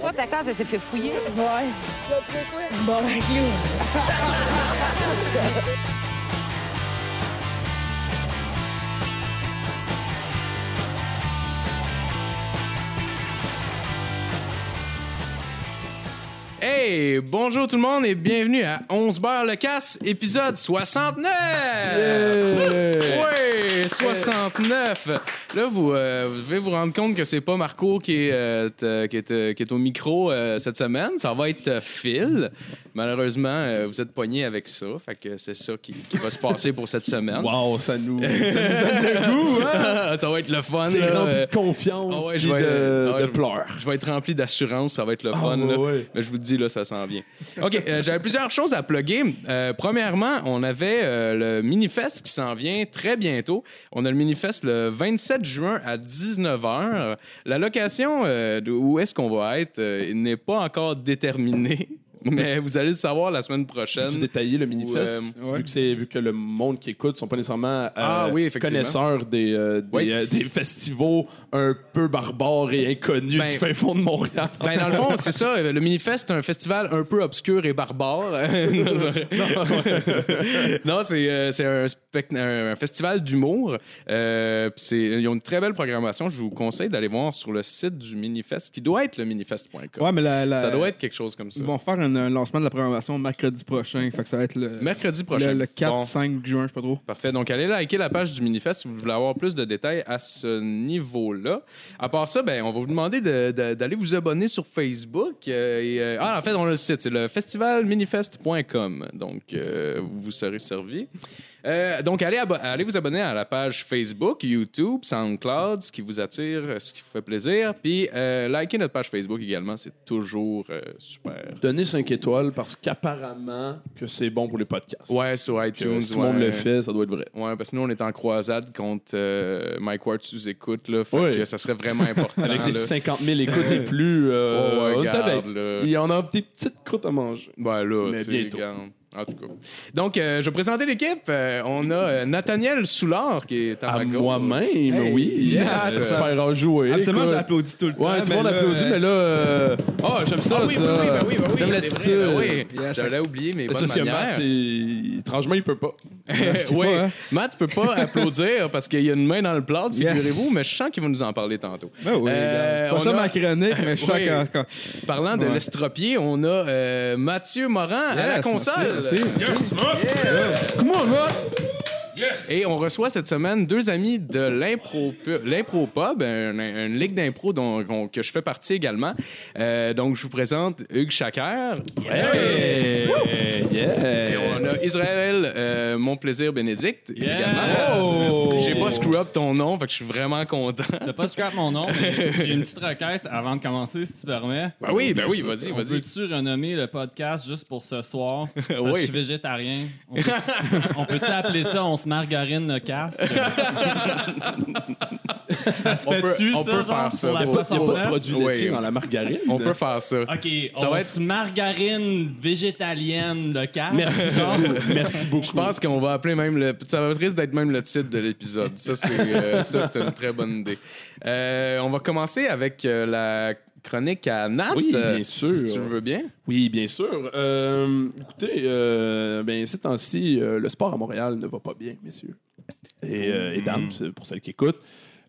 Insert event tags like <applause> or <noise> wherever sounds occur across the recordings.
Toi, ta case, elle s'est fait fouiller. Ouais. Bon, ben, clou. <laughs> Hey, bonjour tout le monde et bienvenue à 11 beurre le casse, épisode 69! Oui, 69! Là, vous, euh, vous devez vous rendre compte que c'est pas Marco qui est, euh, t- qui est, euh, qui est au micro cette semaine. Ça va être Phil. Malheureusement, vous êtes poigné avec ça. Fait que c'est ça qui, qui va se passer pour cette semaine. Wow, ça nous, ça nous donne <laughs> le goût, hein? ça va être le fun. C'est là. rempli de confiance ah ouais, puis je vais- de, ah, de je- pleurs. Je vais être rempli d'assurance, ça va être le Ah, fun. ouais, là. ouais. Mais je vous le dis, là, ça s'en vient. OK, euh, j'avais plusieurs choses à plugger. Euh, premièrement, on avait euh, le Minifest qui s'en vient très bientôt. On a le Minifest le 27 juin à 19h. La location euh, où est-ce qu'on va être n'est pas encore déterminée. Mais vous allez le savoir la semaine prochaine. Tu détailler le manifeste, euh, vu, que c'est, vu que le monde qui écoute sont pas nécessairement euh, Ah oui, effectivement. connaisseurs des, euh, des, Oui. euh, des festivals un peu barbares et inconnus Ben, du fin fond de Montréal. Ben, dans le fond, c'est ça. Le Minifest, c'est un festival un peu obscur et barbare. <laughs> non, c'est euh, un, un- festival d'humour. Euh, puis c'est- ils ont une très belle programmation. Je vous conseille d'aller voir sur le site du Minifest, qui doit être le minifest.com. Ouais, mais la, la- Ça doit être quelque chose comme ça. Ils vont faire un, un lancement de la programmation mercredi prochain. Fait que ça va être le, Mercredi prochain. le, le 4, Bon. 5 juin, je sais pas trop. Parfait. Donc, allez liker la page du Minifest si vous voulez avoir plus de détails à ce niveau-là. À part ça, ben, on va vous demander de- de- d'aller vous abonner sur Facebook. euh, et, euh, ah, en fait, on a le site, c'est le festivalminifest.com. Donc, euh, vous serez servi. Euh, donc, allez, vous abonner à la page Facebook, YouTube, SoundCloud, ce qui vous attire, ce qui vous fait plaisir. Puis, euh, likez notre page Facebook également, c'est toujours euh, super. Donnez 5 étoiles parce qu'apparemment que c'est bon pour les podcasts. Ouais, sur iTunes. si tout le monde le fait, ça doit être vrai. Ouais, parce que nous, on est en croisade contre euh, Mike Ward sous écoute, là. Fait Oui. que ça serait vraiment important. Avec ses là. 50 000 écoutes et plus, euh, <laughs> Oh, on là. Il y en a des petites croûtes à manger. Ouais, là, Mais c'est- bientôt. regarde. En tout cas. Donc, euh, je vais présenter l'équipe. Euh, on a euh, Nathaniel Soulard qui est en À ma gauche. moi-même, Hey, oui. yes. C'est super enjoué. Habituellement, écoute. j'applaudis tout le temps. Ouais, tout le mais monde là, applaudit, euh, mais là. euh, Oh, j'aime ça, Ah oui, ça. oui, oui, ben oui, ben oui, J'aime l'attitude. ben oui. Yes. J'avais oublié mes C'est parce que. Matt, il- étrangement, il peut pas. <laughs> oui, pas, hein. Matt peut pas <laughs> applaudir parce qu'il y a une main dans le plat, Yes. figurez-vous, mais je sens qu'il va nous en parler tantôt. Ben oui, Euh, c'est on pas ça a- ma chronique, mais je sens <laughs> Oui. quand- quand- Parlant de l'estropié, on a Mathieu Morin à la Yes, console. merci, merci. Yeah. Et on reçoit cette semaine deux amis de l'impro l'impro pub, un- un- une ligue d'impro que je fais partie également. Euh, donc je vous présente Hugues Chaker. Hey! Et Yeah! on a Israël euh, Mon Plaisir Bénédicte également. Oh! J'ai pas screw up ton nom, fait que je suis vraiment content. T'as pas scrap mon nom, j'ai une petite requête avant de commencer, si tu permets. Ben oui, ben oui, vas-y, On vas-y. peut-tu renommer le podcast juste pour ce soir? <laughs> Parce que Oui. Je suis végétarien. On peut-tu appeler ça On se margarine le casque? <laughs> ça se On peut- fait-tu, on ça, peut genre, faire ça. pour la Il n'y a pas de 69? produit laitier dans la margarine. On peut faire ça. OK, Ça on va être- se margarine végétalienne le casque. Merci, genre. <laughs> Merci beaucoup. Je pense qu'on va appeler même le. Ça va risque d'être même le titre de l'épisode. Ça, c'est euh, ça, c'est une très bonne idée. Euh, on va commencer avec euh, la chronique à Nat. Oui, bien euh, sûr. Si tu le veux bien. Oui, bien sûr. Euh, écoutez, euh, ben, ces temps-ci, euh, le sport à Montréal ne va pas bien, messieurs. Et, et dames, c'est pour celles qui écoutent.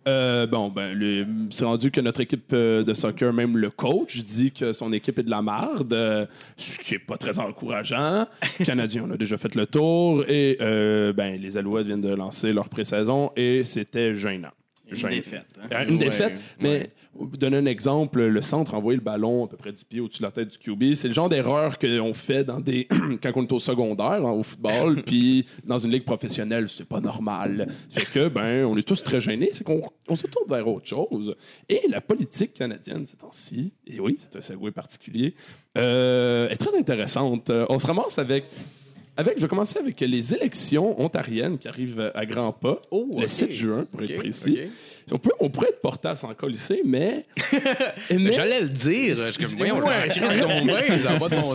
Bon, ben, c'est rendu que notre équipe de soccer, même le coach, dit que son équipe est de la merde, euh, ce qui est pas très encourageant. <laughs> Canadiens, on a déjà fait le tour et ben, les Alouettes viennent de lancer leur pré-saison et c'était gênant. Gênant. défaite, hein. Euh, Une Ouais, défaite, mais pour donner un exemple, le centre envoyé le ballon à peu près du pied au-dessus de la tête du QB. C'est le genre d'erreur qu'on fait dans des <clears throat> quand on est au secondaire hein, au football, <laughs> puis dans une ligue professionnelle, c'est pas normal. Fait que ben, on est tous très gênés, c'est qu'on on se tourne vers autre chose. Et la politique canadienne ces temps-ci, et oui, c'est un segway particulier, euh, est très intéressante. Euh, On se ramasse avec avec, je vais commencer avec les élections ontariennes qui arrivent à grands pas, Oh, le ok. 7 juin, pour être précis. On, peut, on pourrait être porté à s'en colisser, mais. <laughs> mais J'allais le dire.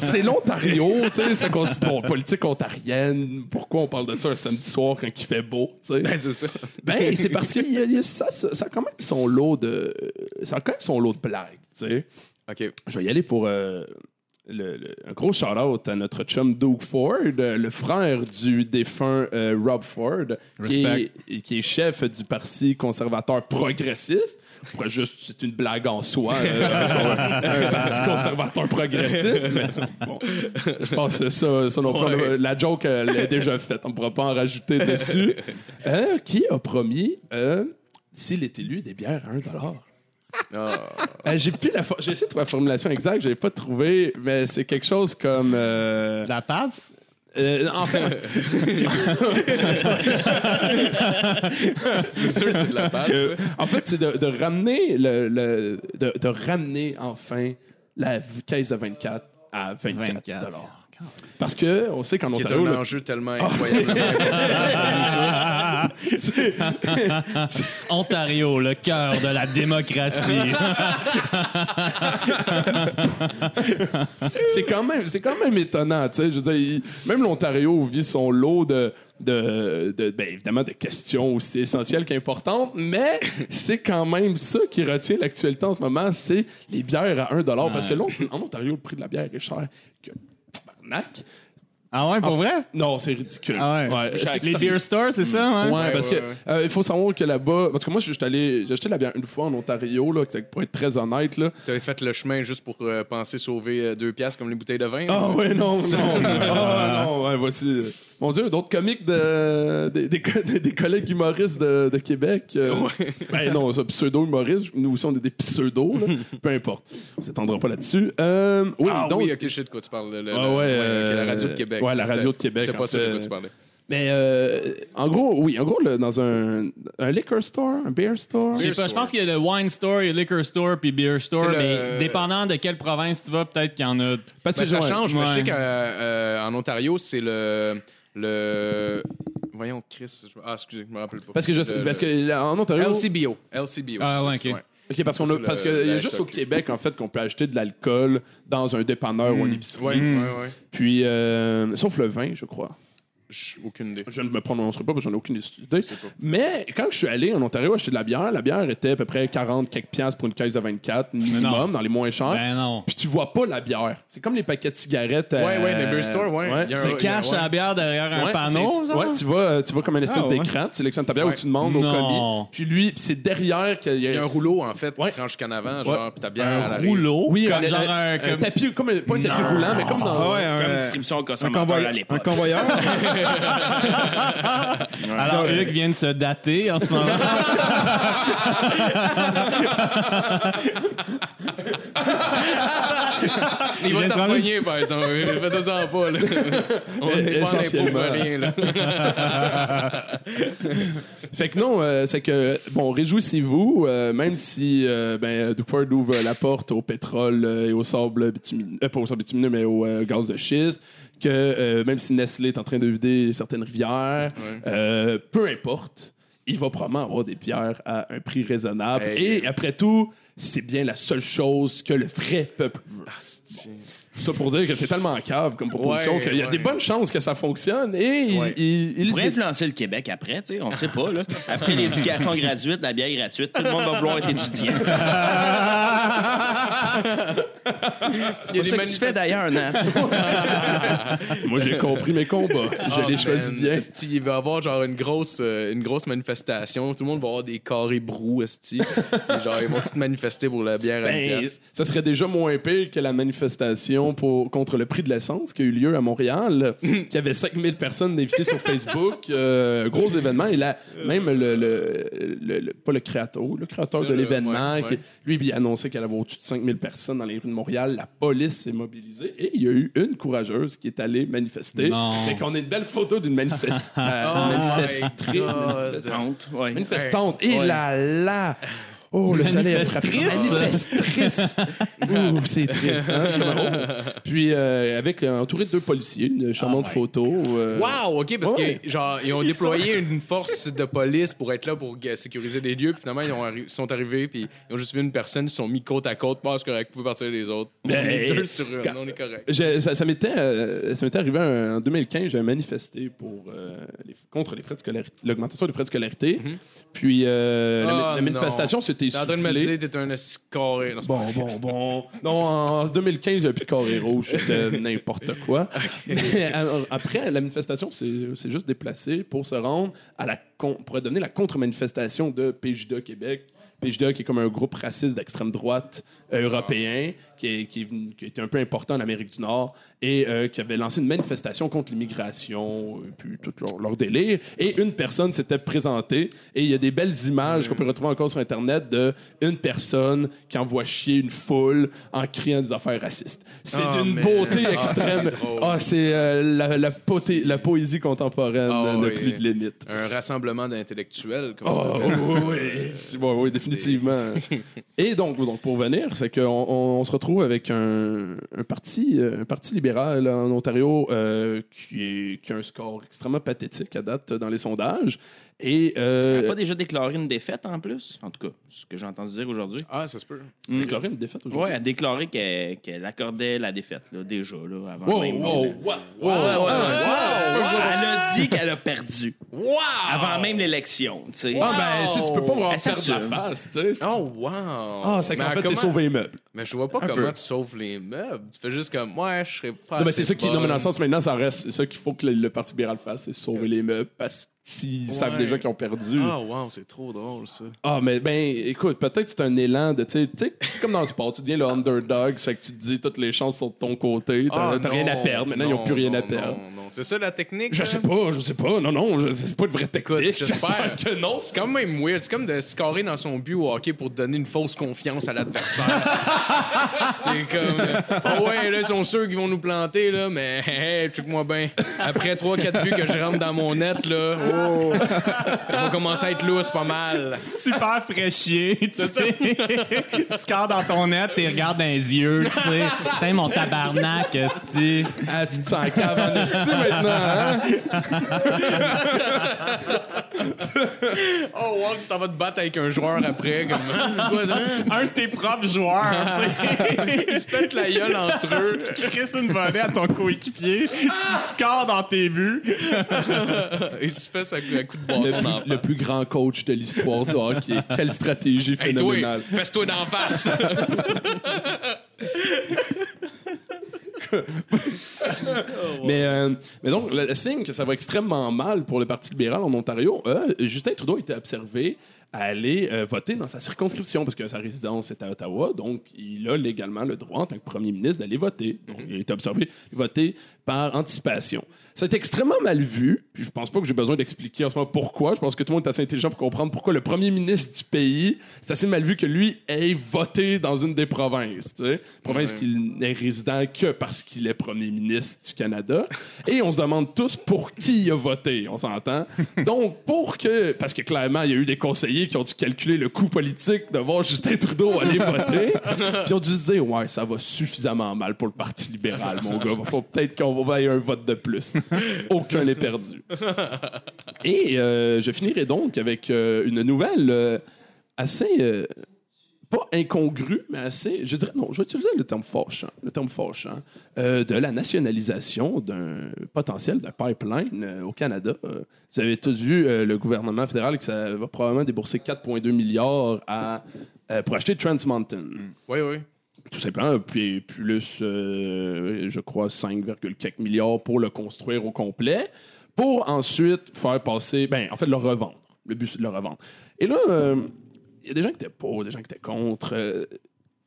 C'est l'Ontario, tu sais, c'est qu'on se dit, bon, politique ontarienne, pourquoi on parle de ça un samedi soir quand il fait beau, tu sais? Ben, c'est ça. Ben, c'est parce que y a- y a- ça, ça, ça a quand même son lot de, ça a quand même son lot de blagues, tu sais. OK. Je vais y aller pour euh, le- le- un gros shout-out à notre chum Doug Ford, euh, le frère du défunt euh, Rob Ford, qui est, qui est chef du Parti conservateur progressiste. Juste, c'est une blague en soi, euh, <laughs> un parti conservateur progressiste. Mais bon, je pense que ça, ça non plus, Ouais. la joke elle est déjà faite. On ne pourra pas en rajouter dessus. <laughs> Euh, qui a promis, s'il est élu, des bières à 1 Ah. Euh, j'ai plus la for- j'ai essayé de trouver la formulation exacte, je l'ai pas trouvé, mais c'est quelque chose comme euh, La PAPS? euh, en fait, c'est sûr, c'est de la pâte. euh, en fait, c'est de, de ramener le, le- de, de ramener enfin la v- caisse de 24 à 24, 24. dollars. Parce que on sait qu'en Ontario, un le- enjeu tellement incroyable. <laughs> c'est- Ontario, le cœur de la démocratie. <laughs> c'est quand même c'est quand même étonnant tu sais je veux dire il- même l'Ontario vit son lot de de, de- ben, évidemment de questions aussi essentielles qu'importantes mais c'est quand même ça qui retient l'actualité en ce moment c'est les bières à 1 dollar parce que là en Ontario le prix de la bière est cher que tabarnak Ah ouais, pour vrai? non c'est ridicule Ah ouais. Ouais. Les beer stores, c'est ça? Ouais. Ouais, Ouais, parce ouais, que euh, il faut savoir que là-bas, parce que moi, je suis allé, j'ai acheté la bière une fois en Ontario, là, pour être très honnête, là. Tu avais fait le chemin juste pour euh, penser sauver euh, deux piastres comme les bouteilles de vin. Ah ouais, non, <laughs> non. Ah non, ouais, voici. Euh, Mon Dieu, d'autres comiques de, des, des, des- des collègues humoristes de, de Québec. euh, Ben non, ça, pseudo-humoristes. Nous aussi, on est des pseudos, là. Peu importe. On s'étendra pas là-dessus. Euh, oui, Ah donc. oui, ok, je sais de quoi tu parles. le- le- Ah le- ouais, ok, euh, la radio de Québec. ouais, la radio de Québec, J'étais en pas sûr de quoi tu parlais. Mais euh, en gros, oui, en gros, là, dans un, un liquor store, un beer store. Je sais pas, je pense qu'il y a le wine store, il y a le liquor store puis beer store, le- mais dépendant de quelle province tu vas, peut-être qu'il y en a. Parce Ben, ça ouais. change, mais je Ouais. sais qu'en Ontario, c'est le. Le... Voyons, Chris. je- Ah, excusez, je me rappelle pas. Parce que je sais, Le- parce que là, en Ontario. LCBO. LCBO. Ah, ouais, ok. Ok, parce qu'on parce le- qu'il y a juste au Québec en fait qu'on peut acheter de l'alcool dans un dépanneur ou une épicerie. Ouais, ouais, ouais. Puis euh, sauf le vin, je crois. J- Aucune idée. Je ne me prononcerai pas parce que j'en ai aucune idée. Mais quand je suis allé en Ontario acheter de la bière, la bière était à peu près 40 quelques piastres pour une caisse de 24 non. minimum dans les moins chers. Ben non. Puis tu vois pas la bière. C'est comme les paquets de cigarettes. Ouais, euh, ouais, mais Beer Store, ouais. Il y a un- C'est cache ouais. la bière derrière un Ouais, panneau. genre? ouais, tu vas, euh, tu vas comme une espèce Ah, ouais. d'écran, tu sélectionnes ta bière Ouais. ou tu demandes au Non. commis. Puis lui, puis c'est derrière qu'il y Il y a un rouleau, en fait, Ouais. qui se range jusqu'en avant, genre, Ouais. puis ta bière à Un rouleau? Oui, comme un, genre un- comme- tapis, comme un- pas un tapis roulant, mais comme dans. Ah ouais, un, Comme euh, distribution au un, consommateur à convoyeur, un l'époque. convoyeur? Alors, Hugues vient de se dater en ce moment. Il va de prendre t'empoigner, par exemple. Fais-toi-en pas, là. On Euh, est pas en impôt essentiellement. pour rien, là. Fait que non, euh, c'est que, bon, réjouissez-vous, euh, même si euh, ben, Duke ouvre la porte au pétrole euh, et au sable bitumineux, euh, pas au sable bitumineux, mais au euh, gaz de schiste, que euh, même si Nestlé est en train de vider certaines rivières, euh, peu importe, il va probablement avoir des bières à un prix raisonnable. Hey. Et après tout, c'est bien la seule chose que le vrai peuple veut. Asti. Ça pour dire que c'est tellement cave comme proposition Ouais, qu'il y a ouais. des bonnes chances que ça fonctionne et il- Ouais. il, il, pourrait influencer le Québec après, tu sais, on ne sait pas. Là. Après l'éducation gratuite, la bière gratuite, tout le monde va vouloir être étudiant. <laughs> C'est des ça que tu fais d'ailleurs, Nat. <laughs> Moi, j'ai compris mes combats. <laughs> Je Ah, les choisis man, bien. esti, il va y avoir genre une grosse, euh, une grosse manifestation. Tout le monde va avoir des carrés brous, esti. Genre, ils vont tous manifester pour la bière à Ben, pièce. ça serait déjà moins pire que la manifestation pour, contre le prix de l'essence qui a eu lieu à Montréal, <laughs> qui avait 5000 personnes invitées sur Facebook. Euh, gros événement. Et là, même le, le, le- le- pas le créateur, le créateur de l'événement, ouais, qui- ouais. lui, il a annoncé qu'elle avait au-dessus de 5000 personnes dans les rues de Montréal. La police s'est mobilisée et il y a eu une courageuse qui est allée manifester. Non. Fait qu'on a une belle photo d'une manifest- <laughs> euh, Oh ouais. Manifestante. Et là là! Oh, le soleil a frappé. Manifestrice. Ouh, c'est triste. Hein? Oh. Puis, euh, avec euh, entouré de deux policiers, une charmante photo. euh, Wow, ok, parce Ouais. que genre ils ont déployé une force de police pour être là pour euh, sécuriser les lieux. Puis finalement ils ont arri- sont arrivés puis ils ont juste vu une personne, ils se sont mis côte à côte. Pas c'est correct, vous pouvez partir les autres. On Ben, est deux sur une, quand- on est correct. Je- ça ça m'était euh, ça m'était arrivé en en 2015, j'avais manifesté pour, euh, les- contre les frais de scolarité, l'augmentation des frais de scolarité. Puis euh, la, Ah, la manifestation s'est T'es en train de me soufflé. dire t'es un carré. Bon, bon, bon. Non, en 2015, il n'y a plus de carré rouge, c'était <laughs> n'importe quoi. Mais alors, après, la manifestation c'est c'est juste déplacé pour se rendre à la con- pour donner la contre-manifestation de PJDA Québec. PJDA qui est comme un groupe raciste d'extrême droite européen qui, qui, était un peu important en Amérique du Nord et euh, qui avait lancé une manifestation contre l'immigration euh, puis tout leur, leur délire. Et une personne s'était présentée et il y a des belles images qu'on peut retrouver encore sur Internet de une personne qui envoie chier une foule en criant des affaires racistes. C'est Ah, d'une beauté Ah, extrême. Ah, c'est euh, la, la, poté- la poésie contemporaine Ah, n'a oui. plus de limite. Un rassemblement d'intellectuels. Oh, oui, <laughs> oui, oui, définitivement. Et donc, donc pour venir, c'est qu'on on, se retrouve avec un, euh, parti libéral en Ontario euh, qui, qui a un score extrêmement pathétique à date dans les sondages. Et Elle euh, n'a pas déjà déclaré une défaite en plus? En tout cas, ce que j'ai entendu dire aujourd'hui. Ah, ça se peut. Mm. déclaré une défaite Oui, aujourd'hui. elle a déclaré qu'elle qu'elle accordait la défaite, là, déjà, là, avant Wow, même. wow, wow, wow, wow. Elle a dit qu'elle a perdu. Wow! Avant même l'élection, tu sais. Ah, ben, tu sais, tu peux pas Elle perdre la face, tu sais. Oh, wow! Ah, c'est qu'en fait, c'est sauver les meubles. Mais je vois pas Un comment peu. tu sauves les meubles. Tu fais juste comme, ouais, je serais pas. Non, mais c'est ça qui, non, mais dans le sens, maintenant, ça reste. C'est ça qu'il faut que le, le Parti libéral fasse, c'est sauver les meubles parce s'ils savent Ouais. déjà qu'ils ont perdu. Ah, wow, c'est trop drôle, ça. Ah, mais ben, écoute, peut-être que c'est un élan de, tu sais, c'est comme dans le sport, tu deviens le underdog, c'est que tu te dis toutes les chances sont de ton côté, t'as Ah, rien à perdre, maintenant ils non, n'ont plus rien non, à perdre. Non, non. C'est ça la technique? Je là? sais pas, je sais pas, non, non, c'est pas une vraie technique. j'espère. que non. <laughs> C'est quand même weird. C'est comme de scorer dans son but au hockey pour donner une fausse confiance à l'adversaire. <laughs> c'est comme. euh, Ah ouais, là, ils sont sûrs qu'ils vont nous planter, là, mais hey, check-moi bien. Après 3-4 buts que je rentre dans mon net, là, oh, ça va commencer à être lousse pas mal. Super fraîchier, tu sais. <laughs> tu scores dans ton net, tu regardes dans les yeux, tu sais. Putain, mon tabarnak, esti. Ah, tu te sens cave en esti maintenant, hein? Oh, wow, tu t'en vas te battre avec un joueur après, comme. Hein, <laughs> hein? Un de tes propres joueurs, tu sais. <laughs> Ils se pètent la gueule entre eux. Tu crisses une volée à ton coéquipier, tu scores dans tes buts. Il se fait à coup de Le, bâton dans plus- le plus grand coach de l'histoire du hockey. <laughs> Quelle stratégie Hey, phénoménale. fesse-toi d'en face. <laughs> Mais, euh, mais donc, le, le signe que ça va extrêmement mal pour le Parti libéral en Ontario, euh, Justin Trudeau a été observé à aller euh, voter dans sa circonscription parce que sa résidence est à Ottawa, donc il a légalement le droit en tant que premier ministre d'aller voter. Donc, il a été observé voter par anticipation. Ça a été extrêmement mal vu, puis je pense pas que j'ai besoin d'expliquer en ce moment pourquoi. Je pense que tout le monde est assez intelligent pour comprendre pourquoi le premier ministre du pays, c'est assez mal vu que lui ait voté dans une des provinces. Tu sais. Province qu'il n'est résident que parce qu'il est premier ministre du Canada. Et on se demande tous pour qui il a voté, on s'entend. <laughs> Donc, pour que, parce que clairement, il y a eu des conseillers qui ont dû calculer le coût politique de voir Justin Trudeau aller <laughs> voter, puis ils ont dû se dire, ouais, ça va suffisamment mal pour le Parti libéral, mon gars. Faut peut-être qu'on va y avoir un vote de plus. <laughs> Aucun n'est perdu. Et euh, je finirai donc avec euh, une nouvelle euh, assez. Pas incongrue, mais assez. Je dirais, non, je vais utiliser le terme fâchant. Le terme fâchant. euh, de la nationalisation d'un potentiel d'un pipeline euh, au Canada. Euh, vous avez tous vu le gouvernement fédéral que ça va probablement débourser 4,2 milliards à, pour acheter Trans Mountain Oui, oui. tout simplement, puis plus, je crois, 5, quelques milliards pour le construire au complet, pour ensuite faire passer, ben, en fait, le revendre. Le but, c'est de le revendre. Et là, il y a des gens qui étaient pour, des gens qui étaient contre. euh,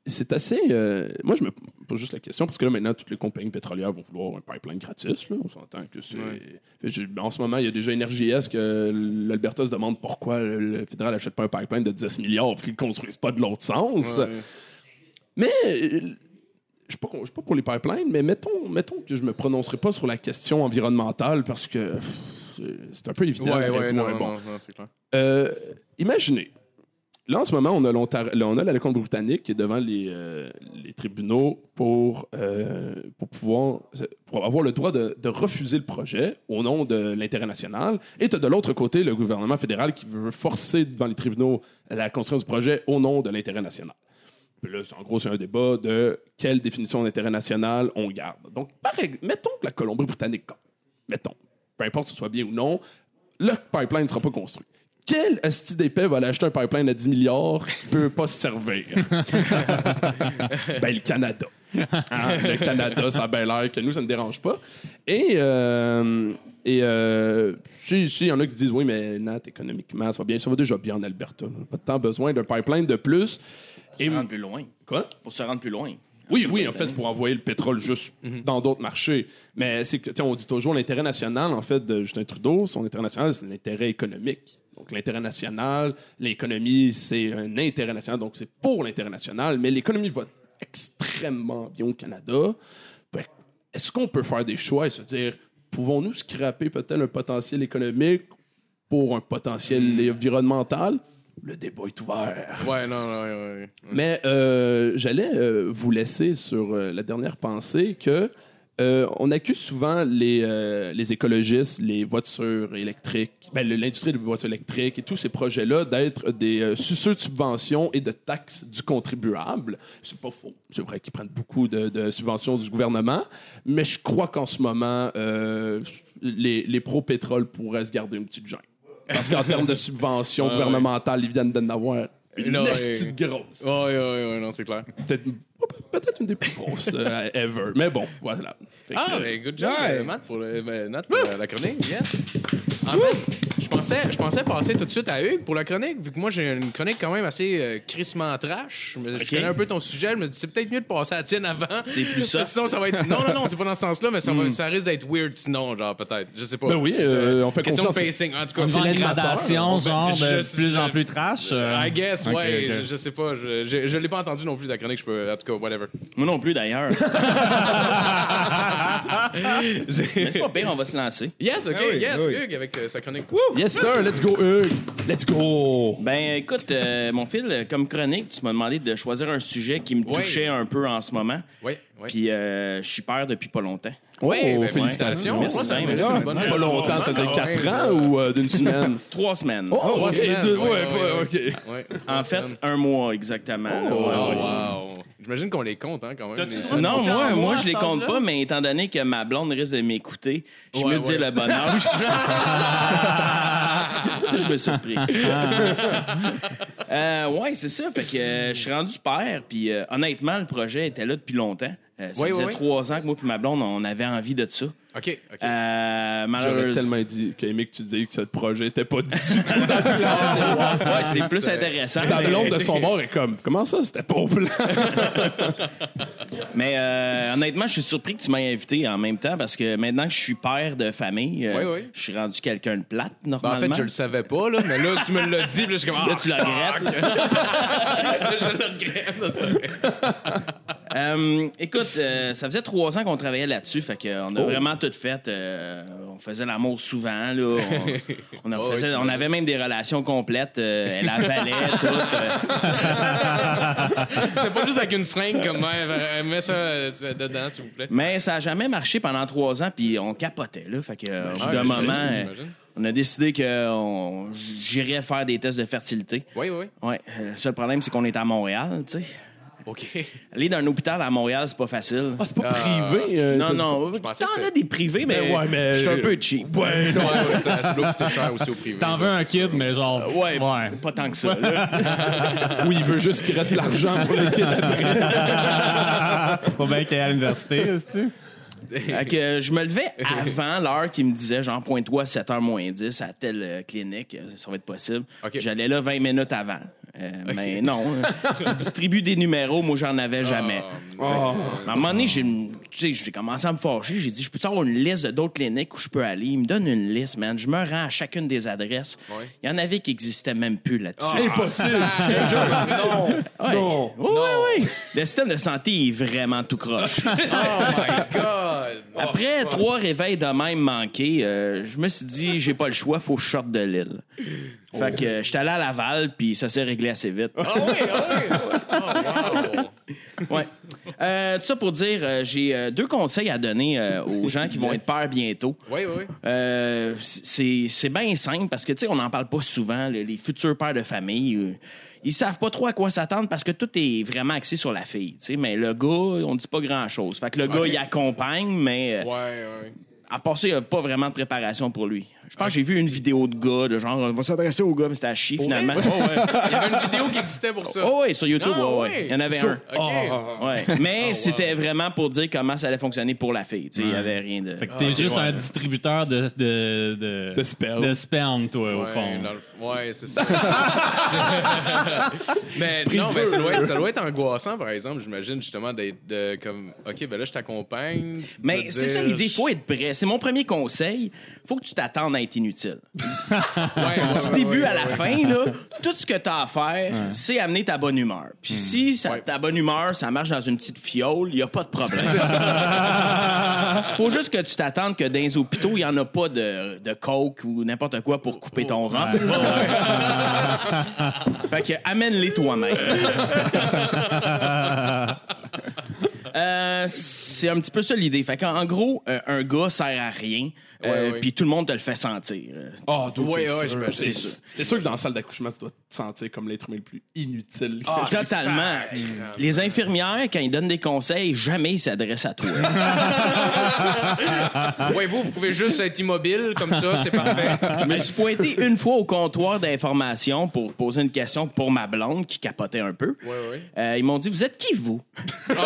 c'est assez. euh, moi, je me pose juste la question, parce que là, maintenant, toutes les compagnies pétrolières vont vouloir un pipeline gratis. Là, on s'entend que c'est. Ouais. En ce moment, il y a déjà EnergyS que l'Alberta se demande pourquoi le, fédéral n'achète pas un pipeline de 10 milliards et qu'ils ne construisent pas de l'autre sens. Ouais. Mais euh, je suis pas, je suis pas pour les pipelines, mais mettons, mettons que je me prononcerai pas sur la question environnementale parce que c'est- un peu évident. Ouais, ouais, non, Bon. non, c'est clair. Euh, imaginez. Là, en ce moment, on a, là, on a la Colombie-Britannique qui est devant les, euh, les tribunaux pour, euh, pour pouvoir avoir le droit de, refuser le projet au nom de l'intérêt national. Et as de l'autre côté le gouvernement fédéral qui veut forcer devant les tribunaux la construction du projet au nom de l'intérêt national. Puis là, en gros, c'est un débat de quelle définition d'intérêt national on garde. Donc, mettons que la Colombie-Britannique, mettons, peu importe si ce soit bien ou non, le pipeline ne sera pas construit. Quel asti d'épais va aller acheter un pipeline à 10 milliards qui peut pas se servir? <laughs> ben, le Canada. Hein, le Canada, ça a bien l'air que nous, ça ne dérange pas. Et, euh, et euh, si, si, il y en a qui disent, oui, mais Nat, économiquement, ça va bien, ça va déjà bien en Alberta. On n'a pas tant besoin d'un pipeline de plus. Pour se rendre plus loin. Quoi? Pour se rendre plus loin. Oui, oui, en fait, c'est pour envoyer le pétrole juste dans d'autres marchés. Mais c'est que, on dit toujours l'intérêt national, en fait, de Justin Trudeau, son intérêt national, c'est l'intérêt économique. Donc, l'intérêt national, l'économie, c'est un intérêt national, donc c'est pour l'intérêt national, mais l'économie va extrêmement bien au Canada. Est-ce qu'on peut faire des choix et se dire, pouvons-nous scraper peut-être un potentiel économique pour un potentiel environnemental? Le débat est ouvert. Ouais, non, non, ouais, ouais. Mais euh, j'allais euh, vous laisser sur euh, la dernière pensée que euh, on accuse souvent les, euh, les écologistes, les voitures électriques, ben, l'industrie des voitures électriques et tous ces projets-là d'être des euh, suceurs de subventions et de taxes du contribuable. C'est pas faux. C'est vrai qu'ils prennent beaucoup de, de subventions du gouvernement, mais je crois qu'en ce moment, euh, les, les pro-pétrole pourraient se garder une petite gêne. Parce qu'en termes de subventions <laughs> gouvernementales, ils viennent d'en avoir une de grosse ouais, ouais, ouais, non, c'est clair. peut-être peut-être une des plus grosses euh, ever. Mais bon, voilà. Fait que, Ah, euh, ben, good job, Ouais. euh, Matt, pour, le, ben, Nat, pour la, la chronique. Yes. En fait, je pensais, je pensais passer tout de suite à Hugues pour la chronique, vu que moi, j'ai une chronique quand même assez euh, crissement trash. Je, connais un peu ton sujet. Je me dis, c'est peut-être mieux de passer à la tienne avant. C'est plus ça. <laughs> Sinon, ça va être. Non, non, non, c'est pas dans ce sens-là, mais ça, va- ça risque d'être weird sinon, genre, peut-être. Je sais pas. Ben oui, euh, on fait Question de confiance. pacing. En tout cas, c'est genre une gradation, genre de Je- plus en plus trash. euh. I guess, Ok, ouais. Je, je sais pas. Je, je, je l'ai pas entendu non plus, la chronique. Je peux, en tout cas, whatever. Moi non plus, d'ailleurs. <laughs> Mais c'est pas pire, on va se lancer. Yes, ok, Ah oui, yes, ah oui. Hugues, avec euh, sa chronique. Yes, sir. Let's go, Hugues. Let's go. Ben, écoute, euh, mon fil, comme chronique, tu m'as demandé de choisir un sujet qui me touchait un peu en ce moment. Oui, oui. Puis, euh, je suis père depuis pas longtemps. Ouais, oh, ben, félicitations. Merci Moi, ça bien, me merci. laisse une bonne Pas longtemps, ça veut dire Ah, 4 ouais, ans ou euh, d'une semaine? <laughs> Trois semaines. Oh, Trois semaines, deux- ouais, ouais, ouais, ok. Ouais, En fait, semaines. un mois exactement. Oh, Ouais, ouais. wow. J'imagine qu'on les compte, hein, quand même. les. Non, moi, moi, moi, je les compte pas, mais étant donné que ma blonde risque de m'écouter, je Ouais, me dis ouais. le bon âge. <laughs> Ça, je me suis surpris. euh, ouais, c'est ça. Fait que euh, je suis rendu père, puis euh, honnêtement, le projet était là depuis longtemps. Euh, ça faisait trois ans que moi et ma blonde, on avait envie de ça. OK, OK. Euh, J'aurais malheureusement. tellement dit, aimé que tu disais que ce projet était pas du tout dans le plan. <laughs> Ouais, c'est plus intéressant. Ta blonde de son bord est comme, comment ça, c'était pas au plan? <laughs> Mais euh, honnêtement, je suis surpris que tu m'aies invité en même temps parce que maintenant que je suis père de famille, euh, Oui, oui. je suis rendu quelqu'un de plate, Ben, en normalement. fait, je le savais pas, là, mais là, tu me l'as dit, puis là, je suis comme... Là, ah, tu le regrettes. <laughs> Là, je le regrette. là. Euh, écoute, euh, ça faisait trois ans qu'on travaillait là-dessus, fait qu'on Oh. a vraiment tout fait. euh, on faisait l'amour souvent, là. <laughs> On, on a Oh, faisait- ouais, on j'imagine. avait même des relations complètes. euh, elle avalait <laughs> tout. euh. C'était pas juste avec une seringue comme mère. euh, Mets ça euh, dedans, s'il vous plaît. Mais ça a jamais marché pendant trois ans, puis on capotait, là. Fait que, Ah, d'un moment, on a décidé que j'irais faire des tests de fertilité. Oui, oui, oui. Ouais, le seul problème, c'est qu'on est à Montréal, tu sais. OK. Aller d'un hôpital à Montréal, c'est pas facile. Ah, c'est pas privé. euh, non, t'as- non, pensais que t'en as des privés, mais, Ben ouais, mais- je suis un peu cheap. Ouais, non. Ouais, ouais, ça, ça doit coûter cher aussi au privé. T'en veux un kid, mais genre. Ouais, Ouais. pas tant que ça. là. <laughs> Oui, il veut juste qu'il reste l'argent pour le kid après. <laughs> Pas bien qu'il est à l'université, tu Fait que euh, je me levais avant l'heure qui me disait, genre, pointe-toi à 7h moins 10 à telle euh, clinique, euh, ça va être possible. OK. J'allais là 20 minutes avant. Euh, Mais non, euh, il <laughs> distribue des numéros, moi, j'en avais jamais. Ah, À un moment donné, j'ai, tu sais, j'ai commencé à me fâcher. J'ai dit, je peux avoir une liste de d'autres cliniques où je peux aller? Il me donne une liste, man. Je me rends à chacune des adresses. Il y en avait qui n'existaient même plus là-dessus. Impossible. non. Ouais. Non. Oui, oui, oui. Le système de santé est vraiment tout croche. <laughs> Oh my God. <laughs> Après Oh, trois réveils de même manqués, euh, je me suis dit, j'ai pas le choix, faut que je sorte de l'île. Fait que euh, j'étais allé à Laval, puis ça s'est réglé assez vite. Ah oui, ah oui. Oh, wow. <laughs> Ouais. Euh, tout ça pour dire, euh, j'ai euh, deux conseils à donner aux gens qui vont être pères bientôt. Oui, oui, oui. C'est bien simple parce que, tu sais, on n'en parle pas souvent, le- les futurs pères de famille. ils savent pas trop à quoi s'attendre parce que tout est vraiment axé sur la fille, tu sais. Mais le gars, on dit pas grand-chose. Fait que le gars, il accompagne, mais... Ouais, ouais. À part ça, il n'y a pas vraiment de préparation pour lui. Je pense que j'ai vu une vidéo de gars, de genre, on va s'adresser au gars, mais c'était à chier finalement. Oh, <laughs> Il y avait une vidéo qui existait pour ça. Oh, ouais, sur YouTube, Ah, ouais, ouais. ouais. Il y en avait Sur- un. OK. Ouais. <laughs> Mais c'était vraiment pour dire comment ça allait fonctionner pour la fille. Tu sais, Il n'y avait rien de. Fait que t'es juste un distributeur de, de, de, De sperme. de sperme, toi, au fond. dans le- ouais, c'est ça. <laughs> mais non, mais ça doit, être, ça doit être angoissant, par exemple, j'imagine, justement, d'être de, comme, OK, ben là, je t'accompagne. tu Mais dois c'est dire- ça l'idée, il faut être prêt. C'est mon premier conseil. faut que tu t'attendes à être inutile. <laughs> Du début à la fin, là, tout ce que tu as à faire, c'est amener ta bonne humeur. Puis si ça- ta bonne humeur, ça marche dans une petite fiole, il n'y a pas de problème. <laughs> faut juste que tu t'attendes que dans les hôpitaux, il n'y en a pas de, de coke ou n'importe quoi pour couper ton rhum. fait que amène-les toi-même. <laughs> Euh, c'est un petit peu ça l'idée. Fait qu'en en gros, euh, un gars sert à rien, euh, Ouais, ouais. puis tout le monde te le fait sentir. Ah, Ouais, c'est ouais, sûr. C'est sûr. C'est sûr que dans la salle d'accouchement, tu dois sentir comme l'être humain le plus inutile. Ah, Totalement. Les infirmières, quand ils donnent des conseils, jamais ils s'adressent à toi. <laughs> Ouais, vous, vous pouvez juste être immobile, comme ça, c'est parfait. Je me suis pointé une fois au comptoir d'information pour poser une question pour ma blonde qui capotait un peu. Ouais, ouais. Euh, ils m'ont dit Vous êtes qui, vous? Oh, God!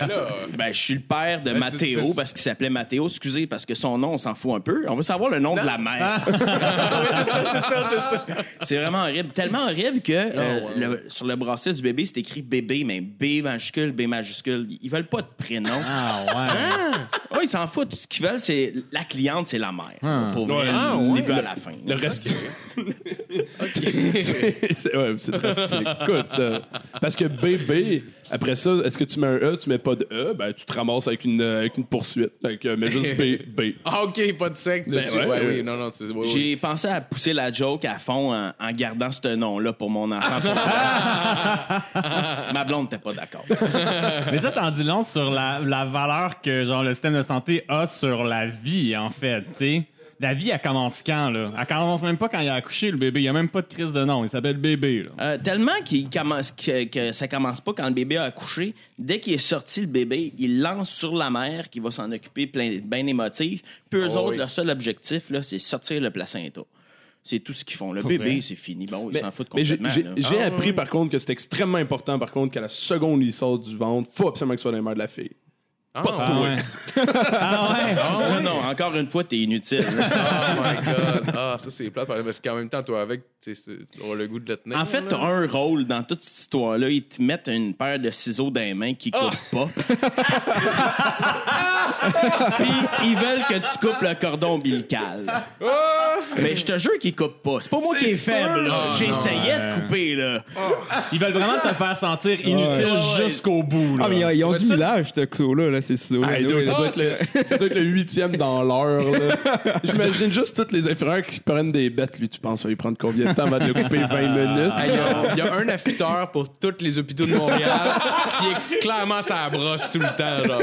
Ben là, Ben, je suis le père de Ben, Mathéo c'est- c'est- parce qu'il s'appelait Mathéo. Excusez, parce que son nom, on s'en fout un peu. On veut savoir le nom de la mère. <laughs> c'est vraiment horrible. Tellement horrible que euh, ouais, le- sur le bracelet du bébé, c'est écrit bébé, mais B majuscule, B majuscule. Ils veulent pas de prénom. Ah, ouais. <laughs> Ouais, ils s'en foutent. Ce qu'ils veulent, c'est la cliente, c'est la mère. Pour vrai, Ah, du ouais. début à la fin. Le reste. <laughs> c'est <laughs> ouais, c'est drastique. Écoute, euh, parce que bébé, après ça, est-ce que tu mets un E, tu mets pas de E, ben tu te ramasses avec une, euh, avec une poursuite. Donc, euh, mets juste B, B. <laughs> Ah, OK, pas de sexe dessus. ouais, Ouais, ouais. oui, non, non, c'est... ouais, ouais. J'ai pensé à pousser la joke à fond en, en gardant ce nom-là pour mon enfant. <laughs> Ma blonde n'était pas d'accord. <laughs> Mais ça, ça en dit long sur la, la valeur que genre, le système de santé a sur la vie, en fait. tu sais. La vie, elle commence quand, là? Elle commence même pas quand il a accouché, le bébé. Il n'y a même pas de crise de nom. Il s'appelle bébé, là. Euh, tellement qu'il commence, que, que ça commence pas quand le bébé a accouché. Dès qu'il est sorti, le bébé, il lance sur la mère qui va s'en occuper plein, bien émotive. Puis eux Oh, autres, oui. leur seul objectif, là, c'est sortir le placenta. C'est tout ce qu'ils font. Le bébé, c'est fini. Bon, ils s'en foutent mais j'ai complètement. j'ai- là. j'ai Ah, appris par contre que c'est extrêmement important par contre qu'à la seconde où il sort du ventre, faut absolument que ce soit la mère de la fille. Ah, Ah ouais. ah ouais. Non, non, encore une fois, t'es inutile. <laughs> Oh my God. Ah, ça, c'est plate. Parce qu'en même temps, toi, avec, tu sais, c'est- tu auras le goût de le tenir. En fait, t'as un rôle dans toute cette histoire-là. Ils te mettent une paire de ciseaux dans les mains qui coupent pas. <laughs> Puis ils veulent que tu coupes le cordon ombilical. Mais je te jure qu'ils coupent pas. C'est pas moi qui est faible. là. Ah, J'essayais de couper. là. Ils veulent vraiment te faire sentir inutile Ouais, jusqu'au bout, là. Ah, mais ils, ont du millage, ce couteau-là, là, ces ciseaux-là. Hey, dude, Oui, ça, doit être le, ça doit être le huitième dans l'heure. là. <laughs> J'imagine juste toutes les infirmières qui se prennent des bêtes. Lui, tu penses, ça va lui prendre combien de temps avant de le couper 20 minutes? Ah, Il y, a- il y a un affûteur pour tous les hôpitaux de Montréal qui est clairement sa brosse tout le temps. Genre.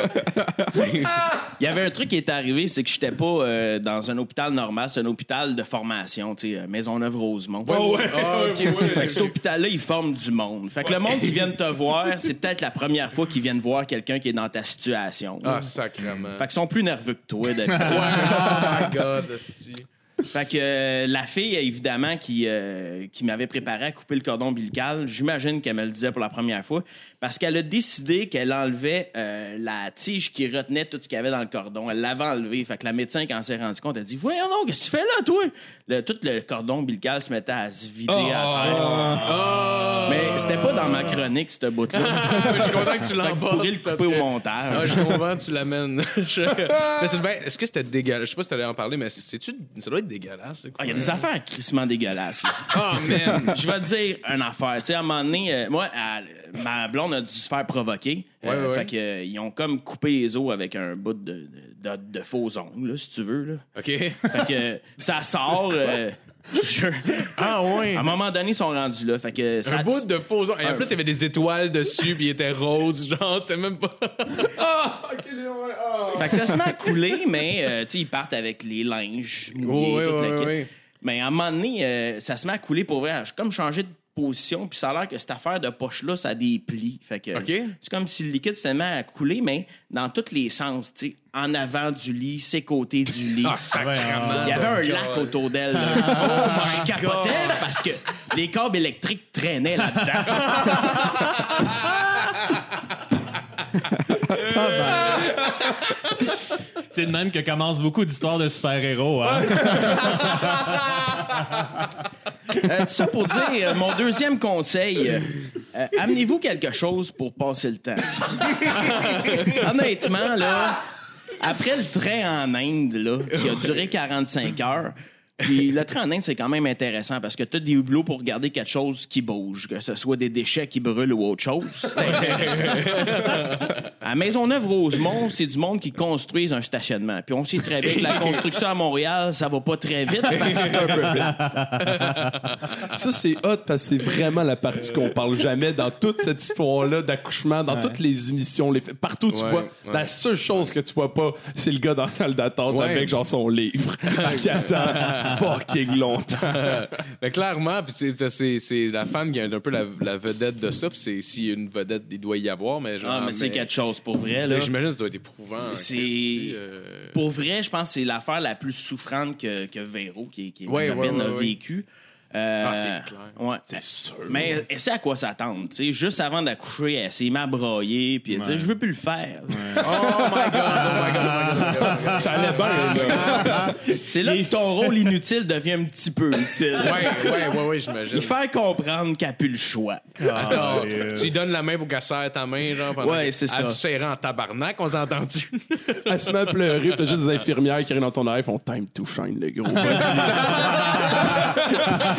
Il y avait un truc qui est arrivé, c'est que j'étais pas euh, dans un hôpital normal, c'est un hôpital de formation, tu sais, Maisonneuve-Rosemont. Ah, ok, Fait que cet hôpital-là, il forme du monde. Fait que le monde qui vient de te voir, c'est peut-être la première fois qu'ils viennent voir quelqu'un qui est dans ta situation. Ah, sacrément. Fait qu'ils sont plus nerveux que toi, d'habitude. <laughs> Oh my God, hostie. Fait que euh, la fille, évidemment, qui, euh, qui m'avait préparé à couper le cordon ombilical, j'imagine qu'elle me le disait pour la première fois, parce qu'elle a décidé qu'elle enlevait euh, la tige qui retenait tout ce qu'il y avait dans le cordon. Elle l'avait enlevé. Fait que la médecin, quand elle s'est rendu compte, elle a dit Voyons donc, qu'est-ce que tu fais là, toi? Le- Tout le cordon ombilical se mettait à se vider à terre. Ah! Mais c'était pas dans ma chronique, ce bout-là. <laughs> Je suis content que tu l'emportes. pourriez le couper au montage. Ah, je comprends, tu l'amènes. <laughs> Je- <laughs> Mais c'est bien- Est-ce que c'était dégueulasse? Je sais pas si t'allais en parler, mais c'est-tu... ça doit être dégueulasse. Ah, Il y a des affaires crissement dégueulasses. Ah, man! Je vais te dire une affaire. Tu sais, à un moment donné, euh, moi, elle- ma blonde a dû se faire provoquer. Ouais, ouais, ouais. Fait que, euh, ils ont comme coupé les os avec un bout de, de, de- de faux ongles, là, si tu veux. Là. OK. Fait que euh, ça sort. euh, <laughs> je- Ah, ouais. à un moment donné, ils sont rendus là. Fait que ça Un bout de faux ongles. Et en plus, il y avait des étoiles dessus, puis il était rose. Genre, c'était même pas... <laughs> Fait que ça se met à couler, mais euh, tu sais, ils partent avec les linges mouillés, Oh, ouais, kit. ouais. Mais à un moment donné, euh, ça se met à couler pour vrai. J'ai comme changé de position, puis ça a l'air que cette affaire de poche-là, ça a des plis. Fait que c'est comme si le liquide s'était mis à couler, mais dans tous les sens, tu sais, en avant du lit, ses côtés du lit. Ah, sacrément. Il y avait un God. lac autour d'elle. Oh, je capotais parce que les câbles électriques traînaient là-dedans. <laughs> C'est de même que commencent beaucoup d'histoires de super-héros. Hein? <laughs> Euh, tout ça pour dire, euh, mon deuxième conseil, euh, euh, amenez-vous quelque chose pour passer le temps. <laughs> Honnêtement, là, après le train en Inde, là, qui a duré 45 heures, puis le train en Inde, c'est quand même intéressant parce que tu as des hublots pour regarder quelque chose qui bouge, que ce soit des déchets qui brûlent ou autre chose. C'est intéressant. à Maisonneuve-Rosemont, c'est du monde qui construise un stationnement. Puis on sait très bien que la construction à Montréal, ça va pas très vite. fait que c'est un peu plat. Ça, c'est hot parce que c'est vraiment la partie qu'on parle jamais dans toute cette histoire-là d'accouchement, dans toutes les émissions, les... partout où tu Ouais, vois. ouais. La seule chose que tu vois pas, c'est le gars dans la salle d'attente Ouais. avec genre son livre <laughs> qui attend fucking longtemps. Mais <laughs> clairement, puis c'est, c'est, c'est la femme qui est un peu la, la vedette de ça. Puis c'est, s'il y a une vedette, il doit y avoir. Mais genre, Ah, mais c'est quelque chose pour vrai. J'imagine que ça doit être éprouvant. C'est- aussi, euh. Pour vrai, je pense que c'est l'affaire la plus souffrante que, que Véro, qui, qui Ouais, ouais, a ouais. Euh, Ah, c'est clair. Ouais. C'est sûr. Mais elle sait à quoi s'attendre. tu sais? Juste avant d'accoucher, elle s'est à broyer. Puis elle dit Je veux plus le faire. Oh my god, oh my god, oh my god. Ça allait bien, là. <laughs> C'est là que ton rôle inutile devient un petit peu utile. Ouais, ouais, ouais, ouais, j'imagine. Il faire comprendre qu'elle n'a plus le choix. Attends, tu lui donnes la main pour qu'elle serre ta main, genre, pendant Ouais, c'est Elle ça. serrer en tabarnak, on s'est entendu. <laughs> Elle se met à pleurer, puis t'as juste des infirmières qui arrivent dans ton oreille et font Time to shine, le gros. <laughs>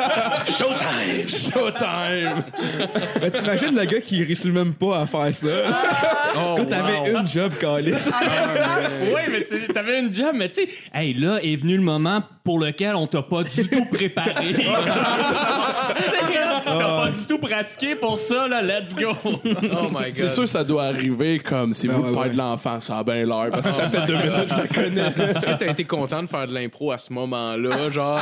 <laughs> Showtime! Showtime! Ben, t'imagines le gars qui réussit même pas à faire ça? Oh, Quand t'avais une job, Calis. oui, mais tu sais, t'avais une job, mais tu sais, hey, là est venu le moment pour lequel on t'a pas du tout préparé. <laughs> Tu sais, là, T'as pas du tout pratiqué pour ça, là, let's go. Oh my god. C'est sûr que ça doit arriver comme si vous ouais, le père ouais. de l'enfant, ça a bien l'air, parce que ça fait deux minutes que je la connais. Est-ce que t'as été content de faire de l'impro à ce moment-là, genre?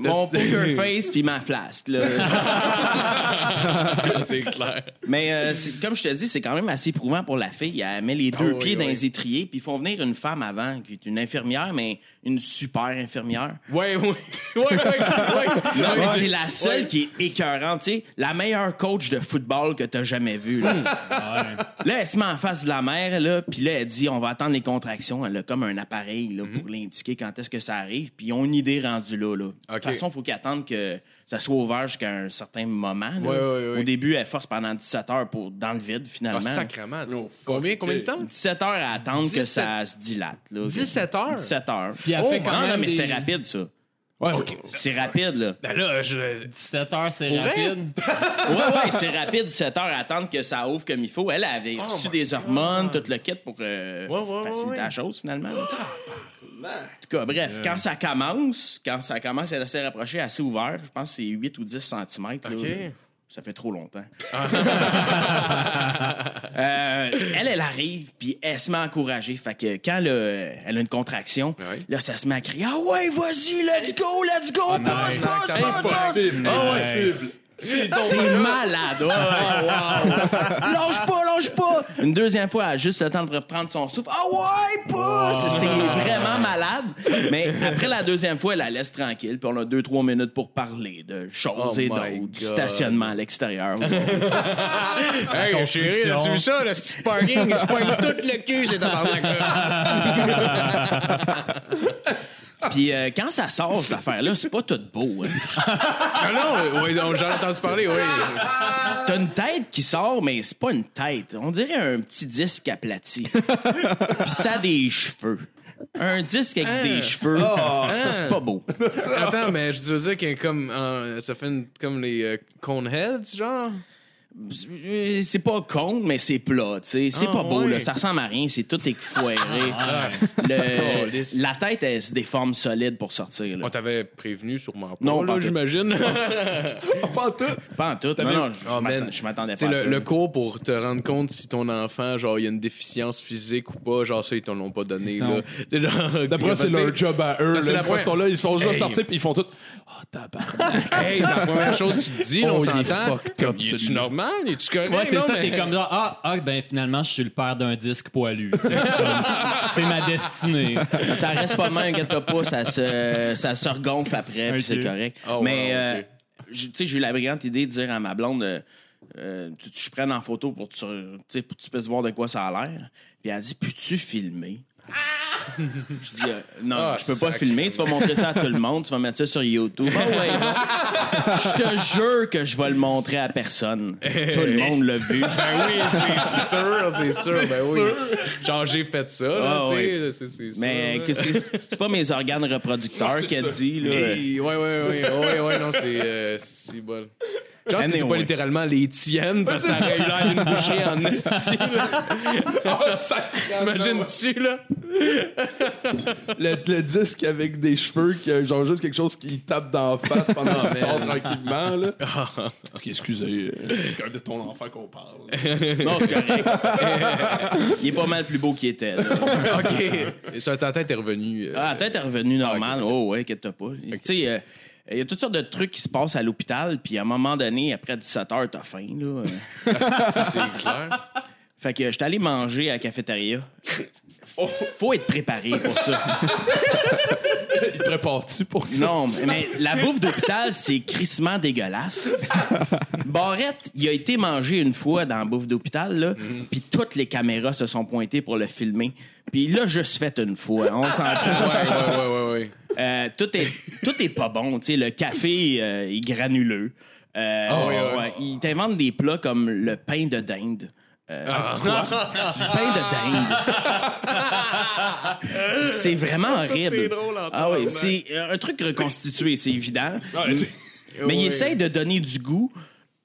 Mon poker face puis ma flasque. Là. <laughs> c'est clair. Mais euh, comme je te dis, c'est quand même assez éprouvant pour la fille. Elle met les deux oui, pieds dans oui. les étriers, puis ils font venir une femme avant, qui est une infirmière, mais une super infirmière. Ouais, ouais. <laughs> Ouais, ouais, ouais. Non, mais c'est la seule qui est écœurante, sais. La meilleure coach de football que t'as jamais vue. Là. Là, elle se met en face de la mère, là, puis là, elle dit on va attendre les contractions. Elle a comme un appareil là, Mhm. pour l'indiquer quand est-ce que ça arrive, puis ils ont une idée rendue là. là. De toute façon, il faut qu'ils attendent que ça soit ouvert jusqu'à un certain moment. là. Ouais, ouais, ouais. Au début, elle force pendant 17 heures pour, dans le vide, Ah, finalement. sacrement. Combien, combien de temps? 17 heures à attendre que 17 ça se dilate. Là. 17 heures? 17 heures. Puis elle oh, fait quand non, non, mais des- c'était rapide, ça. Ouais, C'est rapide, là. Ben là, je. 17 heures, c'est rapide. Ouais, ouais, c'est rapide, 17 heures à attendre que ça ouvre comme il faut. Elle avait reçu des hormones, tout le kit pour euh, Ouais, ouais, faciliter ouais, la chose, finalement. En tout cas, bref, quand ça commence, quand ça commence à être assez rapproché, assez ouvert, je pense que c'est 8 ou 10 cm. Ça fait trop longtemps. <laughs> Euh, elle, elle arrive, puis elle se met à encourager. Fait que quand le- elle a une contraction, Ouais. là, ça se met à crier Ah ouais, vas-y, let's go, let's go, pousse, pousse, c'est pousse, pousse. Impossible. Ah c'est malade. Ouais, ouais. lâche pas, lâche pas. Une deuxième fois, elle a juste le temps de reprendre son souffle. Ah ouais, pousse. C'est vraiment malade. Mais après la deuxième fois, elle la laisse tranquille. Puis on a deux, trois minutes pour parler de choses Oh et d'autres. Du stationnement à l'extérieur. <laughs> Hey, chérie, as-tu vu ça, le petit parking? Il se poigne tout le cul, c'est tabarnak-là. <laughs> Puis euh, quand ça sort, cette affaire-là, c'est pas tout beau. hein. Ah non, on- j'en ai entendu parler, oui. T'as une tête qui sort, mais c'est pas une tête. On dirait un petit disque aplati. Puis ça a des cheveux. Un disque avec des cheveux, c'est pas beau. Attends, mais je veux dire a comme. euh, ça fait une- comme les euh, Coneheads, genre? C'est pas con, mais c'est plat, tu sais. C'est Ah, pas beau, ouais. là. Ça ressemble à rien, c'est tout éfoiré. Ah, Le- câlisse. la tête, elle se déforme solide pour sortir, là. On t'avait prévenu sûrement pas, Non, là, pas en tout. j'imagine. <laughs> Pas en tout. Pas en tout. Non, non, je Oh, m'attendais à le, ça. le cours pour te rendre compte si ton enfant, genre, il y a une déficience physique ou pas, genre, ça, ils t'en l'ont pas donné, Non. <laughs> là. D'après, c'est sais, leur job à eux. c'est là. qu'ils sont là, ils sont juste sortis puis ils font tout. Oh, tabarnak. <laughs> Hey, c'est la première chose que tu te dis, là, on Oh, s'entend. es-tu celui-là. Normal? Es-tu correct? Ouais, c'est Non, ça, mais- t'es comme genre, ah, ah, ben finalement, je suis le père d'un disque poilu. <laughs> C'est comme- c'est ma destinée. Ça reste pas mal, inquiète pas, ça se, ça se regonfle après, puis c'est correct. Oh, Mais, wow, euh, ok. tu sais, j'ai eu la brillante idée de dire à ma blonde, euh, euh, tu, tu je prenne en photo pour, que tu- tu sais, pour que tu puisses voir de quoi ça a l'air. Puis elle a dit, peux-tu filmer? Je dis, euh, non, Ah, je peux pas sacrément. filmer. Tu vas montrer ça à tout le monde. Tu vas mettre ça sur YouTube. Ah ouais, non. Je te jure que je vais le montrer à personne. Tout le monde l'a vu. Ben oui, c'est c'est sûr, c'est sûr, ben oui. Genre, j'ai fait ça, là, Ah, tu ouais. sais, c'est- c'est sûr, Mais là. que c'est c'est pas mes organes reproducteurs c'est qu'elle dit. Là. Hey, ouais, ouais, ouais, ouais, ouais, non, c'est euh, c'est bon. Je pense que c'est pas littéralement les tiennes, parce que ça aurait eu l'air d'une boucherie en esti. <laughs> Oh, T'imagines-tu, là? le, le disque avec des cheveux qui a genre juste quelque chose qui tape dans la face pendant qu'il sort tranquillement. Là. <laughs> ok, excusez. euh, C'est quand même de ton enfant qu'on parle. <laughs> Non, c'est correct. il est pas mal plus beau qu'il était. là. OK. Et ça, ta tête est revenue. euh, Ah, la tête est revenue normale. Ah. Oh, ouais, inquiète-toi pas. Tu sais, euh, il y a toutes sortes de trucs qui se passent à l'hôpital, puis à un moment donné, après 17 heures, t'as faim. Là. <laughs> Ça, c'est clair. fait que j'étais allé manger à la cafétéria. Faut être préparé pour ça. <laughs> Il te prépare-tu pour ça? Non, mais la bouffe d'hôpital, c'est crissement dégueulasse. Barrette, il a été mangé une fois dans la bouffe d'hôpital, là, puis toutes les caméras se sont pointées pour le filmer. Puis là, juste fait une fois. On s'entend. Ouais, ouais, ouais, ouais, ouais. Euh, tout est tout est pas bon, tu sais, le café euh, est granuleux. Euh, Ah oui, oui. ouais, ils t'inventent des plats comme le pain de dinde. Euh, Ah. Du pain de dinde. c'est vraiment horrible. c'est drôle en ah oui, c'est euh, un truc reconstitué, c'est évident. mais Ouais. ils essayent de donner du goût.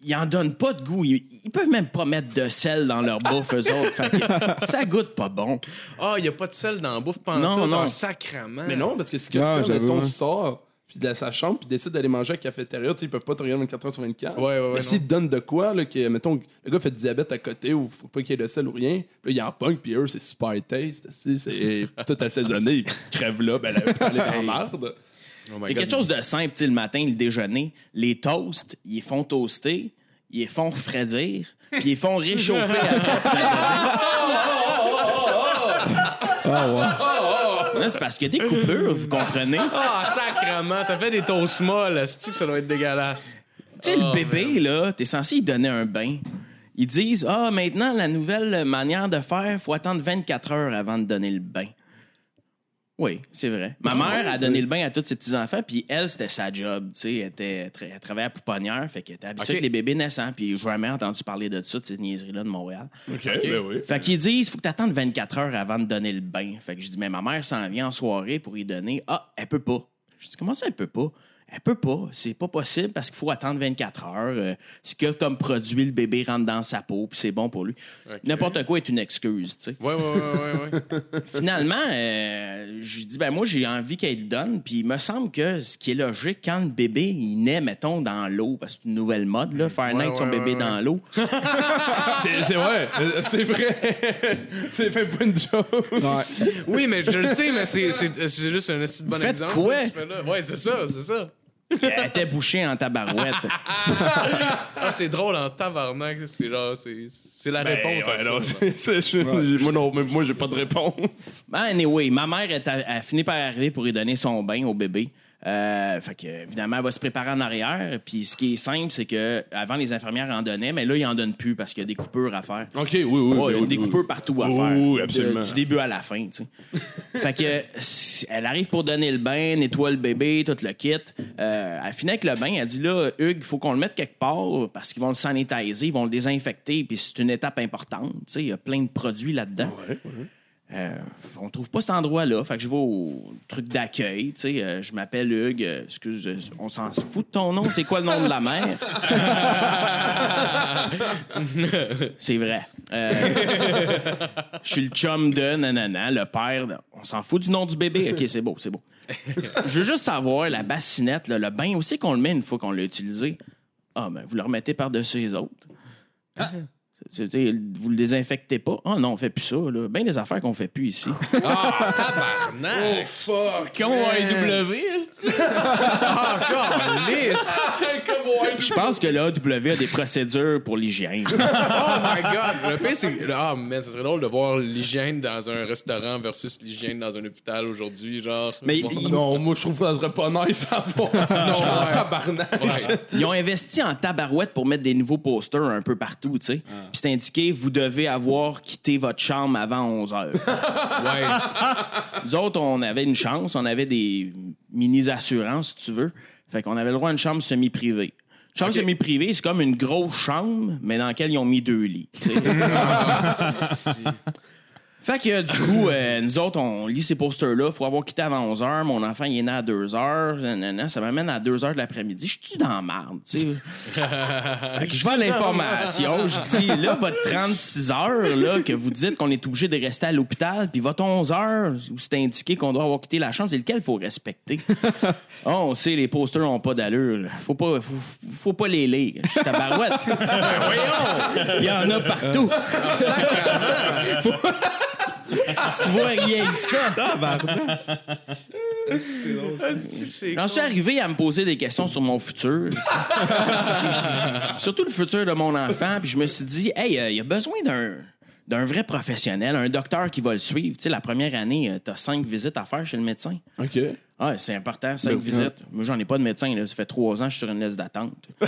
Ils en donnent pas de goût. Ils, ils peuvent même pas mettre de sel dans leur bouffe, eux autres. Fait que ça goûte pas bon. Ah, il n'y a pas de sel dans la bouffe pendant Non, non. ah, sacrament. Mais non, parce que si Ah, quelqu'un, j'avoue, mettons, hein. sort puis de sa chambre puis décide d'aller manger à la cafétéria, tu sais, ils peuvent pas te regarder 24 heures sur 24. Ouais, ouais, ouais, Mais s'ils te donnent de quoi, là, que, mettons, le gars fait du diabète à côté ou faut pas qu'il y ait de sel ou rien, puis là, il en pogne, puis eux, c'est super taste, c'est tout assaisonné, puis tu crèves là, ben là, dans la merde. Oh Il y a quelque chose de simple, tu sais, le matin, le déjeuner. Les toasts, ils les font toaster, ils les font refroidir, puis ils les font réchauffer après. Ouais, c'est parce qu'il y a des coupures, vous comprenez? Ah, sacrement, ça fait des toasts molles. cest que ça doit être dégueulasse? Tu sais, Oh, le bébé, là, t'es censé lui donner un bain. Ils disent, ah, maintenant, la nouvelle manière de faire, faut attendre 24 heures avant de donner le bain. Oui, c'est vrai. Ma mère a donné le bain à tous ses petits-enfants, puis elle, c'était sa job. Tu sais, elle, était, tra- elle travaillait à pouponnière, fait qu'elle était habituée Ok. avec les bébés naissants, puis j'ai jamais entendu parler de ça, de ces niaiseries-là de Montréal. OK, ben oui. Fait qu'ils disent, faut que tu attendes 24 heures avant de donner le bain. Fait que je dis, mais ma mère s'en vient en soirée pour y donner. Ah, elle peut pas. Je dis, comment ça, elle peut pas? Elle peut pas. C'est pas possible parce qu'il faut attendre 24 heures. Euh, ce que comme produit, le bébé rentre dans sa peau, puis c'est bon pour lui. N'importe quoi est une excuse, tu sais. Ouais, ouais, ouais, ouais, ouais. <laughs> Finalement, euh, je lui dis, ben moi, j'ai envie qu'elle le donne. Puis il me semble que ce qui est logique, quand le bébé, il naît, mettons, dans l'eau, parce que c'est une nouvelle mode, là, faire Ouais, naître son ouais, bébé ouais, dans l'eau. <laughs> C'est c'est vrai, c'est vrai. <laughs> c'est fait pas une joke. Ouais. Oui, mais je le sais, mais c'est c'est- c'est juste un de bon Faites exemple. quoi? là. Ouais, c'est ça, c'est ça. Elle était bouchée en tabarouette. <laughs> Ah, c'est drôle en tabarnak. C'est genre, c'est c'est la réponse Ben, ouais, ça. non, c'est- c'est- moi non, mais moi j'ai pas de réponse. Ben, anyway, ma mère a, a fini par arriver pour lui donner son bain au bébé. Euh, fait que, évidemment, elle va se préparer en arrière. Puis ce qui est simple, c'est que avant les infirmières en donnaient, mais là, ils en donnent plus parce qu'il y a des coupures à faire. OK, oui, oui. Ouais, ben il y a oui, des oui. coupures partout à Oui, faire. oui, de- absolument. du début à la fin, tu sais. <laughs> fait que, elle arrive pour donner le bain, nettoie le bébé, tout le kit. Euh, elle finit avec le bain. Elle dit là, Hugues, il faut qu'on le mette quelque part parce qu'ils vont le sanitiser, ils vont le désinfecter. Puis c'est une étape importante. Tu sais, il y a plein de produits là-dedans. Ouais, ouais. Euh, on trouve pas cet endroit-là. Fait que je vais au truc d'accueil. tu sais, euh, je m'appelle Hugues. Euh, excuse, euh, on s'en fout de ton nom. C'est quoi le nom de la mère? <laughs> C'est vrai. Euh, je suis le chum de nanana, le père. de- On s'en fout du nom du bébé. OK, c'est beau, c'est beau. Je veux juste savoir, la bassinette, là, le bain, où c'est qu'on le met une fois qu'on l'a utilisé? Ah, ben, vous le remettez par-dessus les autres. C'est- vous le désinfectez pas? Ah non, on fait plus ça. Là. Ben des affaires qu'on fait plus ici. Ah, tabarnak! Comme au AEW, Encore lisse! Je pense que l'AW a des procédures pour l'hygiène. <laughs> Oh my god! Le pire, c'est. Ah, mais ce serait drôle de voir l'hygiène dans un restaurant versus l'hygiène dans un hôpital aujourd'hui, genre. Mais Bon. il- Non, moi, je trouve que ça serait pas nice à voir. <laughs> non, ouais. tabarnak. Ils ont investi en tabarouette pour mettre des nouveaux posters un peu partout, tu sais. Puis c'est indiqué, vous devez avoir quitté votre chambre avant 11 heures. <laughs> Ouais. Nous autres, on avait une chance, on avait des mini-assurances, si tu veux. Fait qu'on avait le droit à une chambre semi-privée. Chambre semi-privée, c'est comme une grosse chambre, mais dans laquelle ils ont mis deux lits. <laughs> <laughs> Fait que du coup, euh, <coughs> nous autres, on lit ces posters-là. Faut avoir quitté avant 11 h. Mon enfant, il est né à 2 h. Nanana, ça m'amène à 2 h de l'après-midi. Je suis dans la marde, tu sais. <laughs> Fait que je vais à l'information. Je dis, là, votre 36 heures, là, que vous dites qu'on est obligé de rester à l'hôpital, puis votre 11 heures, où c'est indiqué qu'on doit avoir quitté la chambre, c'est lequel il faut respecter? <laughs> oh, on sait, les posters n'ont pas d'allure. Faut pas, faut, faut pas les lire. Je suis tabarouette. <laughs> Voyons! Il y en a partout. <laughs> tu vois rien que ça. J'en suis arrivé à me poser des questions sur mon futur. Surtout le futur de mon enfant. Puis je me suis dit, hey, euh, il y a besoin d'un d'un vrai professionnel, un docteur qui va le suivre. Tu sais, la première année, tu as cinq visites à faire chez le médecin. OK. Ah, c'est important, cinq visites. Moi, j'en ai pas de médecin. Là. Ça fait trois ans que je suis sur une liste d'attente. <laughs>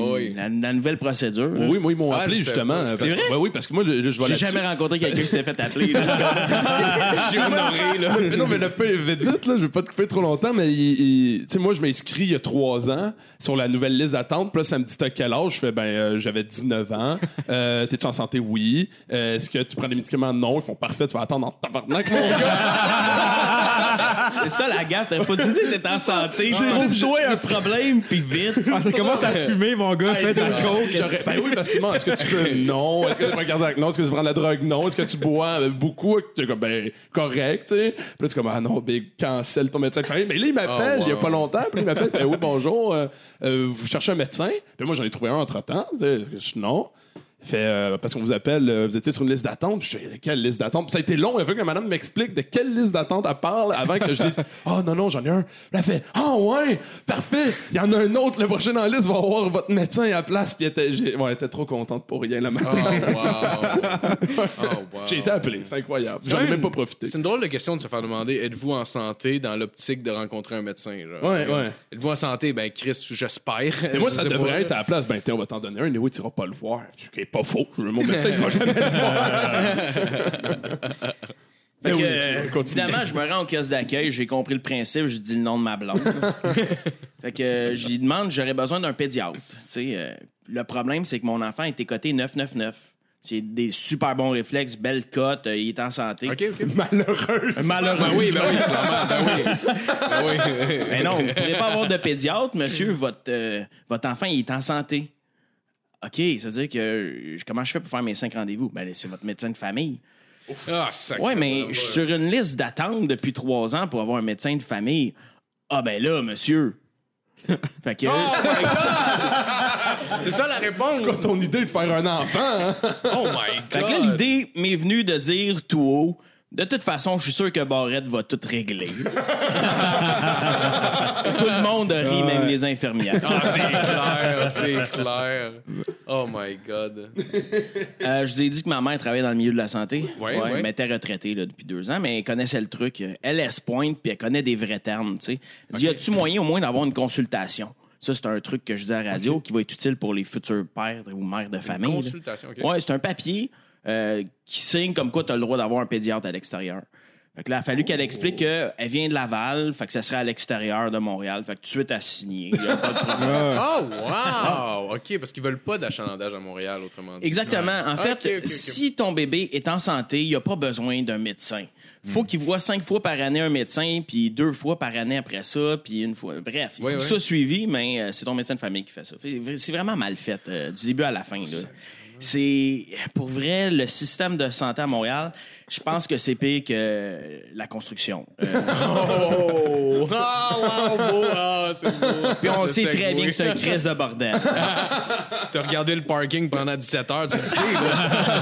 Oui. la, la nouvelle procédure. là. Oui, moi, ils m'ont Ah, appelé je sais justement. pas. parce C'est que- vrai? Ben oui, parce que moi, je, je vais J'ai là-dessus. jamais rencontré quelqu'un qui s'était fait appeler. là. Je suis honoré. Là. Mais non, mais le peu vite, vite, là, je vais pas te couper trop longtemps, mais il- il- tu sais, moi, je m'inscris il y a trois ans sur la nouvelle liste d'attente. Puis là, ça me dit, t'as quel âge? Je fais, ben, euh, j'avais 19 ans. Euh, T'es-tu en santé? Oui. Euh, Est-ce que tu prends des médicaments? Non. Ils font parfait, tu vas attendre en tabarnak, mon gars. <laughs> <laughs> C'est ça la gaffe. T'aurais pas dû dire que t'étais en santé. Trouve-toi un problème, puis vite. Ah, ça commence à fumer, mon gars. Fais de la coke. Ben oui, parce que est-ce que tu fumes? Non? Est-ce que tu prends un cardiaque? Non? Est-ce que tu prends de la drogue? Non? Est-ce que tu bois beaucoup? T'es comme, ben, correct, tu sais. Puis là, tu es comme, ah non, ben, cancel ton médecin de famille. Mais là, il m'appelle, Oh, wow. il y a pas longtemps. Puis là, il m'appelle, ben oui, bonjour, euh, euh, vous cherchez un médecin? Puis moi, j'en ai trouvé un entre-temps. Je- Non. Fait, euh, parce qu'on vous appelle, euh, vous étiez sur une liste d'attente. Je dis, quelle liste d'attente? Ça a été long. Il faut que la madame m'explique de quelle liste d'attente elle parle avant que je dise, <laughs> ah non, non, j'en ai un. Elle fait, ah ouais, parfait. Il y en a un autre. Le prochain en liste va avoir votre médecin à la place. Puis elle était, j'ai- ouais, elle était trop contente pour rien, la Oh, madame. wow. <laughs> Oh, wow. J'ai été appelé. C'est incroyable. J'en ai même pas profité. C'est une drôle de question de se faire demander êtes-vous en santé dans l'optique de rencontrer un médecin genre? Ouais, ouais. Êtes-vous en santé? Ben, Chris, j'espère. Et moi, Je ça sais devrait pas. être à la place. Ben, tiens, on va t'en donner un. Et oui, tu iras pas le voir. Ce qui est pas faux. Mon médecin, il va jamais le voir. <laughs> Fait que, oui, euh, évidemment, je me rends au kiosque d'accueil, j'ai compris le principe, je dis le nom de ma blonde. <laughs> fait que euh, je lui demande, j'aurais besoin d'un pédiatre. Euh, le problème, c'est que mon enfant était coté 999. C'est des super bons réflexes, belle cote, euh, il est en santé. OK, OK. Malheureuse. Ben oui, ben oui, clairement, ben oui. <laughs> Ben oui. Mais non, vous ne pourrez pas avoir de pédiatre, monsieur. Votre, euh, votre enfant, il est en santé. OK, ça veut dire que comment je fais pour faire mes cinq rendez-vous? Ben, c'est votre médecin de famille. Ah, sacré. Oui, mais je suis sur une liste d'attente depuis trois ans pour avoir un médecin de famille. Ah, ben là, monsieur. <laughs> fait que. C'est ça la réponse. C'est quoi ton idée de faire un enfant? hein? Oh my Fait que là, god. l'idée m'est venue de dire tout haut. De toute façon, je suis sûr que Barrette va tout régler. <laughs> monde rit, même les infirmières. Ah, c'est clair, c'est clair. Oh my god. Euh, je vous ai dit que ma mère travaillait dans le milieu de la santé. Ouais, ouais. Elle était retraitée là, depuis deux ans, mais elle connaissait le truc. Elle, se pointe, puis elle connaît des vrais termes. tu sais. Elle dit, y a-tu moyen au moins d'avoir une consultation? Ça, c'est un truc que je dis à la radio qui va être utile pour les futurs pères ou mères de famille. là. Consultation, OK. Ouais, c'est un papier euh, qui signe comme quoi tu as le droit d'avoir un pédiatre à l'extérieur. Fait que là, il a fallu qu'elle explique qu'elle vient de Laval, fait que ça serait à l'extérieur de Montréal. Fait que tout de suite, à signer. Il y a pas de problème. Oh, wow! OK, parce qu'ils veulent pas d'achalandage à Montréal, autrement dit. Exactement. En fait, si ton bébé est en santé, il n'y a pas besoin d'un médecin. faut qu'il voit cinq fois par année un médecin, puis deux fois par année après ça, puis une fois. Bref, il Oui, faut que oui. ça soit suivi, mais euh, c'est ton médecin de famille qui fait ça. C'est vraiment mal fait, euh, du début à la fin. là. C'est pour vrai le système de santé à Montréal. Je pense que c'est pire que la construction. Euh, <laughs> Oh! <laughs> Ah, wow, beau! Ah, c'est beau. puis on sait très bien que c'est un crise de bordel. <laughs> T'as regardé le parking pendant 17 heures, tu le sais, là.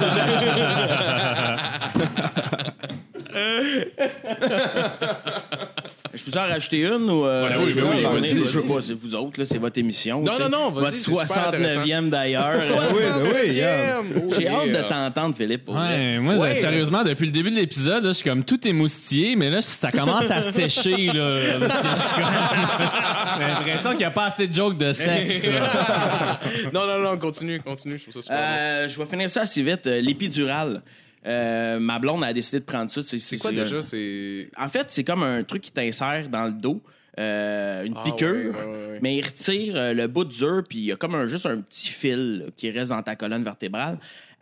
Je peux en rajouter une ou euh, Vas-y, je veux vas-y, pas vas-y, parler? vas-y. Je veux pas, c'est vous autres, là, c'est votre émission. Non, tu sais. non, non, vas-y, Votre c'est super intéressant. 69e d'ailleurs. <laughs> oui, ben oui, yeah. J'ai hâte de t'entendre, Philippe. pour vrai. Ouais, moi, Ouais. sérieusement, depuis le début de l'épisode, là, je suis comme tout émoustillé, mais là, ça commence à sécher. Là, <laughs> parce que je suis comme- J'ai l'impression qu'il n'y a pas assez de jokes de sexe. là. non, non, non, continue, continue. Je trouve ça super. bon. Euh, je vais finir ça assez vite. Euh, L'épidural. Euh, ma blonde a décidé de prendre ça. C'est quoi déjà? C'est. En fait, c'est comme un truc qui t'insère dans le dos. euh, une Ah, piqûre, ouais, ouais, ouais, ouais. mais il retire euh, le bout dur, puis il y a comme un, juste un petit fil là, qui reste dans ta colonne vertébrale.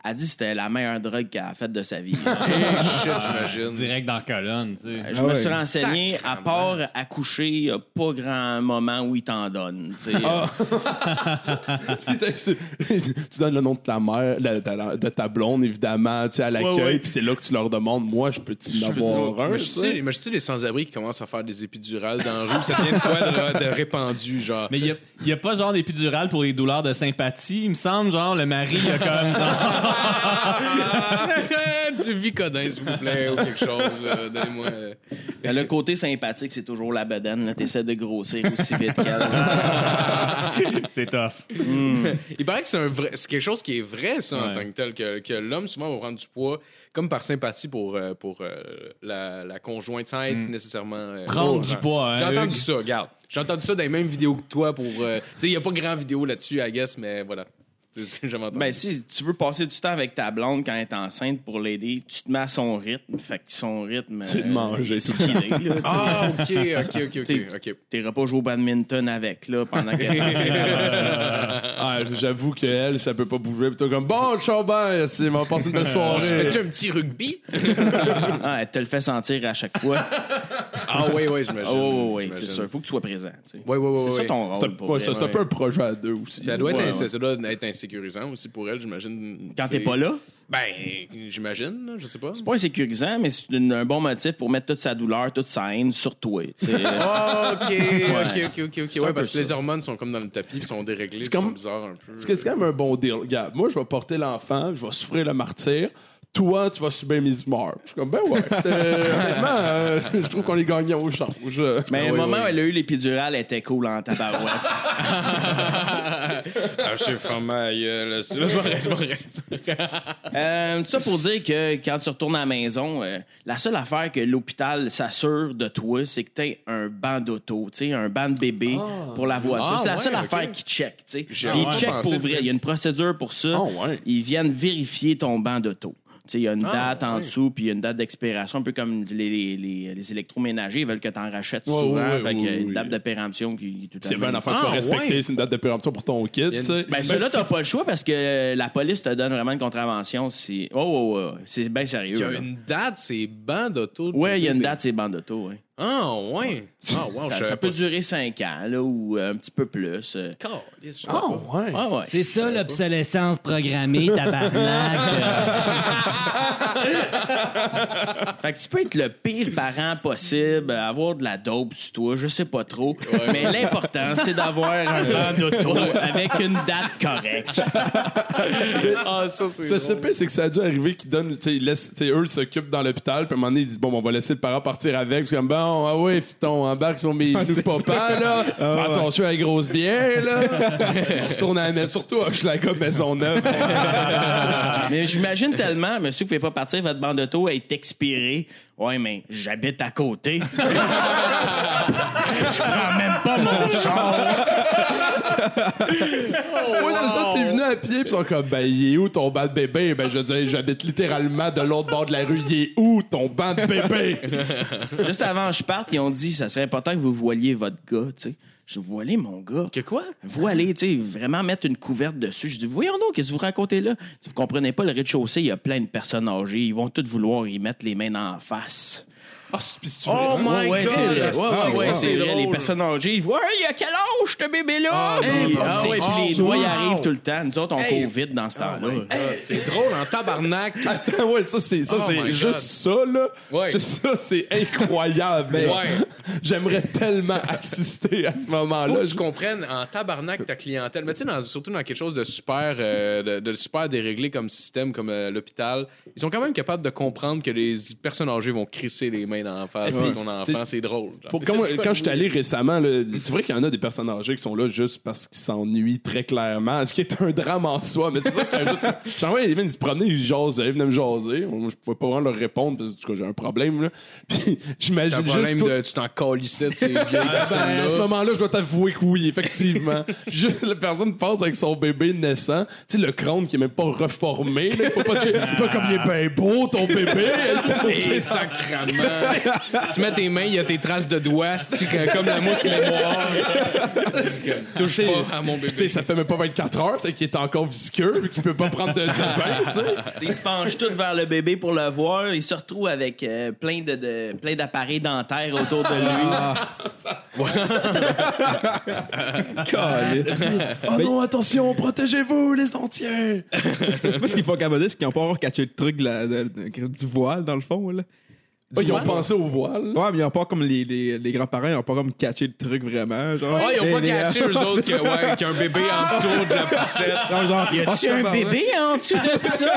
Elle dit que c'était la meilleure drogue qu'elle a faite de sa vie. <laughs> Shit, j'imagine. Direct dans la colonne. tu sais. Je Ah me ouais. suis renseigné, à part accoucher, il n'y a pas grand moment où il t'en donne. tu sais. <laughs> tu donnes le nom de ta mère, de ta, de ta blonde, évidemment, tu sais, à l'accueil, Ouais, ouais. puis c'est là que tu leur demandes, moi, je peux-tu en avoir un? Mais je ça? sais, les sans-abri qui commencent à faire des épidurales dans la rue? Ça devient de quoi de, de répandu, genre. Mais il n'y a, pas genre d'épidural pour les douleurs de sympathie, il me semble. Genre, le mari, il a comme. genre- <laughs> du Vicodin, s'il vous plaît, ou quelque chose. là. Donnez-moi. euh. Mais le côté sympathique, c'est toujours la bedaine. Tu essaies de grossir aussi vite qu'elle. <laughs> C'est tough. Il paraît que c'est un vrai, c'est quelque chose qui est vrai, ça, en Ouais. tant que tel, que, que l'homme souvent va prendre du poids comme par sympathie pour, euh, pour euh, la, la conjointe sans être nécessairement. euh, Prendre du rang. poids, hein, J'ai entendu Hugues? ça, regarde. J'ai entendu ça dans les mêmes vidéos que toi pour. euh, tu sais, il n'y a pas grand vidéo là-dessus, I guess, mais voilà. <laughs> C'est ce que j'avais entendu. Ben, si tu veux passer du temps avec ta blonde quand elle est enceinte pour l'aider, tu te mets à son rythme. Fait que son rythme. C'est de euh, manger c'est qu'il est, là, tu sais. Ah, ok, ok, ok, ok. pas jouer au badminton avec, là, pendant qu'elle <laughs> est enceinte. Ah, J'avoue qu'elle, ça peut pas bouger, puis toi, comme, bon, Chambert, c'est m'a passé une belle soirée. Fais-tu un petit rugby? <laughs> Ah, elle te le fait sentir à chaque fois. Ah, oui, oui, j'imagine. Oh, oui, c'est sûr. Faut que tu sois présent. tu sais. Oui, oui, oui. C'est ça ton rôle. C'est ouais, vrai. ça, c'est un peu un projet à deux aussi. Ça doit, être, Ouais, ins- ouais. ça doit être insécurisant aussi pour elle, j'imagine. Quand t'es pas là, Ben, j'imagine, là, je sais pas. c'est pas insécurisant, mais c'est une- un bon motif pour mettre toute sa douleur, toute sa haine sur toi. tu sais. Oh, <laughs> ok, Ouais. ok, ok, ok, ok. un Ouais, peu parce que ça. les hormones sont comme dans le tapis, ils sont déréglés, ils comme- sont bizarres un peu. Parce que c'est quand même un bon deal. Regarde, moi, je vais porter l'enfant, je vais souffrir le martyr. Toi, tu vas subir mes humeurs. Je suis comme, ben ouais. c'est- Honnêtement, euh, je trouve qu'on est gagnant au change. Mais Ah au oui, moment oui. où elle a eu l'épidurale, elle était cool en tabarouette. <laughs> Ah, je suis gueule. C'est vrai. Euh, tout ça pour dire que quand tu retournes à la maison, euh, la seule affaire que l'hôpital s'assure de toi, c'est que tu aies un banc d'auto, tu sais, un banc de bébé pour la voiture. Ah, c'est la ouais, seule ok. affaire qu'ils checkent. tu sais. J'ai Ils vraiment checkent pensé pour vrai. Il y a une procédure pour ça. Ah, ouais. Ils viennent vérifier ton banc d'auto. Tu sais, Il y a une Ah, date en dessous, puis il y a une date d'expiration, un peu comme les, les, les, les électroménagers, ils veulent que tu en rachètes Ouais, souvent. ouais, fait ouais, qu'il y a une date de péremption qui est tout à C'est bien un enfant que tu Ah, vas respecter, ouais. c'est une date de péremption pour ton tu sais. une- Ben, celui-là, c'est- t'as pas le choix parce que la police te donne vraiment une contravention. Si... Oh, oh, oh, c'est bien sérieux. Il y a là. une date, c'est banc d'auto. Ouais, il y a une date, c'est bandes d'auto. Ouais. Ah, ouais. Ah, wow, je Ça, savais ça peut pas durer 5 ans là, ou euh, un petit peu plus. euh. Calisse, je savais Ah, pas. ouais. Ouais, ouais. C'est ça l'obsolescence programmée, tabarnak. <laughs> Fait que tu peux être le pire parent possible, avoir de la dope sur toi, je sais pas trop. Mais l'important, c'est d'avoir un banc <laughs> d'auto avec une date correcte. <laughs> Ah, ça, c'est. Le CP, c'est que ça a dû arriver qu'ils donnent, tu sais, ils laissent- tu sais, eux, ils s'occupent dans l'hôpital, puis à un moment donné, ils disent, bon, on va laisser le parent partir avec, puis comme, ah ouais, fiton, embarque sur mes genoux, papa, là, fais attention à la grosse bière, là, <laughs> retourne à la maison, surtout à Hochelaga Maisonneuve. <laughs> Mais j'imagine tellement, monsieur, vous pouvez pas partir votre assurance d'auto est expirée. Ouais, mais j'habite à côté. <laughs> Je prends même pas mon <laughs> char. Oui, c'est ça, t'es venu à pied, puis ils sont comme, ben, il est où ton banc de bébé? Ben, je veux dire, j'habite littéralement de l'autre bord de la rue. Il est où ton banc de bébé? <laughs> Juste avant que je parte, ils ont dit ça serait important que vous voiliez votre gars, tu sais. Je dis, voilez mon gars. Que quoi? Voilez, tu sais, vraiment mettre une couverte dessus. Je dis, voyons donc, qu'est-ce que vous racontez là? Si vous comprenez pas, le rez-de-chaussée, il y a plein de personnes âgées. Ils vont toutes vouloir y mettre les mains en face. Ah, c'est- Oh my Ouais, God! c'est vrai. Ouais, ouais, ouais, c'est c'est vrai. Les drôle. personnes âgées, ils voient, Hey, il y a quel âge, ce bébé-là? Ah, Hey, ah, ouais, puis les doigts, ils arrivent tout le temps. Nous autres, on Hey. Covid dans ce temps-là. Hey, c'est drôle en tabarnak. <laughs> Attends, ouais, ça, c'est, ça, Oh c'est God. juste ça, là. Ouais. C'est ça, c'est incroyable. Ouais. J'aimerais tellement assister à ce Faut moment-là. que tu comprennes en tabarnak ta clientèle. Mais tu sais, surtout dans quelque chose de super, euh, de, de super déréglé comme système, comme euh, l'hôpital, ils sont quand même capables de comprendre que les personnes âgées vont crisser les mains la face de ton enfant. C'est drôle. Pour- quand, quand je suis allé récemment, là, c'est vrai qu'il y en a des personnes âgées qui sont là juste parce qu'ils s'ennuient très clairement, ce qui est un drame en soi. Mais c'est ça que juste. J'en ils viennent se promener, ils jasaient, ils venaient me jaser. Je pouvais pas vraiment leur répondre parce que j'ai un problème. Là. <laughs> Puis j'imagine un problème juste. de tu t'en calissais de ces <laughs> vieilles Ben, à ce personnes-là. moment-là, je dois t'avouer que oui, effectivement. <laughs> Juste, la personne passe avec son bébé naissant, tu sais, le crâne qui est même pas reformé. Là, il faut pas, checker- pas comme il est bien beau, ton bébé. Et sacrement. <laughs> tu mets tes mains, il y a tes traces de doigts, comme la mousse mémoire. <laughs> Touche pas à mon Tu sais, bébé. ça fait même pas 24 heures, c'est qu'il est encore visqueux, puis qu'il peut pas prendre de, de bain, tu sais. <laughs> T'sais, ils se penchent tous vers le bébé pour le voir. Ils se retrouvent avec euh, plein de, de- plein d'appareils dentaires autour de lui. Oh non, attention, protégez-vous, les entiers! Moi, ce qu'ils font capoter, c'est qu'ils ont pas encore catché le truc de la- de- de- du voile, dans le fond. Là. Ils ont pensé au voile. Ouais, mais ils ont pas comme les, les, les grands-parents, ils ont pas comme catché le truc vraiment. Genre, Ah, ils ont pas Et catché eux autres que, ouais, <laughs> qu'il y a un bébé en dessous de la poussette. Genre, genre, Y a-tu ah, un tabarnak. bébé en dessous de ça?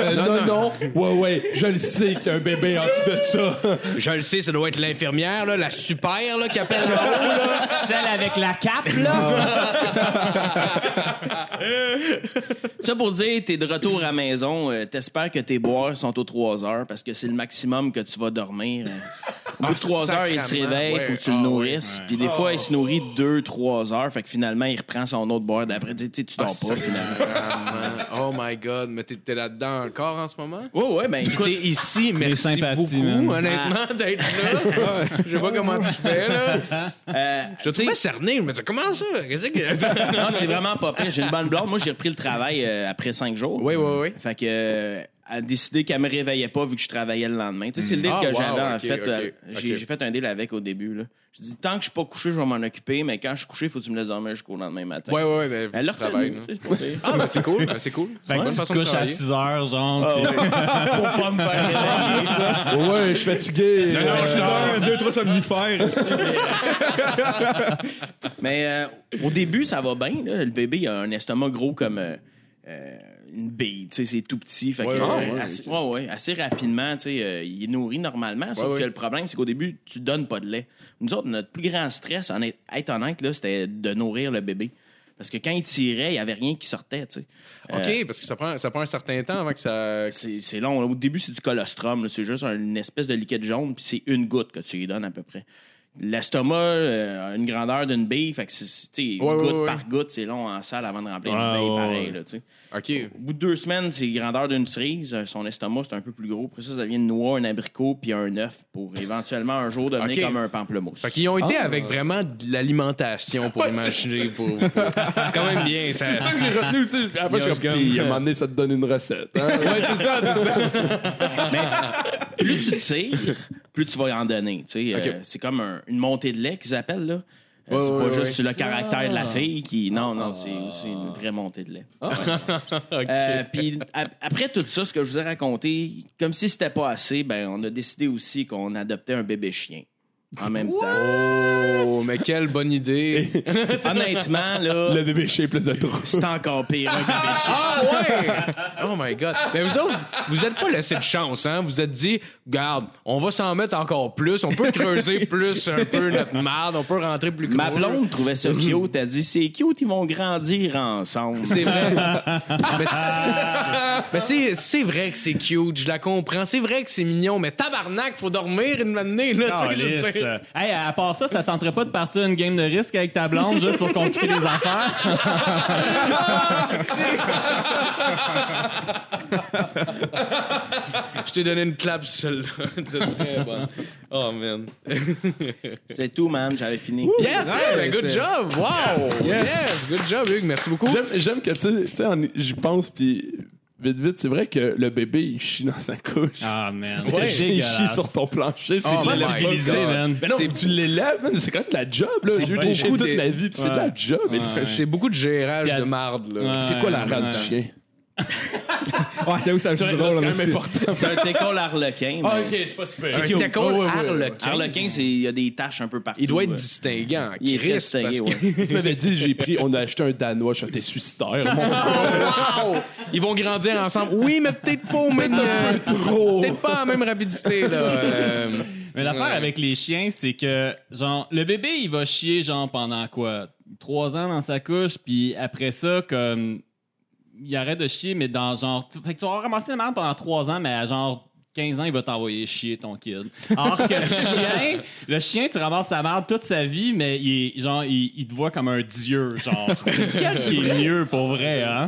Euh, non, non, Ouais, ouais, je le sais qu'il y a un bébé en dessous de ça. Je le sais, ça doit être l'infirmière, là, la super, là, qui appelle le haut, là. Celle avec la cape, là. Ça pour dire, t'es de retour à la maison, euh, t'espères que tes boires sont aux 3 heures parce que c'est le maximum que tu vas dormir. Euh, <laughs> Au bout de Ah, 3 heures, il se réveille, ouais. faut que tu le Ah, nourrisses. Puis des fois, il se nourrit 2-3 heures, fait que finalement, il reprend son autre boire d'après. Tu sais, tu dors pas, finalement. Oh my God, mais t'es là-dedans encore en ce moment? Ouais, ouais, ben écoute, T'es ici, merci beaucoup, honnêtement, d'être là. Je sais pas comment tu fais, là. <laughs> euh, Je te trouvais cerné, je me disais, comment ça? Qu'est-ce que... <laughs> non, c'est vraiment pas pire. J'ai une bonne blonde. Moi, j'ai repris le travail euh, après 5 jours. Oui, oui, oui. Fait que. euh, a décidé qu'elle me réveillait pas vu que je travaillais le lendemain. Tu sais, c'est le deal Ah, que wow, j'avais, en ok, fait. ok, euh, ok. J'ai j'ai fait un deal avec au début, là. Je dis, tant que je suis pas couché, je vais m'en occuper, mais quand je suis couché, il faut que tu me laisses dormir jusqu'au lendemain matin. Ouais, ouais, ouais, mais Elle l'a tu travailles, retenu, là. tu sais, c'est. <laughs> Ah, ben c'est cool, ben c'est cool. C'est Fait une que bonne tu te façon de couches à travailler. 6 heures, genre. Ah, puis- ouais. <laughs> Pour pas me faire <laughs> réveiller. Ouais, je suis fatigué. Non, non, je dors. Un, deux, trois somnifères. Mais euh, au début, ça va bien. là. Le bébé il a un estomac gros comme euh, euh, une bille. tu sais, C'est tout petit. Fait que, Ouais, euh, ouais, ouais, assez, ouais, ouais, assez rapidement, tu sais, euh, il est nourri normalement. Sauf ouais. que le problème, c'est qu'au début, tu donnes pas de lait. Nous autres, notre plus grand stress, en être, être honnête, là, c'était de nourrir le bébé. Parce que quand il tirait, il n'y avait rien qui sortait. tu sais. Euh, OK, parce que ça prend, ça prend un certain temps avant que ça... c'est long. Au début, c'est du colostrum. C'est juste une espèce de liquide jaune, puis c'est une goutte que tu lui donnes à peu près. L'estomac euh, a une grandeur d'une bille, fait que c'est, c'est, tu sais, Ouais, goutte ouais, ouais. par goutte, c'est long en salle avant de remplir Ouais, une bille ouais, pareil. ouais. Là, tu sais. OK. Au bout de deux semaines, c'est grandeur d'une cerise. Euh, Son estomac, c'est un peu plus gros. Après ça, ça devient une noix, un abricot, puis un œuf pour éventuellement un jour devenir comme un pamplemousse. Fait qu'ils ont été avec vraiment de l'alimentation pour imaginer. Pour, pour- C'est quand même bien. Ça... C'est ça que j'ai retenu aussi. Après, je suis comme, Puis, à un moment donné, ça te donne une recette. hein. Ouais, c'est ça, c'est ça. plus tu tires, plus tu vas en donner. tu sais. Ok. Euh, c'est comme un- une montée de lait qu'ils appellent. Là. Euh, Ouais, c'est pas ouais, juste le caractère de la fille qui. Non, non, c'est c'est une vraie montée de lait. <laughs> Euh, Puis a- après tout ça, ce que je vous ai raconté, comme si c'était pas assez, ben on a décidé aussi qu'on adoptait un bébé chien en même temps. Oh, mais quelle bonne idée. <laughs> Honnêtement, là, Le bébé chien plus de trous. c'est encore pire un bébé chien. Ah ouais! Oh my God. Mais vous autres, vous êtes pas laissé de chance, hein? Vous êtes dit, garde, on va s'en mettre encore plus, on peut creuser plus un peu notre marde, on peut rentrer plus Ma gros. blonde trouvait ça cute. Elle dit c'est cute, ils vont grandir ensemble. C'est vrai. <laughs> mais c'est- vrai que c'est cute, je la comprends. C'est vrai que c'est mignon, mais tabarnak, faut dormir une matinée, là, tu sais, dire. Hey, à part ça, ça tenterait pas de partir une game de risque avec ta blonde juste pour compliquer les affaires? Je t'ai donné une clap sur celle-là. C'était très bonne. Oh, man. C'est tout, man. J'avais fini. Yes, ben, good job. Wow. Yes. good job, Hugues. Merci beaucoup. J'aime, que, tu sais- tu sais, en- j'y pense, puis vite, vite, c'est vrai que le bébé, il chie dans sa couche. Ah, man. <laughs> il c'est chie sur ton plancher. C'est Oh civilisé, man. Mais non, C'est- tu l'élèves, man, c'est quand même de la job, là. J'ai eu beaucoup des chiens toute ma vie, puis c'est de la job. C'est beaucoup de gérage de marde, là. Ouais. C'est quoi la race ouais. du chien? <laughs> Ouais, c'est où ça C'est c'est drôle. c'est quand même c'est- important. C'est un técole harlequin. mais- Ah, ok, c'est pas super. Un ouais, ouais. harlequin. Harlequin, c'est- il y a des taches un peu partout. Il doit être euh. distinguant. Il est distingué, ouais. <laughs> Tu m'avais dit, j'ai pris, on a acheté un Danois, j'étais suicidaire. mon Wow! Ils vont grandir ensemble. Oui, mais peut-être pas au même un peu trop. Peut-être pas à la même rapidité, là. Euh, Mais l'affaire Ouais. avec les chiens, c'est que, genre, le bébé, il va chier, genre, pendant quoi? Trois ans dans sa couche, puis après ça, comme. Il arrête de chier, mais dans genre. Fait que tu vas ramasser la merde pendant trois ans, mais à genre. 15 ans, il va t'envoyer chier ton kid. Alors que le <laughs> chien, le chien, tu ramasses sa merde toute sa vie, mais il est, genre, il, il te voit comme un dieu, genre. <laughs> Qu'est-ce qui est mieux pour vrai, hein?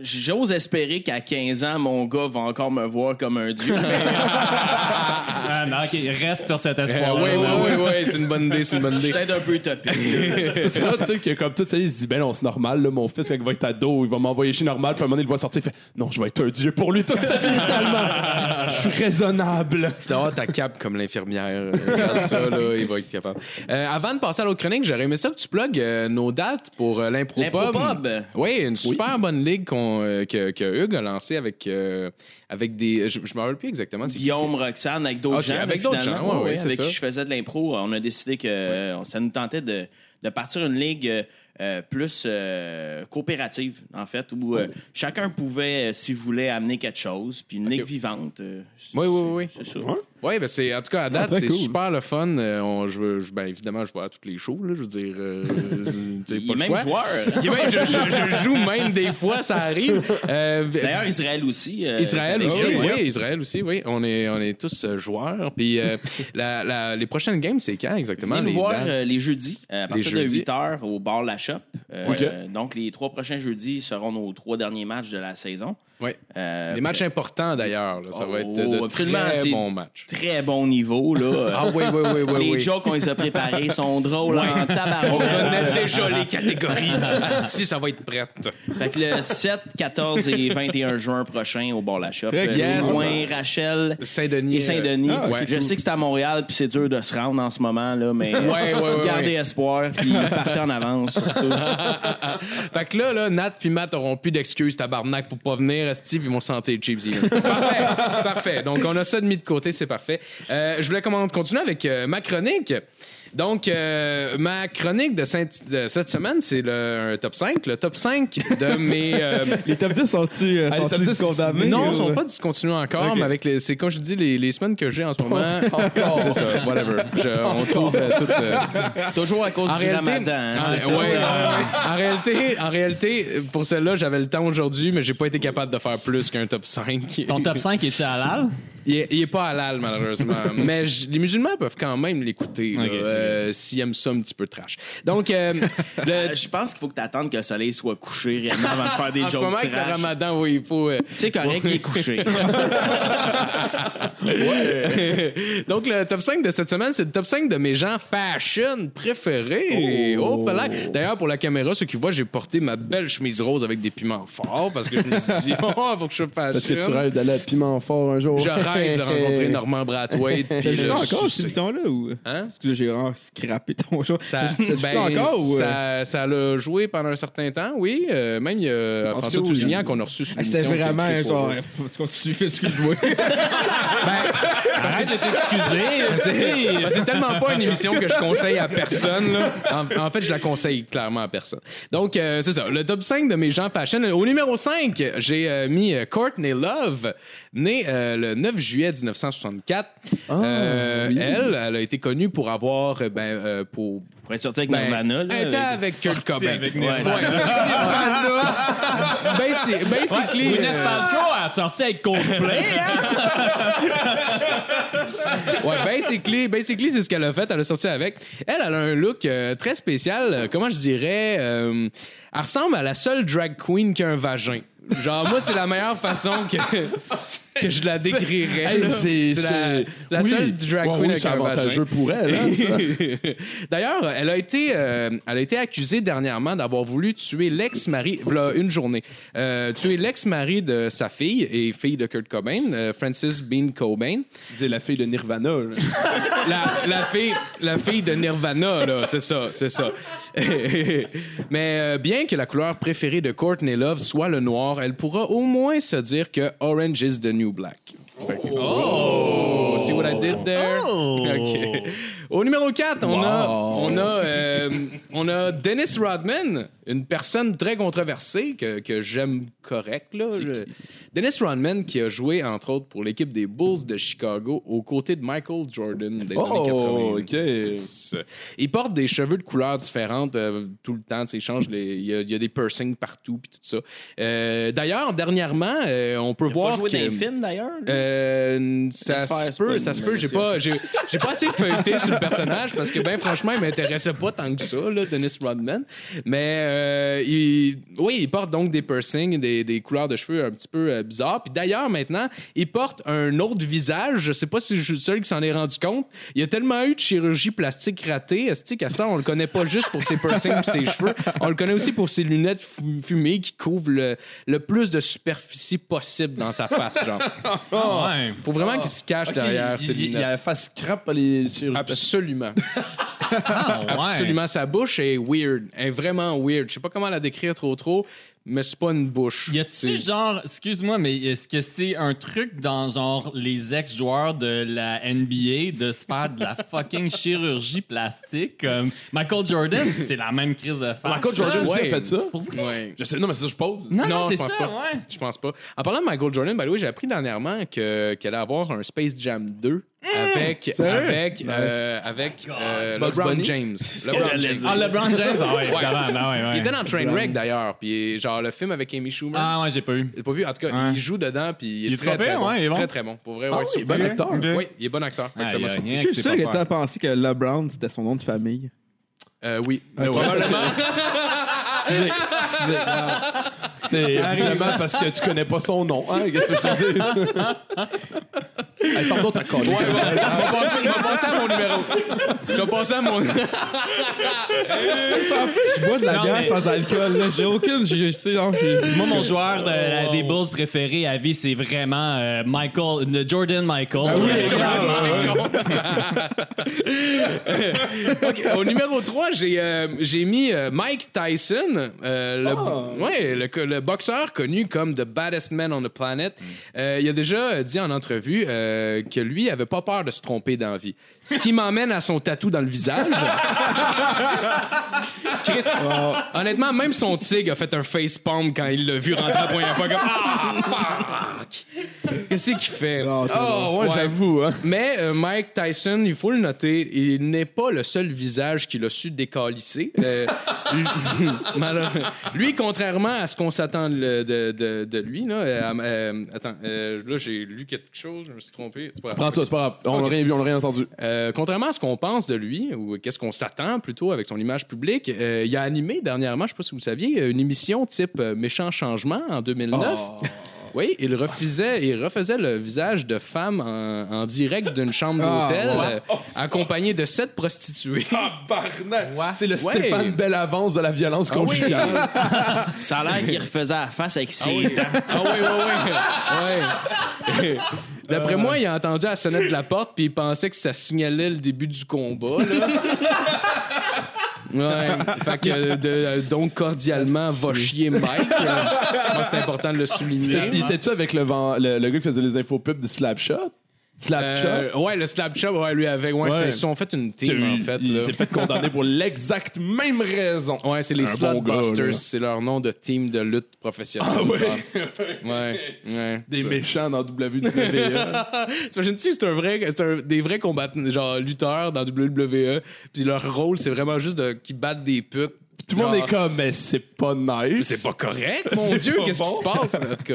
J'ose espérer qu'à 15 ans, mon gars va encore me voir comme un dieu. <laughs> non, ok, reste sur cet Oui, espoir. oui, oui, oui, c'est une bonne idée, c'est une bonne idée. peut-être un peu utopique. <laughs> C'est là, tu sais, que comme tout ça, il se dit, ben non, c'est normal, là, mon fils, quand il va être ado, il va m'envoyer chier normal, puis à un moment donné, il le voit sortir, il fait, non, je vais être un dieu pour lui toute sa vie, finalement. <laughs> Je suis raisonnable. Tu dois avoir ta cape comme l'infirmière. Euh, Regarde ça, là, il va être capable. Euh, avant de passer à l'autre chronique, j'aurais aimé ça que tu plugues euh, nos dates pour euh, l'impro pub. L'impro-pub. Oui, une super bonne ligue qu'on, euh, que, que Hugues a lancée avec, euh, avec des. Je, je me rappelle plus exactement. c'est qui- Guillaume, Roxane, avec d'autres Ok, gens. avec d'autres gens, ouais, Ouais, ouais, c'est avec ça. qui je faisais de l'impro. On a décidé que euh, ça nous tentait de, de partir une ligue euh, euh, plus euh, coopérative, en fait, où euh, chacun pouvait, euh, s'il voulait, amener quelque chose. Puis une ligue vivante. euh, Oui, oui, oui. C'est ça. Oui, ben c'est en tout cas à date, c'est cool. super le fun. Euh, on, je, veux- je- ben, évidemment, je vois à toutes les shows, là, je veux dire, euh, <laughs> Il pas est même choix. joueur. Il est même- je, je- je joue même des fois, ça arrive. Euh, D'ailleurs, Israël aussi. euh, Israël aussi, oui. Israël aussi, oui. On est, on est tous joueurs. Puis euh, <laughs> la- la- les prochaines games, c'est quand exactement? Venez nous les voir dates? euh, les jeudis, à partir de jeudis. 8 h au bar La Shop. Euh, Ok. Donc, les trois prochains jeudis seront nos trois derniers matchs de la saison. Oui. Euh, Des matchs importants d'ailleurs. là. Ça va être de, Oh, absolument, très c'est- bons matchs. Très bon niveau, là. Ah oui, oui, oui, oui. les oui. jokes qu'on les a préparés sont drôles en On tabarouette. connaît déjà les catégories. Asti, ça va être prête. Fait que le 7, 14 et 21 juin prochain au bar La Shop. Très Euh, bien. C'est loin, Rachel Saint-Denis. et Saint-Denis. euh, ouais. Je sais que c'est à Montréal puis c'est dur de se rendre en ce moment, là, mais Ouais, ouais, ouais, gardez ouais. espoir puis partez en avance. surtout. <laughs> Fait que là, là, Nat puis Matt auront plus d'excuses, tabarnak, pour pas venir, Steve, ils vont se sentir cheap. parfait, parfait. Donc, on a ça de mis de côté, c'est parfait. Euh, je voulais comment- continuer avec euh, ma chronique. Donc, euh, ma chronique de, cette- de cette semaine, c'est le un top 5. Le top 5 de <laughs> mes... euh, Les top 10 sont-tu euh, Ah, les sont-tu top 10, condamnés? non, ou- ils sont pas discontinués encore, Ok. mais avec les, c'est comme je dis, les, les semaines que j'ai en ce moment. <laughs> c'est ça, whatever. Je- on trouve euh, tout. euh, Toujours à cause en du réalité, ramadan. hein, en, c'est ça. ouais, en réalité, en réalité, pour celle-là, j'avais le temps aujourd'hui, mais j'ai pas été capable de faire plus qu'un top 5. Ton top 5 est-tu halal? <laughs> Il est, il est pas halal, malheureusement. <laughs> mais j- les musulmans peuvent quand même l'écouter, là, Ok. euh, s'ils aiment ça un petit peu trash. Donc, euh, <laughs> le- Euh, Je pense qu'il faut que tu attendes que le soleil soit couché réellement avant de faire des <laughs> en ce jokes moment, avec le trash. ramadan, oui, il faut... euh, C'est correct, il est couché. Donc, le top 5 de cette semaine, c'est le top 5 de mes gens fashion préférés. Oh, palais. D'ailleurs, pour la caméra, ceux qui voient, j'ai porté ma belle chemise rose avec des piments forts parce que je me suis dit, oh, faut que je sois fashion. Parce que tu rêves d'aller à Piment Fort un jour. Je rêve de rencontrer <laughs> Normand Brathwaite. Ça puis je encore cette émission-là ou? Hein? Excusez, j'ai vraiment scrappé ton show. Ça, ça ben, encore ou. euh? ça, ça l'a joué pendant un certain temps, oui. Euh, même il y a François. Tousignan qu'on a reçu sur Ah, C'était l'émission. a vraiment genre. tu fais ce que je vois. <laughs> <laughs> Arrête de t'excuser. <laughs> C'est tellement pas une émission que je conseille à personne. là. En, en fait, je la conseille clairement à personne. Donc, euh, c'est ça. Le top 5 de mes gens fashion. Au numéro 5, j'ai euh, mis euh, Courtney Love, née euh, le 9 juillet 1964. Euh, oui. Elle, elle a été connue pour avoir, ben, euh, pour... Pour être sorti avec Ben, Nirvana. là, elle était avec- avec Kurt Cobain. avec Ouais, Nirvana. c'est ça. <laughs> Basi- basically, Gwyneth euh, Paltrow a sorti avec Coldplay. hein? <laughs> Ouais, basically, basically c'est ce qu'elle a fait. Elle a sorti avec. Elle, elle a un look euh, très spécial. euh, comment je dirais euh, Elle ressemble à la seule drag queen qui a un vagin. Genre, moi, c'est la meilleure façon que, <laughs> que je la décrirais. C'est la, oui. seule drag Ouais, queen oui, avec c'est un avantageux vagin. pour elle. hein. <laughs> D'ailleurs, elle a été, euh, elle a été accusée dernièrement d'avoir voulu tuer l'ex-mari, voilà une journée, euh, tuer l'ex-mari de sa fille et fille de Kurt Cobain, euh, Frances Bean Cobain. C'est la fille de Nirvana. <laughs> la, la fille, la fille de Nirvana, là, c'est ça, c'est ça. Mais euh, bien que la couleur préférée de Courtney Love soit le noir, elle pourra au moins se dire que orange is the new black. Fait que- Oh! See what I did there? <laughs> OK. Au numéro 4, on a, on, a, euh, on a Dennis Rodman, une personne très controversée que, que j'aime correct. Là. Je- Dennis Rodman qui a joué, entre autres, pour l'équipe des Bulls de Chicago aux côtés de Michael Jordan des années 80. Oh, OK. Il porte des cheveux de couleurs différentes euh, tout le temps. Il change les, il y, a, il y a des piercings partout puis tout ça. Euh, D'ailleurs, dernièrement, euh, on peut Pas voir joué que dans les films, d'ailleurs. euh, ça se pas peut, ça se peut. J'ai pas, j'ai, j'ai pas assez feuilleté sur le personnage parce que, ben, franchement, il m'intéressait pas tant que ça, là, Dennis Rodman. Mais, euh, il, oui, il porte donc des piercings, des, des couleurs de cheveux un petit peu euh, bizarres. Puis d'ailleurs, maintenant, il porte un autre visage. Je sais pas si je suis le seul qui s'en est rendu compte. Il y a tellement eu de chirurgie plastique ratée. Est-ce qu'à ce temps, on le connaît pas juste pour ses piercings et ses cheveux? On le connaît aussi pour ses lunettes fu- fumées qui couvrent le, le plus de superficie possible dans sa face, genre. Ouais. Faut vraiment qu'il se cache derrière il, ses il, il lunettes. a la face crap les chirurgies. Absolument. <laughs> Ah, ouais. Absolument. Sa bouche est weird. Elle est vraiment weird. Je sais pas comment la décrire trop trop, mais c'est pas une bouche. Y a-tu genre, excuse-moi, mais est-ce que c'est un truc dans genre les ex-joueurs de la NBA de se faire de la <laughs> fucking chirurgie plastique? Comme Michael Jordan, c'est la même crise de face. Michael Jordan aussi Ouais. a fait ça? Ouais. Je sais, non, mais ça je pose. Non, non, Non, c'est je pense ça, pas. ouais. Je pense pas. En parlant de Michael Jordan, by the way, j'ai appris dernièrement que- qu'elle allait avoir un Space Jam 2 avec, avec, euh, avec euh, Bugs LeBron? James. LeBron James. Ah, LeBron James? Ah ouais, évidemment, ben ouais, ouais. Il était dans Trainwreck d'ailleurs, puis genre le film avec Amy Schumer. Ah ouais, j'ai pas eu. J'ai pas vu. En tout cas, Ouais. il joue dedans, puis il est, Il est très, très bien, bon. ouais, il est bon. Très, très bon. Pour vrai, Ah ouais, oui, super. bon acteur. Oui, il est bon acteur. Ah, ça Je que suis c'est sûr pas que t'as pensé que LeBron, c'était son nom de famille. Euh, oui. Ouais. Probablement. <laughs> Évidemment parce que tu connais pas son nom. Hein? Qu'est-ce que je te dis? <laughs> hey, pardon, t'as collé. Ouais, ouais, on va passer, à mon numéro. Je vais passer à mon. Je bois de la Non, bière mais- sans alcool. là. J'ai aucune. Je sais, non, j'ai- Moi, mon joueur de la- des Bulls préféré à vie, c'est vraiment euh, Michael, le Jordan Michael. <laughs> OK, Au numéro 3, j'ai euh, j'ai mis euh, Mike Tyson, euh, le, ouais, le, co- le boxeur connu comme The Baddest Man on the Planet. Euh, il a déjà dit en entrevue euh, que lui avait pas peur de se tromper dans la vie. Ce qui m'emmène à son tatou dans le visage. <laughs> Chris, honnêtement, même son tigre a fait un facepalm quand il l'a vu rentrer à la première fois. Comme, ah, fuck! Qu'est-ce qu'il fait? Ah, c'est Oh, ouais, Ouais. j'avoue. Hein? Mais euh, Mike Tyson, il faut le noter, il n'est pas le seul visage qu'il a su décalisser. Euh, <laughs> lui, contrairement à ce qu'on s'attend de, de- de- de lui, là, euh, euh, attends, euh, là j'ai lu quelque chose, je me suis trompé. C'est pas grave. Prends-toi, c'est pas grave. On n'a rien vu, on n'a rien entendu. Euh, contrairement à ce qu'on pense de lui, ou qu'est-ce qu'on s'attend plutôt avec son image publique, euh, il a animé dernièrement, je sais pas si vous saviez, une émission type euh, Méchant Changement en 2009. Oui, il refusait, il refaisait le visage de femme en, en direct d'une chambre Ah, d'hôtel, ouais. euh, accompagné de sept prostituées. C'est le Ouais. Stéphane Bellavance de la violence Ah oui. conjugale. <laughs> Ça a l'air qu'il refaisait la face avec ses dents. Ah oui, oui, oui. Ouais. <laughs> D'après moi, il a entendu la sonnette de la porte puis il pensait que ça signalait le début du combat. Là. <laughs> Ouais. Fait que, euh, de- euh, donc, cordialement, va chier Mike. Euh, je pense que c'est important de le souligner. Il était-tu avec le, vent- le, le gars qui faisait les infos pubs de Slapshot? Slap chop. Euh, ouais, le slap chop, ouais, lui avec. Ouais, Ouais. ils se sont fait une team, en fait. il là. s'est fait condamner pour l'exacte même raison. Ouais, c'est les Un bon gars, c'est leur nom de team de lutte professionnelle. Ah ouais. <laughs> Ouais, ouais. Des méchants dans WWE. <laughs> T'imagines-tu, c'est un vrai, c'est un, des vrais combattants, genre lutteurs dans WWE, puis leur rôle, c'est vraiment juste de, qu'ils battent des putes. Tout le monde est comme, mais c'est pas nice. C'est pas correct, mon C'est Dieu, qu'est-ce qui se passe? En tout cas.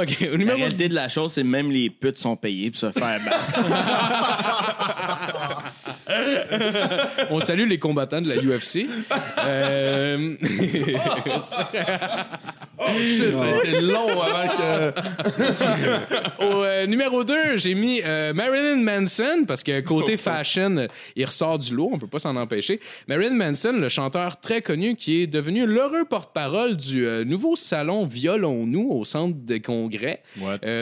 OK, au La numéro réalité de la chose, c'est même les putes sont payées pour se faire battre. <laughs> On salue les combattants de la UFC. Euh, <laughs> Oh shit, ça a été long avant que. <laughs> Au euh, numéro 2, j'ai mis euh, Marilyn Manson parce que côté fashion, euh, il ressort du lot, on peut pas s'en empêcher. Marilyn Manson, le chanteur très connu qui est devenu l'heureux porte-parole du euh, nouveau salon Violons-nous au centre des congrès.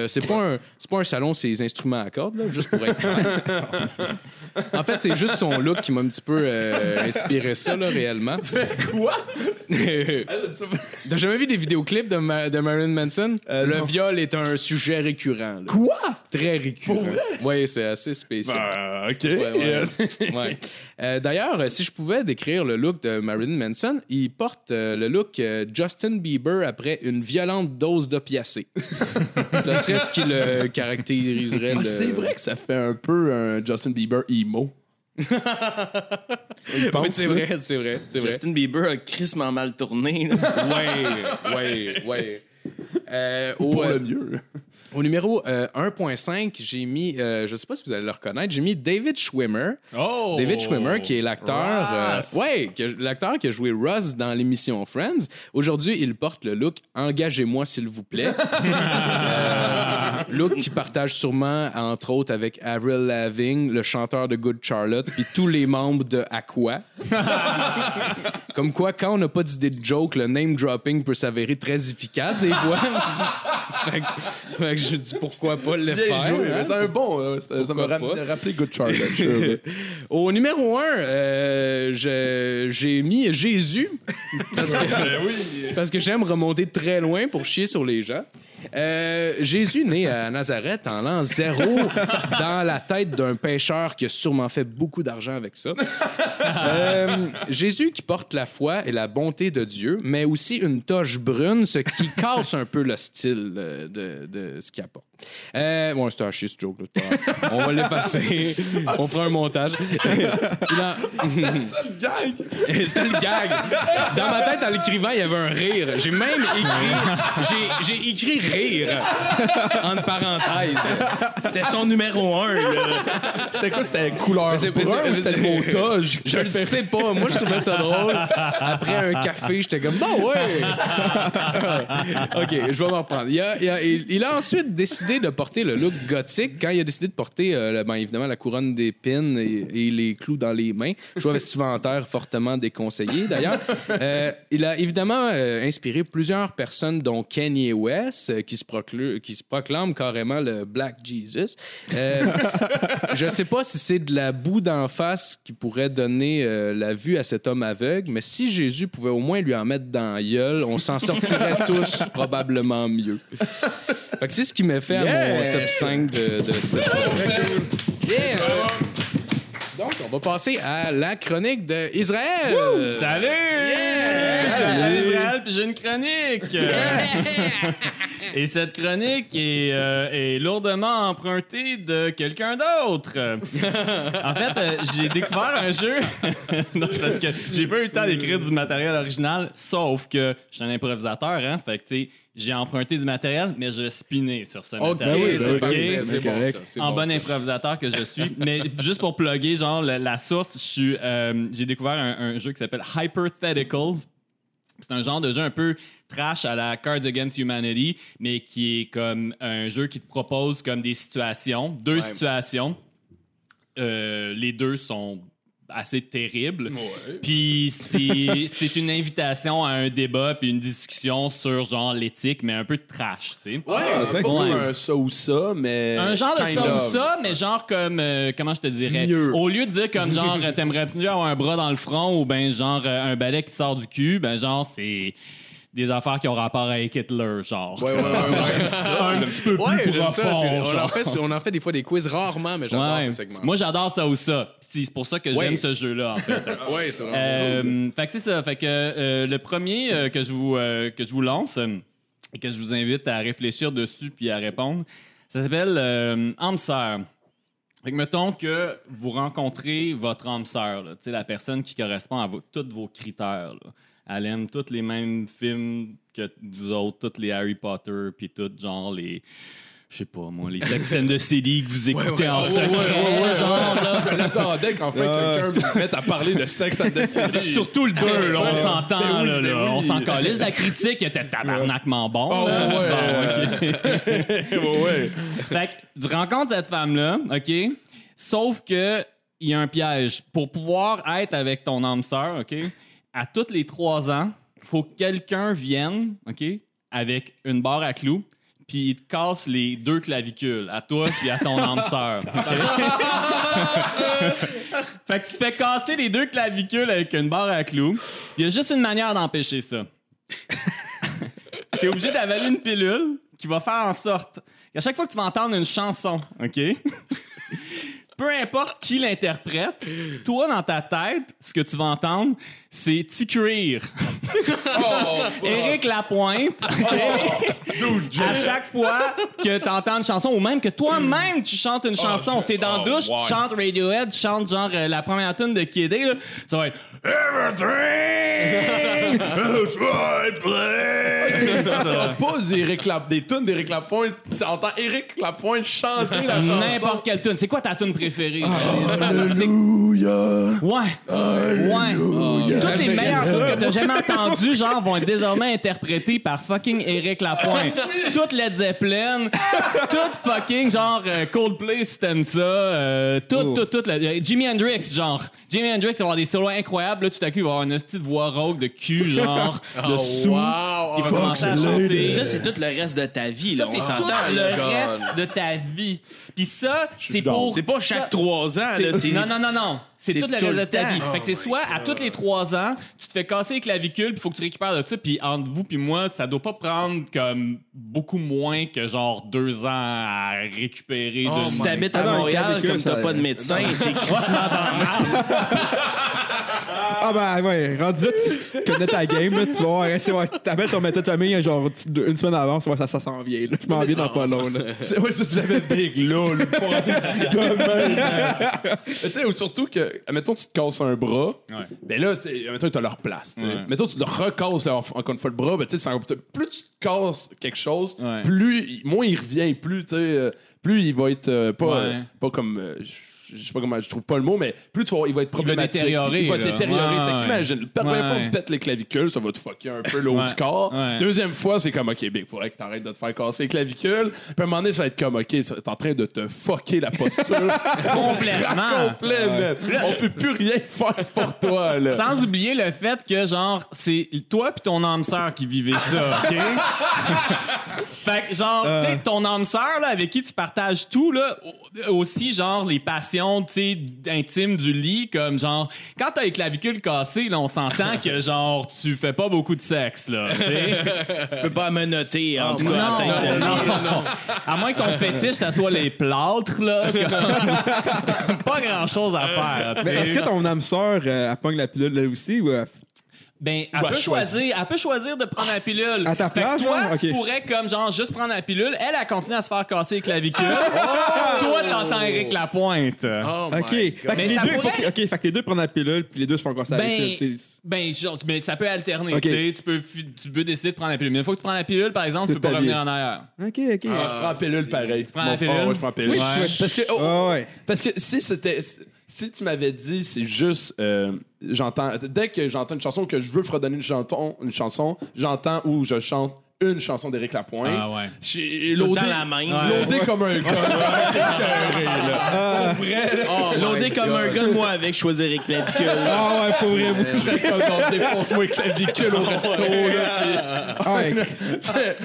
C'est pas un c'est pas un salon, c'est les instruments à cordes là, juste pour être. <laughs> En fait, c'est juste son look qui m'a un petit peu inspiré ça là réellement. <laughs> Quoi? T'as jamais vu des vidéoclips de, Ma- de Marilyn Manson? Euh, le non. viol est un sujet récurrent. là. Quoi? Très récurrent. Oui, c'est assez spécial. Ah, ok. Ouais, ouais. Euh, Ouais. <laughs> Euh, D'ailleurs, euh, si je pouvais décrire le look de Marilyn Manson, il porte euh, le look euh, Justin Bieber après une violente dose d'opiacé. <laughs> Ce serait ce qui le caractériserait. Ah, le- C'est vrai que ça fait un peu un Justin Bieber emo. <laughs> Oui, pense, c'est vrai, c'est vrai, c'est vrai. Justin Bieber a crissement mal tourné. Ouais, ouais, ouais. Euh, au, Pour euh, le mieux. Au numéro euh, 1.5, j'ai mis, euh, je sais pas si vous allez le reconnaître, j'ai mis David Schwimmer. Oh! David Schwimmer, qui est l'acteur, euh, ouais, que- l'acteur qui a joué Ross dans l'émission Friends. Aujourd'hui, il porte le look "Engagez-moi s'il vous plaît", <laughs> Euh, look qui partage sûrement entre autres avec Avril Lavigne, le chanteur de Good Charlotte, puis tous les membres de Aqua. <laughs> Comme quoi, quand on n'a pas d'idée de joke, le name dropping peut s'avérer très efficace des fois. <laughs> fait, que, fait que je dis pourquoi pas le Bien faire. joué. hein? mais C'est un bon. euh, ça m'a rappelé Good Charlotte. <laughs> Au numéro 1, j'ai mis Jésus. Parce que, parce que j'aime remonter très loin pour chier sur les gens. Euh, Jésus, né à Nazareth en l'an zéro, <laughs> dans la tête d'un pêcheur qui a sûrement fait beaucoup d'argent avec ça. Euh, Jésus qui porte la foi et la bonté de Dieu, mais aussi une toche brune, ce qui <laughs> casse un peu le style euh, de, de ce qu'il apporte. Euh, bon, c'était un chier, ce joke. là. On va l'effacer. <laughs> On fera un montage. Puis <laughs> dans- C'était le gag. Dans ma tête, en l'écrivant, il y avait un rire. J'ai même écrit. J'ai, j'ai écrit rire. Entre parenthèses. C'était son numéro un. là. C'était quoi? C'était couleur c'est- brun c'est- ou c'était le mot toge? <laughs> Je le sais pas. Moi, je trouvais ça drôle. Après un café, j'étais comme, bon, ouais. OK, je vais m'en reprendre. Il a, il, a, il- il a ensuite décidé de porter le look gothique quand il a décidé de porter, euh, le- ben, évidemment, la couronne d'épines et, et les clous dans les mains. Choix vestimentaire fortement déconseillé, d'ailleurs. <laughs> Euh, il a évidemment euh, inspiré plusieurs personnes, dont Kanye West, euh, qui, se proclu- qui se proclame carrément le Black Jesus. Euh, <laughs> je sais pas si c'est de la boue d'en face qui pourrait donner euh, la vue à cet homme aveugle, mais si Jésus pouvait au moins lui en mettre dans la gueule, on s'en sortirait <laughs> tous probablement mieux. Fait que c'est ce qui m'a fait à mon top 5 de, de cette <laughs> Yeah! Donc, on va passer à la chronique de Israël. Salut! Yeah! Je Salut! m'appelle Israël, puis j'ai une chronique. <laughs> <laughs> Et cette chronique est, euh, est lourdement empruntée de quelqu'un d'autre. en fait, euh, j'ai découvert un jeu. non, c'est parce que j'ai pas eu le temps d'écrire du matériel original, sauf que je suis un improvisateur, hein. Fait que, tu sais, j'ai emprunté du matériel, mais je spinais sur ce OK, matériel. parfait, c'est bon correct. en bon improvisateur que je suis. <laughs> Mais juste pour plugger, genre, la, la source, euh, j'ai découvert un, un jeu qui s'appelle Hypotheticals. C'est un genre de jeu un peu trash à la Cards Against Humanity, mais qui est comme un jeu qui te propose comme des situations, deux situations. Euh, les deux sont assez terribles. Puis c'est <laughs> c'est une invitation à un débat puis une discussion sur genre l'éthique, mais un peu trash, tu sais. Ouais, un peu Ouais. comme un ça ou ça, mais. Un genre de ça of. ou ça, mais genre comme, euh, comment je te dirais? Mieux. Au lieu de dire comme genre, <laughs> t'aimerais mieux avoir un bras dans le front ou ben genre euh, un balai qui te sort du cul, ben genre c'est des affaires qui ont rapport avec Hitler, genre. Ouais, ouais, ouais, ouais. <laughs> un petit peu plus Ouais, ça. profond, On en, fait, on en fait des fois des quiz rarement, mais j'adore Ouais. ce segment. Moi, j'adore ça ou ça. C'est pour ça que Ouais. j'aime ce jeu-là, en fait. <laughs> ouais, c'est vraiment Euh, fait que c'est ça. Fait que euh, le premier euh, que je vous euh, que je vous lance et que je vous invite à réfléchir dessus puis à répondre, ça s'appelle âme sœur. Fait que mettons que vous rencontrez votre âme sœur, la personne qui correspond à vos- tous vos critères. là. Elle aime tous les mêmes films que vous autres, tous les Harry Potter, puis tout genre les je sais pas moi, les scènes de CD que vous écoutez en secret, genre là. Je l'attendais qu'enfin quelqu'un me mette à parler de sexe and the <laughs> City. Surtout le 2, là, on s'entend, Ben oui, là, ben là. oui. on s'en calisse. La critique était tabarnakement bon. Oh, là. ouais. Bon, OK. <laughs> ouais, ouais. Fait que tu rencontres cette femme-là, OK? Sauf que il y a un piège. Pour pouvoir être avec ton âme sœur, OK? À tous les trois ans, faut que quelqu'un vienne, OK? Avec une barre à clous, puis il te casse les deux clavicules, à toi puis à ton âme sœur. <laughs> <laughs> fait que tu te fais casser les deux clavicules avec une barre à clous. Il y a juste une manière d'empêcher ça. <laughs> T'es obligé d'avaler une pilule qui va faire en sorte qu'à chaque fois que tu vas entendre une chanson, OK? Peu importe qui l'interprète, toi, dans ta tête, ce que tu vas entendre, c'est Ticrir. <laughs> Éric Lapointe, OK? à chaque fois que tu entends une chanson, ou même que toi-même tu chantes une chanson, t'es dans la douche, tu chantes Radiohead, tu chantes genre euh, la première tune de Kid A, là, ça va être Everything is right place. Pas Eric Lap, des tunes d'Éric Lapointe. Tu entends Éric Lapointe chanter la chanson. N'importe quelle tune. C'est quoi ta tune préférée? Alléluia! Ouais. Ouais. Toutes les meilleures tunes que t'as jamais entendues, genre, vont être désormais interprétées par fucking Eric Lapointe. Toutes Led Zeppelin, toutes fucking, genre, euh, Coldplay, si t'aimes ça. euh, tout, tout, tout. là. Euh, Jimi Hendrix, genre. Jimi Hendrix, il va avoir des solos incroyables. Là, tout à coup, il va avoir une hostie de voix rauque de cul, genre, <laughs> de sous. wow. Il va commencer à chanter. Ça, c'est tout le reste de ta vie. Là, Ça, on c'est s'entend. tout là. le reste de ta vie. Puis ça, c'est pour... C'est pas chaque trois ans. Là, Non, non, non, non. C'est c'est tout le tout reste de ta vie. Fait que c'est soit à tous les trois ans, tu te fais casser les clavicules, puis faut que tu récupères de ça, puis entre vous puis moi, ça doit pas prendre comme beaucoup moins que genre deux ans à récupérer de Si t'habites à Ah Montréal, comme t'as pas de médecin, t'es crissement <laughs> Ah ben ouais, rendu là, tu connais ta game, là, tu vas voir, c'est ouais, t'appelles ton médecin de famille genre tu- deux- une semaine avant, tu vois, ça, ça s'en vient, là. Je m'en viens dans pas long, là. <laughs> Tu sais, ouais, ça, tu l'avais big, là, le bordel de même. Mais Tu sais, ou surtout que, admettons, tu te casses un bras, ben là, c'est- admettons, tu as leur place, tu sais. Ouais. Mettons, tu te recasses, là, encore une fois, le bras, ben tu sais, c'est- plus tu te casses quelque chose, Ouais. plus, moins il revient, plus, tu sais, euh, plus il va être euh, pas, Ouais. euh, pas comme, euh, je sais pas comment, je trouve pas le mot, mais plus tu vas, il va être problématique. détériorer, Il va là. détériorer. Ouais, C'est ouais. qu'imagine, la première fois on te pète les clavicules, ça va te fucker un peu le haut Ouais. du corps. Deuxième fois, c'est comme, OK, big, faudrait que t'arrêtes de te faire casser les clavicules. Puis à un moment donné, ça va être comme, OK, t'es en train de te fucker la posture. <laughs> Complètement. <laughs> Complet, man. On peut plus rien faire pour toi, là. Sans oublier le fait que, genre, c'est toi puis ton âme sœur qui vivez ça, <laughs> OK? fait que, genre, tu sais, ton âme sœur, là, avec qui tu partages tout, là, au- aussi, genre, les passions, tu sais, intimes du lit, comme, genre, quand t'as les clavicules cassées, là, on s'entend que, <laughs> genre, tu fais pas beaucoup de sexe, là, tu <laughs> peux pas me noter, en tout cas. Non, non, non. À moins que ton fétiche, ça soit les plâtres, là. comme- <laughs> pas grand-chose à faire, Mais est-ce que ton âme sœur, euh, elle pogne la pilule là aussi ou euh, Ben, elle peut choisir, elle peut choisir de prendre la pilule. À ta place, toi, genre? tu pourrais comme genre juste prendre la pilule. Elle, elle continue à se faire casser les clavicules. <laughs> toi, t'entends Eric Lapointe. Oh my Ok. Fait que Mais les ça deux, faut pourrait- que- ok, fait que les deux prennent la pilule puis les deux se font casser la Ben, pilule. Ben, genre, mais ça peut alterner. Ok. tu sais. Tu peux, fi- tu peux décider de prendre la pilule. Mais une fois que tu prends la pilule, par exemple, tu peux pas ta revenir en arrière. Ok, ok. je prends la pilule pareil. Tu prends la pilule? je prends la pilule. Oui, Ouais. Parce que, oh, Ah ouais. parce que si c'était, si tu m'avais dit, c'est juste, euh, j'entends, dès que j'entends une chanson ou que je veux fredonner une chanson, une chanson, j'entends ou je chante une chanson d'Éric Lapointe. Ah ouais. J'ai Tout le loadé, temps la même. Loadé comme un gars. T'es écœuré, là. Pour vrai, là. Loadé comme un gars de moi avec choisir Eric Clavicule. Ah ouais, pour vrai. moi. Défonce-moi avec clavicule au resto, là. Ah ouais. Peut-être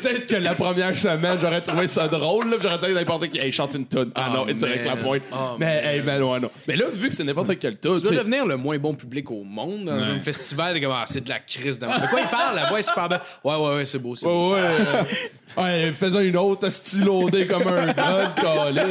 peut-être que la première semaine, j'aurais trouvé ça drôle, là. puis J'aurais dit à n'importe qui, hey, chante une tonne. Ah Oh, non, et tu avec la man. pointe. Oh, mais, hey, ben non, non. Mais là, vu que c'est n'importe quel tonne, Tu dois devenir le moins bon public au monde dans un festival. t'es comme, ah, c'est de la crise. Dans... De quoi il parle? La voix est super belle. Ouais, ouais, ouais, c'est beau. c'est beau. Ouais, ouais. <laughs> Ouais, faisant une autre stylodée comme un gars, calé.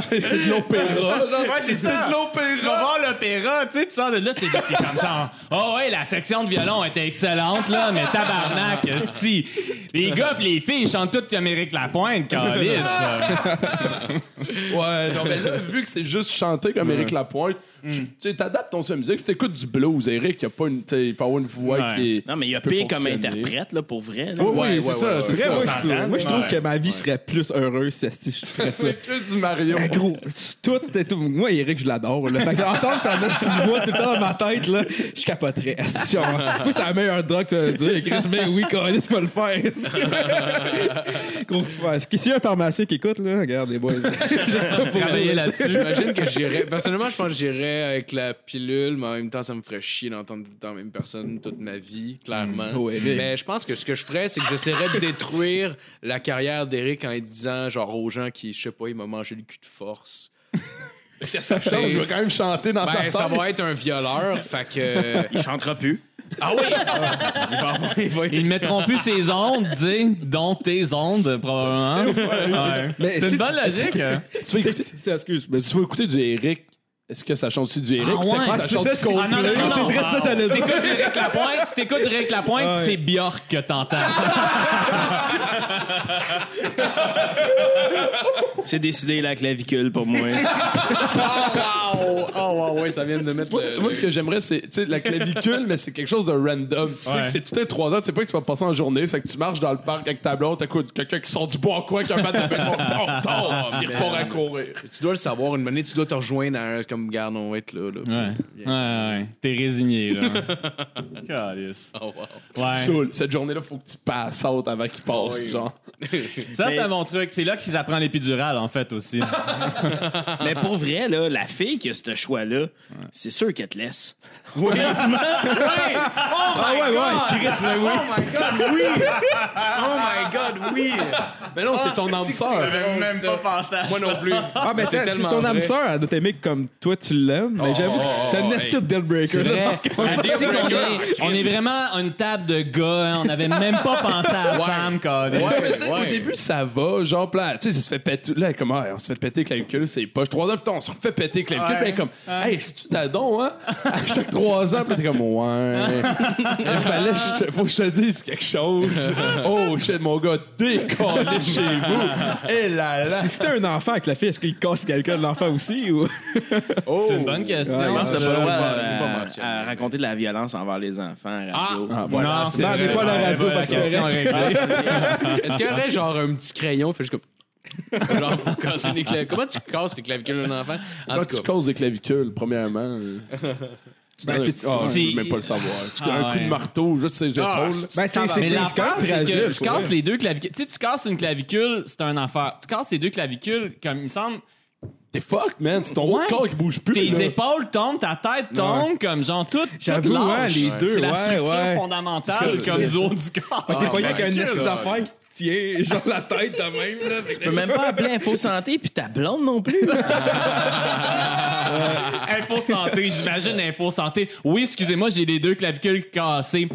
C'est c'est de l'opéra. Ouais, c'est ça. de l'opéra. Tu vas voir l'opéra, tu sais, tu sors de là, t'es t'es comme genre, oh ouais, la section de violon était excellente, là, mais tabarnak, si. Les gars pis les filles ils chantent toutes comme Éric Lapointe, calice. Ouais, non, mais là, vu que c'est juste chanter comme Éric Lapointe, tu sais, t'adaptes ton son de musique. Si t'écoutes du blues, Éric, il a pas une, tu il peut avoir une voix Ouais. qui est. Non, mais il y a pire comme interprète, là, pour vrai. là. Oui, oui, Ouais, c'est ouais, ça, ouais, c'est Vrai, ça. moi, je trouve, moi, je trouve ouais. que ma vie serait plus heureuse si je ferais ça. <laughs> que du Mario. Ben, gros, tout, est tout. Moi, Eric, je l'adore. là. Fait que entendre son petite voix tout le temps dans ma tête, là, je capoterais. Moi, c'est la meilleure drogue que tu vas dire. Chris, mais oui, Carlis peut le faire. Gros, qu'il y a un pharmacien qui écoute, là? Regarde, les boys. <laughs> Travailler là-dessus. J'imagine que j'irais. Personnellement, je pense que j'irais avec la pilule, mais en même temps, ça me ferait chier d'entendre tout le temps la même personne toute ma vie, clairement. Eric. mais je pense que ce que je ferais, c'est que j'essaierais de détruire la carrière d'Eric en disant, genre, aux gens qui, je sais pas, il m'a mangé le cul de force. Qu'est-ce <laughs> que ça change? Je vais quand même chanter dans ta Ben, tête. ça va être un violeur, fait que. <laughs> Il chantera plus. Ah oui! <laughs> Il va avoir- il va Ils ne mettront plus ses ondes, dis, dont tes ondes, probablement. Ouais. C'est si- une bonne logique. hein. Tu veux écouter, C'est- Excuse, mais tu veux écouter du Eric? Est-ce que ça chante aussi du Eric? Ah ouais, ça c'est chante ça, du Ah non, non, non. C'est ça, j'allais Si t'écoutes Eric Lapointe, si t'écoutes Eric Lapointe, Ouais. c'est Björk que t'entends. C'est décidé la clavicule pour moi. <laughs> Oh, oh, ouais, ça vient de mettre. Moi, le- moi, ce que j'aimerais, c'est tu sais, la clavicule, mais c'est quelque chose de random. Tu sais Ouais. que c'est tout les trois heures. Tu sais pas que tu vas passer en journée. C'est que tu marches dans le parc avec ta blonde, t'écoutes quelqu'un qui sort du bois quoi, qui a un bat de béton, tom, tom, il repart à courir. Tu dois le savoir, une minute, tu dois te rejoindre à un comme garde, on va être là. là. Ouais. Ouais, ouais. T'es résigné, là. <laughs> Calice. Oh, wow. Ouais. saoules. Cette journée-là, faut que tu passes out avant qu'il passe, oui. genre. <laughs> Ça, Mais- c'est mon truc. C'est là qu'ils apprennent l'épidurale, en fait, aussi. <laughs> Mais pour vrai, là, la fille qui a ce choix-là, c'est sûr qu'elle te laisse. Oh my god! Oh my god, oui! Oh my god, oui! Mais non, c'est ton âme sœur. même pas pensé à Moi non plus. Ah, mais c'est ton âme sœur, elle doit t'aimer comme toi, tu l'aimes. Mais j'avoue, que c'est un esti de deal breaker. <laughs> On est vraiment une table de gars. hein. On n'avait même pas pensé à la femme, Calice. Ouais, mais tu sais, Ouais. au début, ça va. Genre, là, tu sais, ça se fait péter. Là, comme, ah, on se fait péter avec la c'est pas. Trois tard, on se refait péter avec la. Puis elle est comme, hey, c'est-tu d'adon, hein? <laughs> À chaque trois ans, puis t'es comme, ouais. <laughs> Il fallait, que je te- faut que je te dise quelque chose. <laughs> Oh, shit, mon gars, décollé chez vous. Et là là. Si t'as un enfant avec la fille, est-ce qu'il casse quelqu'un de l'enfant aussi? Ou... <laughs> C'est une bonne question. Ouais, Je pense que t'as c'est pas le droit pas- à- c'est pas à, mentionné. à raconter de la violence envers les enfants à la radio? Ah, voilà. Non, c'est- mais pas la radio, la parce que- question réglée. Est-ce qu'il y aurait genre un petit crayon, fait juste comme. genre pour casser les clavicules? Comment tu casses les clavicules d'un enfant? En Quand tout tu cas. causes des clavicules, premièrement? euh, Tu Ben, un- ah, je veux même pas le savoir. Tu Ah, un coup ouais. de marteau juste ses épaules. Ah, Ben, c'est- c'est Mais c'est l'affaire, que je pour casse vrai. les deux clavicules. Tu sais, tu casses une clavicule, c'est une affaire. Tu casses les deux clavicules, comme il me semble, T'es fuck, man. C'est ton Ouais. corps qui bouge plus. tes là. épaules tombent, ta tête tombe, comme genre tout, tout J'avoue, hein, lâche. les deux, C'est la ouais, structure ouais. fondamentale C'est comme ça. du corps. T'es pas un my esti God. d'affaires qui te tient, genre la tête de même. Là. Tu peux même pas appeler Info Santé puis ta blonde non plus. <laughs> Info santé, j'imagine info santé. Oui, excusez-moi, j'ai les deux clavicules cassées.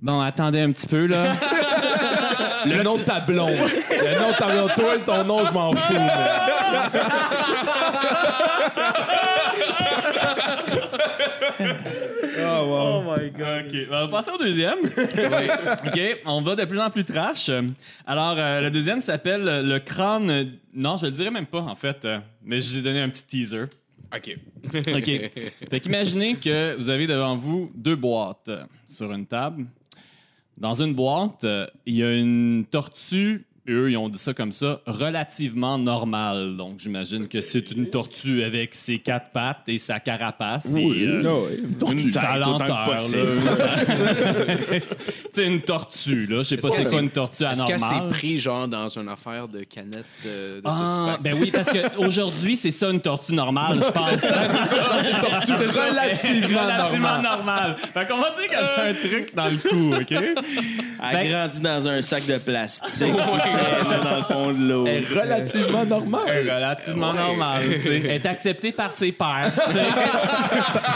Bon, attendez un petit peu, là. <laughs> Le nom de ta blonde. Le nom de ta blonde. Toi, ton nom, je m'en fous. <laughs> man. Oh my god. OK, on va passer au deuxième. <laughs> OK, on va de plus en plus trash. Alors, euh, le deuxième s'appelle le crâne... Non, je le dirais même pas, en fait, euh, mais je vous ai donné un petit teaser. OK. OK. fait qu'imaginez que vous avez devant vous deux boîtes sur une table. Dans une boîte, euh, il y a une tortue eux, ils ont dit ça comme ça, relativement normal. Donc, j'imagine que c'est une tortue avec ses quatre pattes et sa carapace. et, euh, une tête, sa autant que lenteur, possible. là. Tu sais, une tortue, là. Je sais pas Est-ce c'est que quoi c'est- une tortue Est-ce qu'elle s'est anormale. pris genre dans une affaire de canette euh, de Ah, ben oui, parce qu'aujourd'hui, c'est ça une tortue normale, je pense. <laughs> <laughs> c'est une tortue relativement relativement normale. Fait qu'on va dire qu'elle a un truc dans le cou, OK? Elle Ben- grandit dans un sac de plastique. <laughs> là, dans le fond de l'eau. Elle est relativement normale. relativement normal. tu sais. Elle est acceptée par ses pères.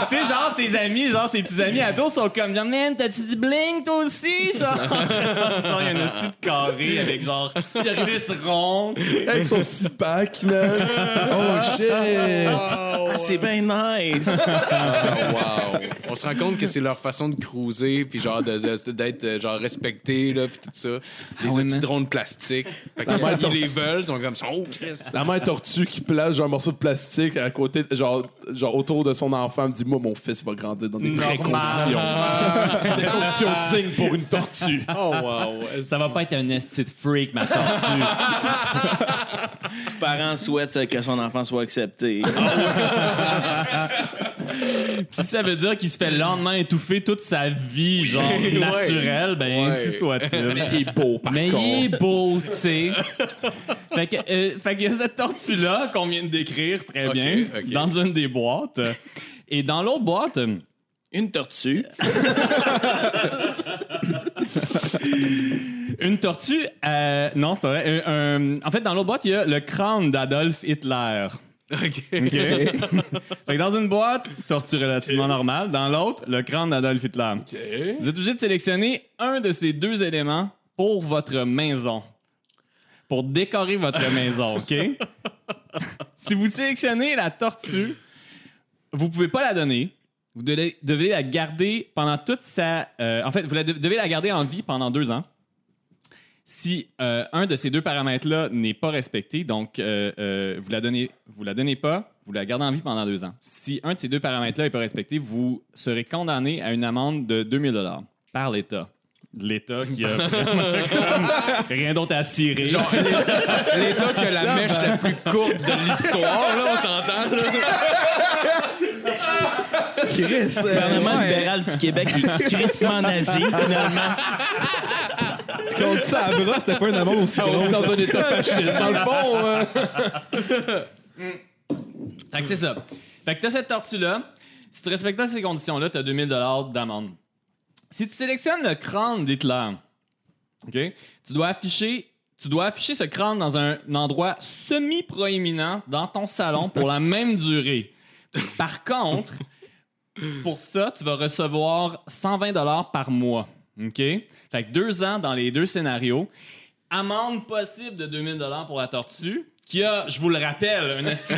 Tu sais, <laughs> genre, ses amis, genre, ses petits amis ados sont comme, genre, man, t'as-tu du bling, toi aussi? Genre, genre, il y a une petite carré avec, genre, six ronds. Avec son six-pack, man. <laughs> Oh, shit. Ah, c'est bien nice. Ah, <laughs> wow. On se rend compte que c'est leur façon de cruiser puis genre de- de- d'être euh, genre respecté là puis tout ça. Les ouais, petits drones plastiques. Fait que, mère ils les veulent, ils sont comme ça. Oh, Chris. La mère tortue qui place genre un morceau de plastique à côté, genre, genre autour de son enfant, me dit Moi, mon fils va grandir dans des vraies Normal. conditions. des conditions dignes pour une tortue. Oh wow. Ça va pas être un esti de freak, ma tortue. Les parents souhaitent que son enfant soit accepté. <laughs> Si ça veut dire qu'il se fait le lendemain étouffer toute sa vie, genre, <laughs> naturelle, ben, ainsi soit-il. Mais il est beau, par Mais contre. il est beau, tu sais. fait que, euh, fait qu'il y a cette tortue-là qu'on vient de décrire très Ok, bien ok. dans une des boîtes. Et dans l'autre boîte, euh, Une tortue. <laughs> une tortue. euh, non, c'est pas vrai. Un- un- en fait, dans l'autre boîte, il y a le crâne d'Adolf Hitler. OK. <laughs> OK? fait que dans une boîte, tortue relativement normale. Dans l'autre, le crâne d'Adolf Hitler. Vous êtes obligé de sélectionner un de ces deux éléments pour votre maison. Pour décorer votre <laughs> maison, OK? si vous sélectionnez la tortue, vous pouvez pas la donner. Vous devez, la garder pendant toute sa... euh, en fait, vous la devez la garder en vie pendant deux ans. Si euh, un de ces deux paramètres-là n'est pas respecté, donc euh, euh, vous la donnez, vous la donnez pas, vous la gardez en vie pendant deux ans. Si un de ces deux paramètres-là n'est pas respecté, vous serez condamné à une amende de 2000 dollars par l'État. L'État qui a <laughs> vraiment comme rien d'autre à cirer. Genre, l'État qui a la mèche la plus courte de l'histoire, là, on s'entend, là. Chris, Le gouvernement libéral du Québec est crissement nazi, finalement. Tu comptes ça à bras, c'était pas une amende aussi grosse. Dans un état fasciste. Dans le fond, euh, Fait que c'est ça. Fait que t'as cette tortue-là. Si tu respectes pas ces conditions-là, t'as 2000 d'amende. Si tu sélectionnes le crâne d'Hitler, OK, tu dois afficher tu dois afficher ce crâne dans un, un endroit semi-proéminent dans ton salon pour la <laughs> même durée. Par contre, pour ça, tu vas recevoir 120 dollars par mois. OK? Fait que deux ans dans les deux scénarios. Amende possible de 2000 dollars pour la tortue, qui a, je vous le rappelle, un de plastique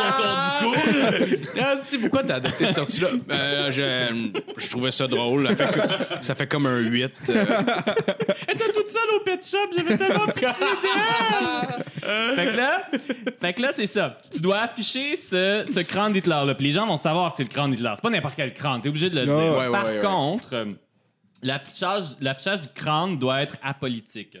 autour du cou. Ah, pourquoi t'as adopté cette tortue-là? Euh, je, je trouvais ça drôle. Ça fait, que- ça fait comme un 8. euh. Elle était toute seule au pet shop, j'avais tellement pitié d'elle. fait que là, fait que là c'est ça. Tu dois afficher ce, ce crâne d'Hitler-là. Puis les gens vont savoir que c'est le crâne d'Hitler. C'est pas n'importe quel crâne, t'es obligé de le dire. ouais, Par ouais, ouais. contre, euh, l'affichage, l'affichage du crâne doit être apolitique.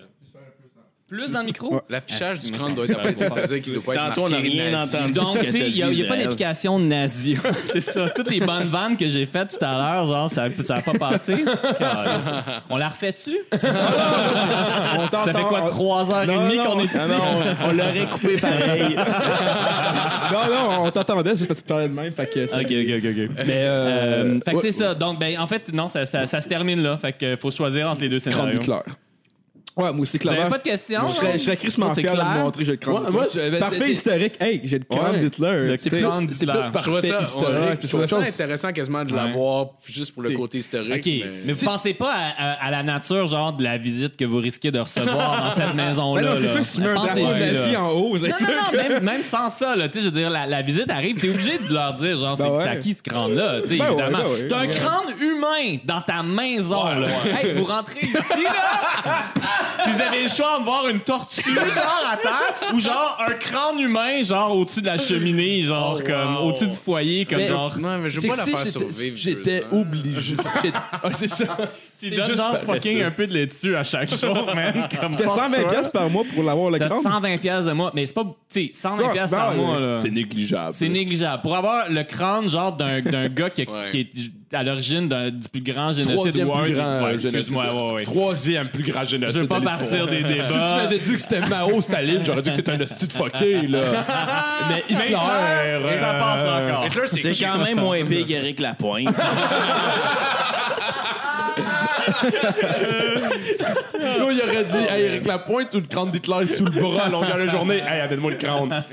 Plus dans le micro? L'affichage Ah, du crâne doit être c'est-à-dire qu'il doit pas être Tantôt, on n'a marqué rien nazi. entendu. Donc, tu sais, il n'y a, pas Zèle. d'implication nazie. <laughs> <laughs> c'est ça. Toutes les bonnes vannes que j'ai faites tout à l'heure, genre, ça n'a pas passé. <laughs> On la refait-tu? On Ça fait quoi, on- trois heures Non, et demie non. qu'on est ici? Non, on, on l'aurait coupé pareil. Non, non, on t'entendait, c'est parce que tu parlais de même. Fait que ça- OK, OK, OK, OK. Mais, euh, Euh, fait que ouais, c'est ça. Donc, ben, en fait, non, ça, ça, ça se termine là. Fait que faut choisir entre les deux scénarios. d'Hitler. Ouais, moi aussi, Vous avez clairement. pas de questions? Je serais, je serais crissement Moi, c'est fier de clair? montrer, j'ai le crâne Ouais, d'Hitler. moi, je- ben, Parfait c'est- historique. Hey, j'ai le crâne Ouais. d'Hitler. Le C'est plus- C'est d'Hitler. plus Je trouvais parfait ça, historique. ouais, je trouvais ça. intéressant quasiment de Ouais. l'avoir juste pour le côté historique. OK. Mais, vous pensez pas à, à- à la nature, genre, de la visite que vous risquez de recevoir dans cette <laughs> maison-là? Mais non, c'est là? sûr que si tu mets un Pensez-y, drapeau là. nazi en haut, j'ai Non, non, non, même, même sans ça, là, tu sais, je veux dire, la, la visite arrive, t'es obligé de leur dire, genre, Ben c'est ouais. c'est à qui ce crâne-là, tu sais, Ben ouais, évidemment. ben ouais. T'as un crâne humain dans ta maison, là. Hey, vous rentrez ici, là, <laughs> puis vous avez le choix de voir une tortue, genre, à terre, ou genre un crâne humain, genre, au-dessus de la cheminée, genre, Oh, comme, wow. au-dessus du foyer, comme Mais- genre... Non, mais je veux pas la si faire j'étais- survivre. J'étais obligé. Ah, c'est ça. Tu donnes genre fucking un peu de laitue à chaque jour, <laughs> man. Comme T'as 120 pense-toi. piastres par mois pour l'avoir le T'as crâne? 120 pièces de mois, mais c'est pas, tu sais, 120 Ça, pièces c'est par mois, là. C'est négligeable. C'est négligeable. Pour avoir le crâne, genre, d'un d'un gars qui, Ouais. qui est à l'origine d'un- du plus grand génocide Troisième ou un plus des- grand ouais, euh, génocide. excuse-moi, ouais, ouais. Troisième plus grand génocide. Je veux pas de l'histoire. partir des débats. <laughs> Si tu m'avais dit que c'était Mao Staline, j'aurais dit que t'étais un hostie de fucké, là. <laughs> Mais Hitler. euh, Ça passe encore. Hitler, C'est quand même moins pire qu'Éric Lapointe. Là, il aurait dit, hey, Eric Lapointe ou le crâne d'Hitler sous le bras à longueur de journée. Hey, amène-moi le crâne.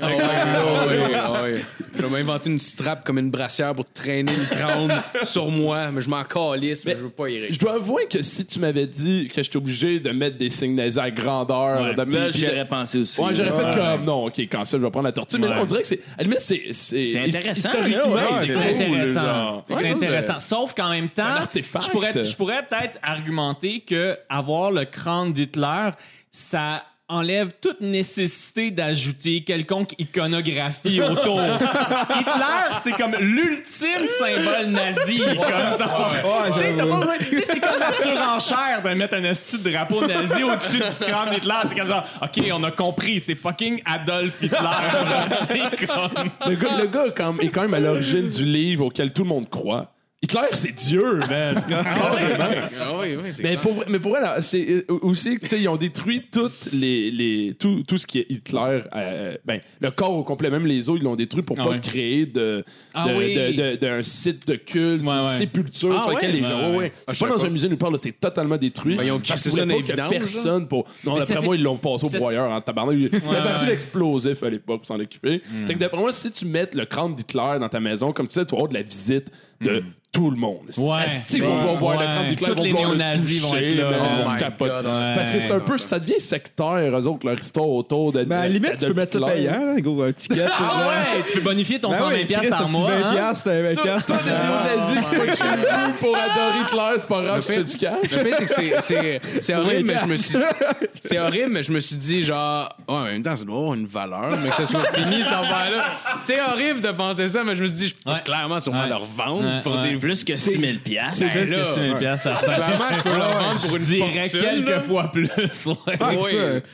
Je vais m'inventer une strap comme une brassière pour traîner le crâne sur moi, mais je m'en calisse, mais, je veux pas y Je dois avouer que si tu m'avais dit que j'étais obligé de mettre des signes nazis à grandeur, Ouais. de- Là, puis- j'y aurais pensé aussi. Ouais, j'aurais fait comme non, ok, quand ça, je vais prendre la tortue. Mais là, on dirait que c'est. À la limite, c'est. C'est intéressant, Historiquement, c'est cool, intéressant. C'est intéressant. Sauf qu'en même temps, artefact. je pourrais, je pourrais peut-être argumenter que avoir le crâne d'Hitler, ça enlève toute nécessité d'ajouter quelconque iconographie autour. <laughs> Hitler, c'est comme l'ultime symbole nazi. Comme c'est comme la surenchère de mettre un esti de drapeau nazi au-dessus du crâne d'Hitler. C'est comme genre, OK, on a compris, c'est fucking Adolf Hitler. <laughs> Comme... Le gars, le gars est quand même- est quand même à l'origine du livre auquel tout le monde croit. Hitler, c'est Dieu, <laughs> man. Ah oui, oui, c'est Mais clair. pour, mais pour elle, c'est euh, aussi que tu sais, ils ont détruit toutes les, les tout, tout ce qui est Hitler. euh, ben, le corps au complet, même les os, ils l'ont détruit pour Ah pas ouais. créer de, Ah de- oui. de- de- d'un site de culte, Ouais, sépulture Ah sur laquelle ouais? les gens. Ouais. Ah, C'est pas savais dans un musée nulle part, c'est totalement détruit. Ben, ils ont Parce ça pas personne pour. Non, Mais d'après moi, ils l'ont passé au broyeur en tabarnak. Il il a passé ouais. l'explosif à l'époque pour s'en occuper. Fait que d'après moi, si tu mets le crâne d'Hitler dans ta maison, comme tu sais, tu vas avoir de la visite de tout le monde. Ouais. Si on va voir le Ouais. d'Hitler, Toutes ils les vont vouloir le néo-nazis vont toucher, être là. Oh capoter. God, ouais. Parce que c'est un peu, ça devient sectaire, eux autres, leur histoire autour de. Ben, à la limite, tu peux mettre ça payant, là, go, un ticket. pour- Ah ouais, tu peux bonifier ton Ben 120 oui, piastres par mois. 20 hein? piastres, un 20 piastres. Toi, des néo-nazis, c'est pas cru pour adorer Hitler, c'est pas grave, tu fais du cash. Le pire, c'est que c'est- c'est- c'est horrible, mais je me suis c'est horrible, mais je me suis dit genre ouais, en même temps ça doit avoir une valeur, mais que ça soit fini cette affaire-là. C'est horrible de penser ça, mais je me suis dit je peux Ouais. clairement sûrement Ouais. leur vendre Ouais, pour ouais. des Plus que 6 000 piastres. C'est là, que c'est 1000 piastres. Clairement, je peux leur vendre pour une dirais fortune, quelques là. fois plus. ouais. Ah,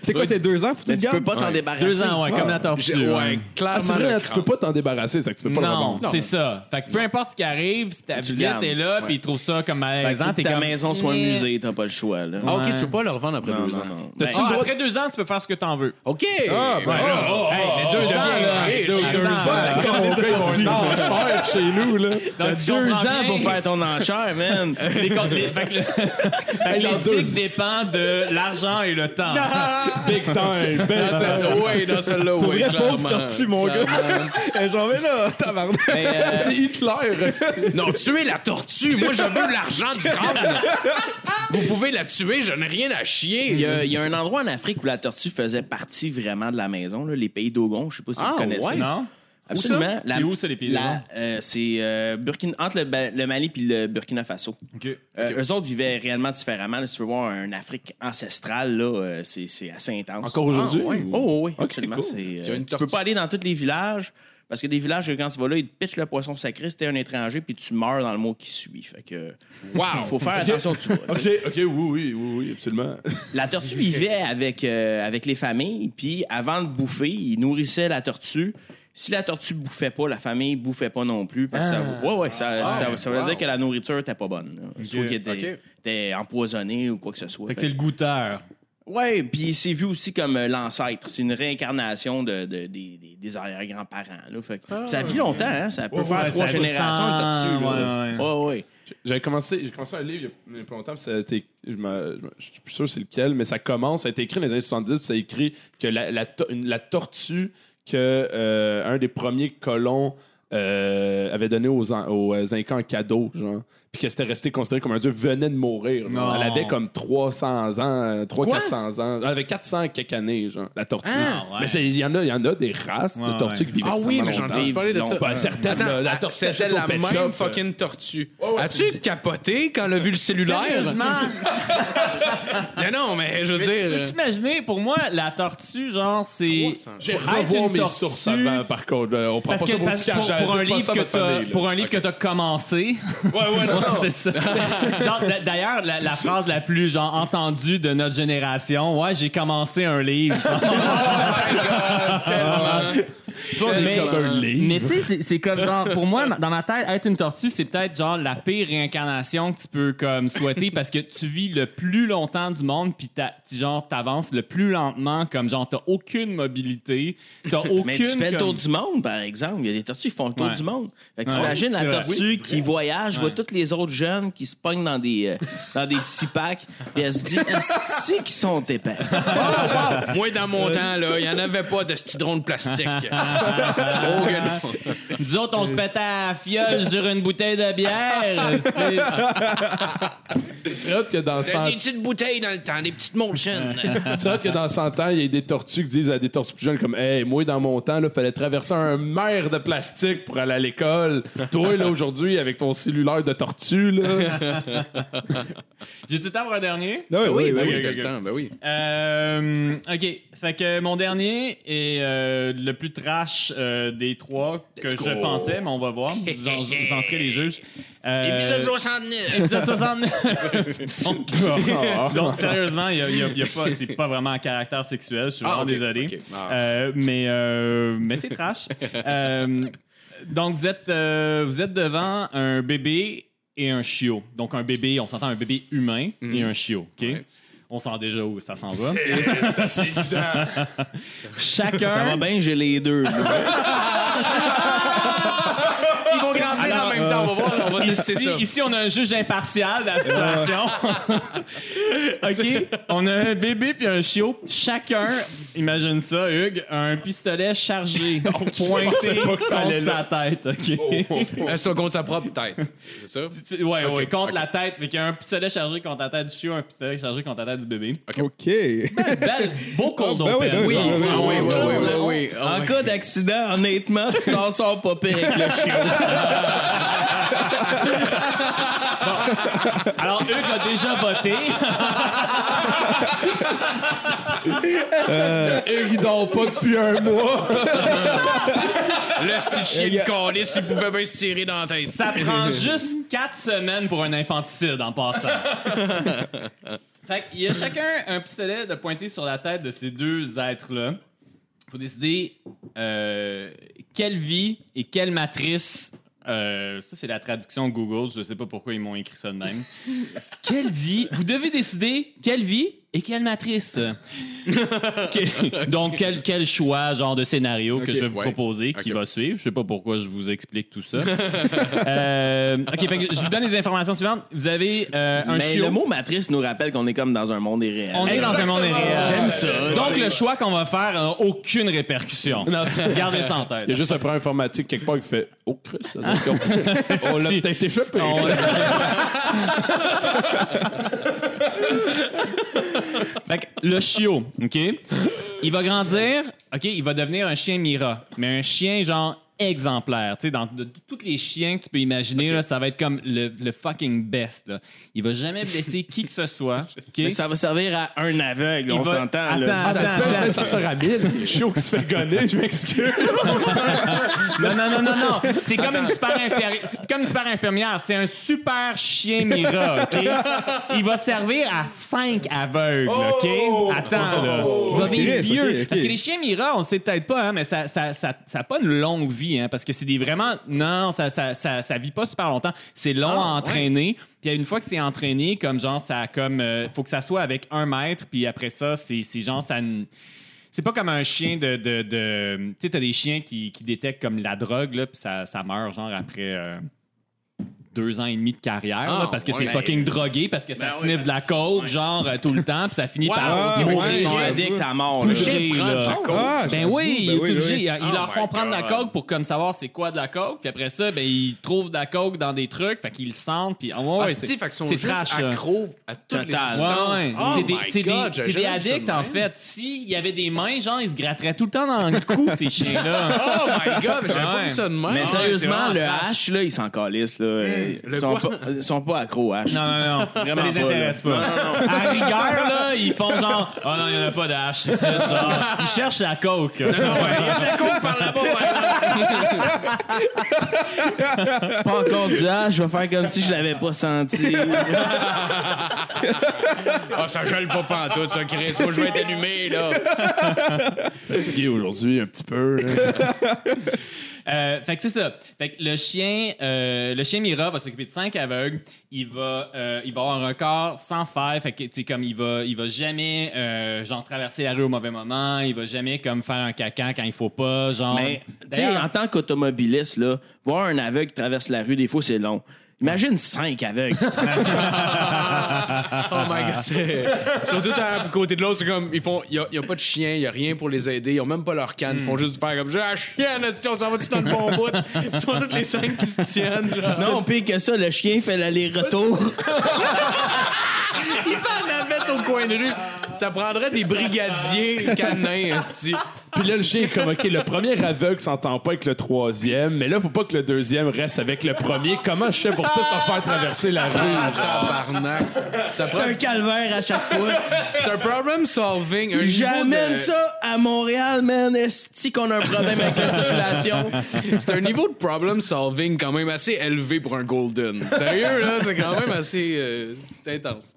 c'est quoi, c'est deux ans? Tu le peux pas t'en Ouais. débarrasser. Deux ans, ouais, comme la tortue. J'ai- ouais. clairement. Ah, c'est vrai, le hein, tu peux pas t'en débarrasser, c'est que tu peux pas le Non, revendre. c'est ça. Fait que peu importe ce qui arrive, si ta visite est là, puis ils trouvent ça comme malaisant, t'es comme... maison soit un Eh. musée, t'as pas le choix. Là. Ah, ok, tu peux pas le revendre après Non, deux non, ans. non. Ben, Ah, le après deux ans, tu peux faire ce que t'en veux. Ok. Ah, ben, ah, Hey, mais deux ans, là. Hey, Deux deux ans, là. Cher chez nous, là. Deux ans pour faire ton enchère, man. <laughs> Les les- fait que le- <laughs> fait que dans deux l'éthique dépend de l'argent et le temps. <laughs> Big time, big time. Oui, dans celle-là, Pour oui. vrai, pauvre tortue, mon gars. Eh, J'en vais là, tabarnak. Euh, C'est Hitler. Non, tuez la tortue. Moi, je veux l'argent du crâne. Vous pouvez la tuer, je n'ai rien à chier. il y, a, il y a un endroit en Afrique où la tortue faisait partie vraiment de la maison, là, les pays d'Ogon. Je sais pas si Ah, vous connaissez. ouais. Non? Absolument. C'est où, ça, les pays la- d'Ogon? euh, C'est euh, Burkina- entre le, Mali et le Burkina Faso. OK. Euh, Eux autres vivaient réellement différemment. là. si tu veux voir un Afrique ancestrale, là, euh, c'est c'est assez intense. Encore aujourd'hui? Ah, ouais. ou- Oh, oui, absolument. cool. C'est, euh, Tu peux pas aller dans tous les villages. Parce que des villages, quand tu vas là, ils te pitchent le poisson sacré t'es un étranger, puis tu meurs dans le mois qui suit. Fait que. Wow. <laughs> faut faire attention tu sais. Ok, ok, oui, oui, oui, oui, absolument. La tortue vivait avec, euh, avec les familles, puis avant de bouffer, ils nourrissaient la tortue. Si la tortue bouffait pas, la famille bouffait pas non plus. Parce que ça, ouais, ouais, ça, ça, ça veut dire que la nourriture était pas bonne. là. Soit qu'elle était, ok. était empoisonnée ou quoi que ce soit. Fait que c'est le goûteur. Ouais, puis c'est vu aussi comme euh, l'ancêtre. C'est une réincarnation de, de- des, des- des arrière-grands-parents. là. Fait que Ça vit longtemps, hein? Ça peut Ouais, faire ouais, trois générations de tortue. cent, là. ouais, ouais, ouais. J'avais commencé, j'ai commencé un livre il y a- pas longtemps, puis ça a été, je, me- je me- je suis plus sûr c'est lequel, mais ça commence, ça a été écrit dans les années 70, puis ça a écrit que la, la, to- une- la tortue que euh, un des premiers colons euh, avait donné aux, aux Incas cadeau, genre, puis que c'était resté considéré comme un dieu, venait de mourir. Non. Elle avait comme 300 ans, 300-400 ans. Elle avait 400 quelques années, genre, la tortue. Ah, ouais. Mais il y, en a- y en a des races de tortues ouais. qui vivent Ah oui, mais j'en ai parler de ça. Ben, certaines, Attends, la ah, tortue c'était la même shop, fucking tortue. Ouais, ouais, As-tu capoté quand elle a vu le cellulaire? Sérieusement? <laughs> Mais non, mais je veux Mais tu peux dire... t'imaginer, pour moi, la tortue, genre, c'est. J'ai revoir mes tortue- sources avant, par contre. Euh, on prend pas ça pour un livre que t'as commencé, Ouais, ouais, non, <laughs> <laughs> c'est ça. <laughs> genre, d'ailleurs, la, la phrase la plus genre entendue de notre génération, ouais, j'ai commencé un livre. <laughs> Toi, on est Mais- comme un livre. Mais tu sais, c'est- comme genre, pour moi, dans ma tête, être une tortue, c'est peut-être genre la pire réincarnation que tu peux comme souhaiter parce que tu vis le plus longtemps du monde, puis genre t'avances le plus lentement, comme genre t'as aucune mobilité, t'as aucune. Mais tu fais le tour du monde, par exemple. Il y a des tortues qui font le tour Ouais. du monde. Fait que Ouais. t'imagines la tortue Oui, qui voyage, voit tous les autres jeunes qui se pognent dans des, euh, dans des six packs, puis elle se dit, est-ce qu'ils sont épais? Moi, dans mon temps, là, il n'y en avait pas de cidron de plastique. oh, que non. Nous autres, on se pétait à la fiole sur une bouteille de bière. c'est- hot que dans 100 Des petites bouteilles dans le temps, des petites Molson. C'est vrai que dans 100 ans, il y a des tortues qui disent à des tortues plus jeunes comme Hey, moi, dans mon temps, il fallait traverser un mer de plastique pour aller à l'école. Toi, là, aujourd'hui, avec ton cellulaire de tortue, là? <laughs> J'ai du temps pour un dernier? Ah oui, oui, ben oui. oui, ok. le temps, ben oui. Euh, ok, fait que mon dernier est euh, le plus trash euh, des trois que je pensais, mais on va voir. <laughs> Vous en, vous en serez les juges. Épisode 69. épisode 69. <laughs> donc, donc, sérieusement, il y a, y a- il y a pas, c'est pas vraiment un caractère sexuel. Je suis vraiment Ah, désolé. Ah. Euh, mais euh, mais c'est trash. Euh, donc vous êtes euh, vous êtes devant un bébé et un chiot. Donc un bébé, on s'entend un bébé humain et un chiot. Ok? Ouais. On sent déjà où ça s'en va. <laughs> Chacun. Ça va bien, j'ai les deux. <laughs> Ils vont grandir en même temps, on va voir, Ici, ça. ici, on a un juge impartial de la situation. <laughs> OK? On a un bébé puis un chiot. Chacun, imagine ça, Hugues, a un pistolet chargé, <laughs> pointé pas que ça allait contre sa tête. OK? Euh, Ça contre sa propre tête. C'est ça? Tu- Ouais, Ok, ouais, contre la tête. Fait qu'il y a un pistolet chargé contre la tête du chiot, un pistolet chargé contre la tête du bébé. OK. Belle, beau cold ben oui, open. ben oui, ben oui, Ah oui, oui, oui, là, oui, oui. En Ah, cas d'accident, honnêtement, tu t'en sors pas pire avec le <laughs> chien. Alors, Hugues a déjà voté. Hugues, il dort pas depuis un mois. Le petit chien de calice, il pouvait bien se tirer dans la tête. Ça prend juste quatre semaines pour un infanticide en passant. fait qu'il y a chacun un pistolet de pointer sur la tête de ces deux êtres-là pour décider euh, quelle vie et quelle matrice. Euh, ça, c'est la traduction Google. Je sais pas pourquoi ils m'ont écrit ça de même. <laughs> quelle vie? Vous devez décider quelle vie? Et quelle matrice? <laughs> Donc, quel, quel choix, genre de scénario que je vais vous ouais. proposer qui va suivre? Je sais pas pourquoi je vous explique tout ça. <laughs> Euh, OK, fait que je vous donne les informations suivantes. Vous avez euh, un Mais chiot. le mot matrice nous rappelle qu'on est comme dans un monde irréel. On est dans un monde réel. J'aime ça. Donc, le choix qu'on va faire n'a aucune répercussion. Gardez ça en tête. Il y a juste un programme informatique quelque part qui fait Oh, Chris, ça <laughs> On l'a peut-être échappé. On- fait que le chiot, OK? Il va grandir, OK? Il va devenir un chien Mira, mais un chien genre exemplaire. Tu sais, dans de, de- tous les chiens que tu peux imaginer, là, ça va être comme le, le fucking best. Là. Il va jamais blesser qui que ce soit. <laughs> Mais ça va servir à un aveugle, on va- s'entend. Attends, là. attends, Ça, attends. peut- ça sert à mille, c'est chaud qui se fait gonner, je m'excuse. <laughs> Non, non, non, non, non. C'est comme une super infirmière. C'est comme une super infirmière. C'est un super chien Mira, OK? Il va servir à cinq aveugles, OK? Attends, là. Il va vivre Ok, vieux. Parce que les chiens Mira, on sait peut-être pas, hein, mais ça ça, ça, ça a pas une longue vie, hein, parce que c'est des vraiment... Non, ça, ça, ça, ça vit pas super longtemps. C'est long à entraîner. Puis une fois que c'est entraîné, comme genre, ça comme... euh, faut que ça soit avec un mètre, puis après ça, c'est genre, ça... c'est pas comme un chien de. de, de- tu sais, t'as des chiens qui, qui détectent comme la drogue, là, puis ça, ça meurt, genre, après. euh, deux ans et demi de carrière, là, Ah, parce que ouais. c'est Ben, fucking drogué, parce que ça sniffe de la coke, genre, euh, tout le temps, puis ça finit par Ouais, mourir. ouais, Ils sont ouais. addicts à mort. Touché, là. Ah, Ben oui, ben oui, oui. Ils Oh leur font my prendre de la coke pour comme savoir c'est quoi de la coke, puis après ça, ben ils trouvent de la coke dans des trucs, fait qu'ils le sentent, puis ah ouais, Ah, ouais, c'est fait qu'ils sont c'est juste trash, là. accros à toutes les substances. Ouais, ouais. Oh c'est des, addicts, en fait. S'il y avait des mains, genre, ils se gratteraient tout le temps dans le cou, <laughs> ces chiens-là. Oh my God, mais j'avais pas Ouais. vu ça de même. Mais Ah, sérieusement, le H, là, il s'en calisse. Là. Ils sont pas, ils sont pas accros à H. Non, non, non. Vraiment ça les pas, intéresse pas. À rigueur, là, ils font genre, oh non, il n'y en a pas de ici. Genre, ils cherchent la coke. Non, Pas encore du H, je vais faire comme si je l'avais pas senti. Ah, ça gèle pas pantoute, ça, Chris. Moi, je vais être allumé, là. Fatigué aujourd'hui, un petit peu. Euh, fait que c'est ça. Fait que le chien, euh, le chien Mira va s'occuper de cinq aveugles. Il va, euh, il va avoir un record sans faire. Fait que tu comme il va, il va jamais genre traverser la rue au mauvais moment. Il va jamais comme faire un caca quand il faut pas. Genre. Mais, tu sais, en tant qu'automobiliste, là, voir un aveugle qui traverse la rue, des fois, c'est long. Imagine cinq aveugles. <laughs> Oh my god, c'est. <laughs> Surtout à côté de l'autre, c'est comme. Ils font. Il n'y a, pas de chien, il n'y a rien pour les aider. Ils ont même pas leur canne. Ils font juste faire comme. J'ai un chien, esti, on s'en va-tu dans le bon bout? Ils sont tous les cinq qui se tiennent, là. non, pire que ça, le chien fait l'aller-retour. <laughs> Il fait la navette au coin de rue. Ça prendrait des brigadiers canins, esti. Puis là, le chien est comme, OK, le premier aveugle s'entend pas avec le troisième, mais là, faut pas que le deuxième reste avec le premier. Comment je fais pour tout en faire traverser la rue? Tabarnak. Ça C'est prend un calvaire à chaque fois. C'est un problem solving. Un niveau J'amène de- ça à Montréal, man. Esti qu'on a un problème avec la circulation? C'est un niveau de problem solving quand même assez élevé pour un golden. Sérieux, là, c'est quand même assez. euh, c'est intense.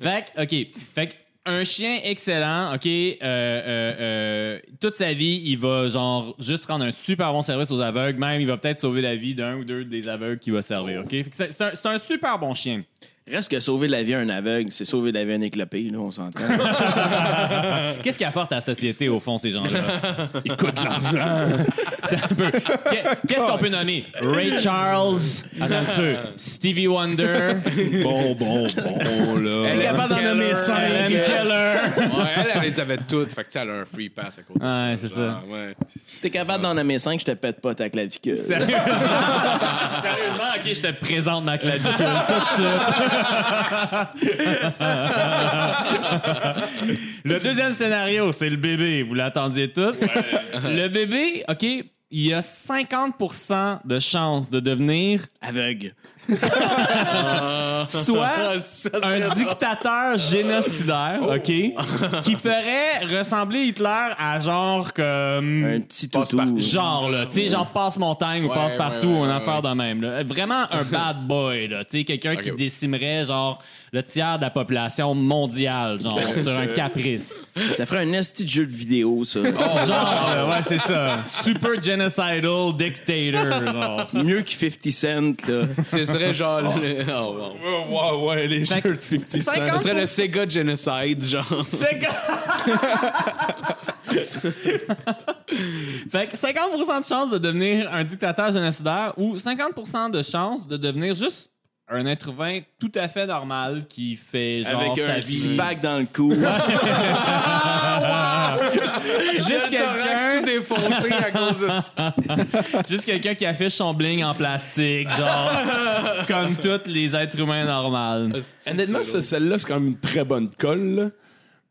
Fait que, OK. Fait que, un chien excellent, OK, euh, euh, euh, toute sa vie, il va genre juste rendre un super bon service aux aveugles. Même, il va peut-être sauver la vie d'un ou deux des aveugles qu'il va servir, OK? Un, c'est un super bon chien. Reste que sauver la vie à un aveugle, c'est sauver la vie à un éclopé, là, on s'entend. <laughs> Qu'est-ce qu'il apporte à la société, au fond, ces gens-là? <laughs> Il coûte de l'argent. <laughs> Un peu. Qu'est- Qu'est-ce qu'on peut nommer? Ray Charles, attends un petit peu. Stevie Wonder, Bon, bon, bon, là. Elle est capable d'en nommer cinq. Keller. Ouais, elle, elle les avait toutes. Fait que, tu sais, elle a un free pass à côté de Ouais, ça. c'est Ouais. Si t'es capable d'en nommer cinq, je te pète pas ta clavicule. Sérieusement, Sérieusement, OK, je te présente ma clavicule tout de suite. <laughs> le deuxième scénario, c'est le bébé. Vous l'attendiez tout? Le bébé, OK, il y a 50% de chances de devenir Aveugle. <laughs> soit un dictateur génocidaire, OK, qui ferait ressembler Hitler à genre comme... Un petit toutou. Genre, là, tu sais, genre passe-montagne ou Ouais, passe-partout, ouais, ouais, une ouais, affaire ouais. de même. Là. Vraiment un <laughs> bad boy, là. Tu sais, quelqu'un qui décimerait, genre, le tiers de la population mondiale, genre, <laughs> sur un caprice. Ça ferait un esti de jeu de vidéo, ça. Genre, là, ouais, c'est ça. Super genocidal dictator, genre. Mieux que 50 Cent, là. Ce serait genre. le- <laughs> oh, wow. Ouais, ouais, les Fait jeux que de 50 Cent. 50 Ce serait le Sega Genocide, genre. Que- <laughs> fait que 50% de chance de devenir un dictateur génocidaire ou 50% de chance de devenir juste un être humain tout à fait normal qui fait genre Avec sa un vie. six-pack dans le cou. <laughs> thorax quelqu'un tout défoncé à cause de ça. <laughs> juste quelqu'un qui affiche son bling en plastique, genre <laughs> comme tous les êtres humains normaux. Honnêtement, ce- celle-là, c'est quand même une très bonne colle, là.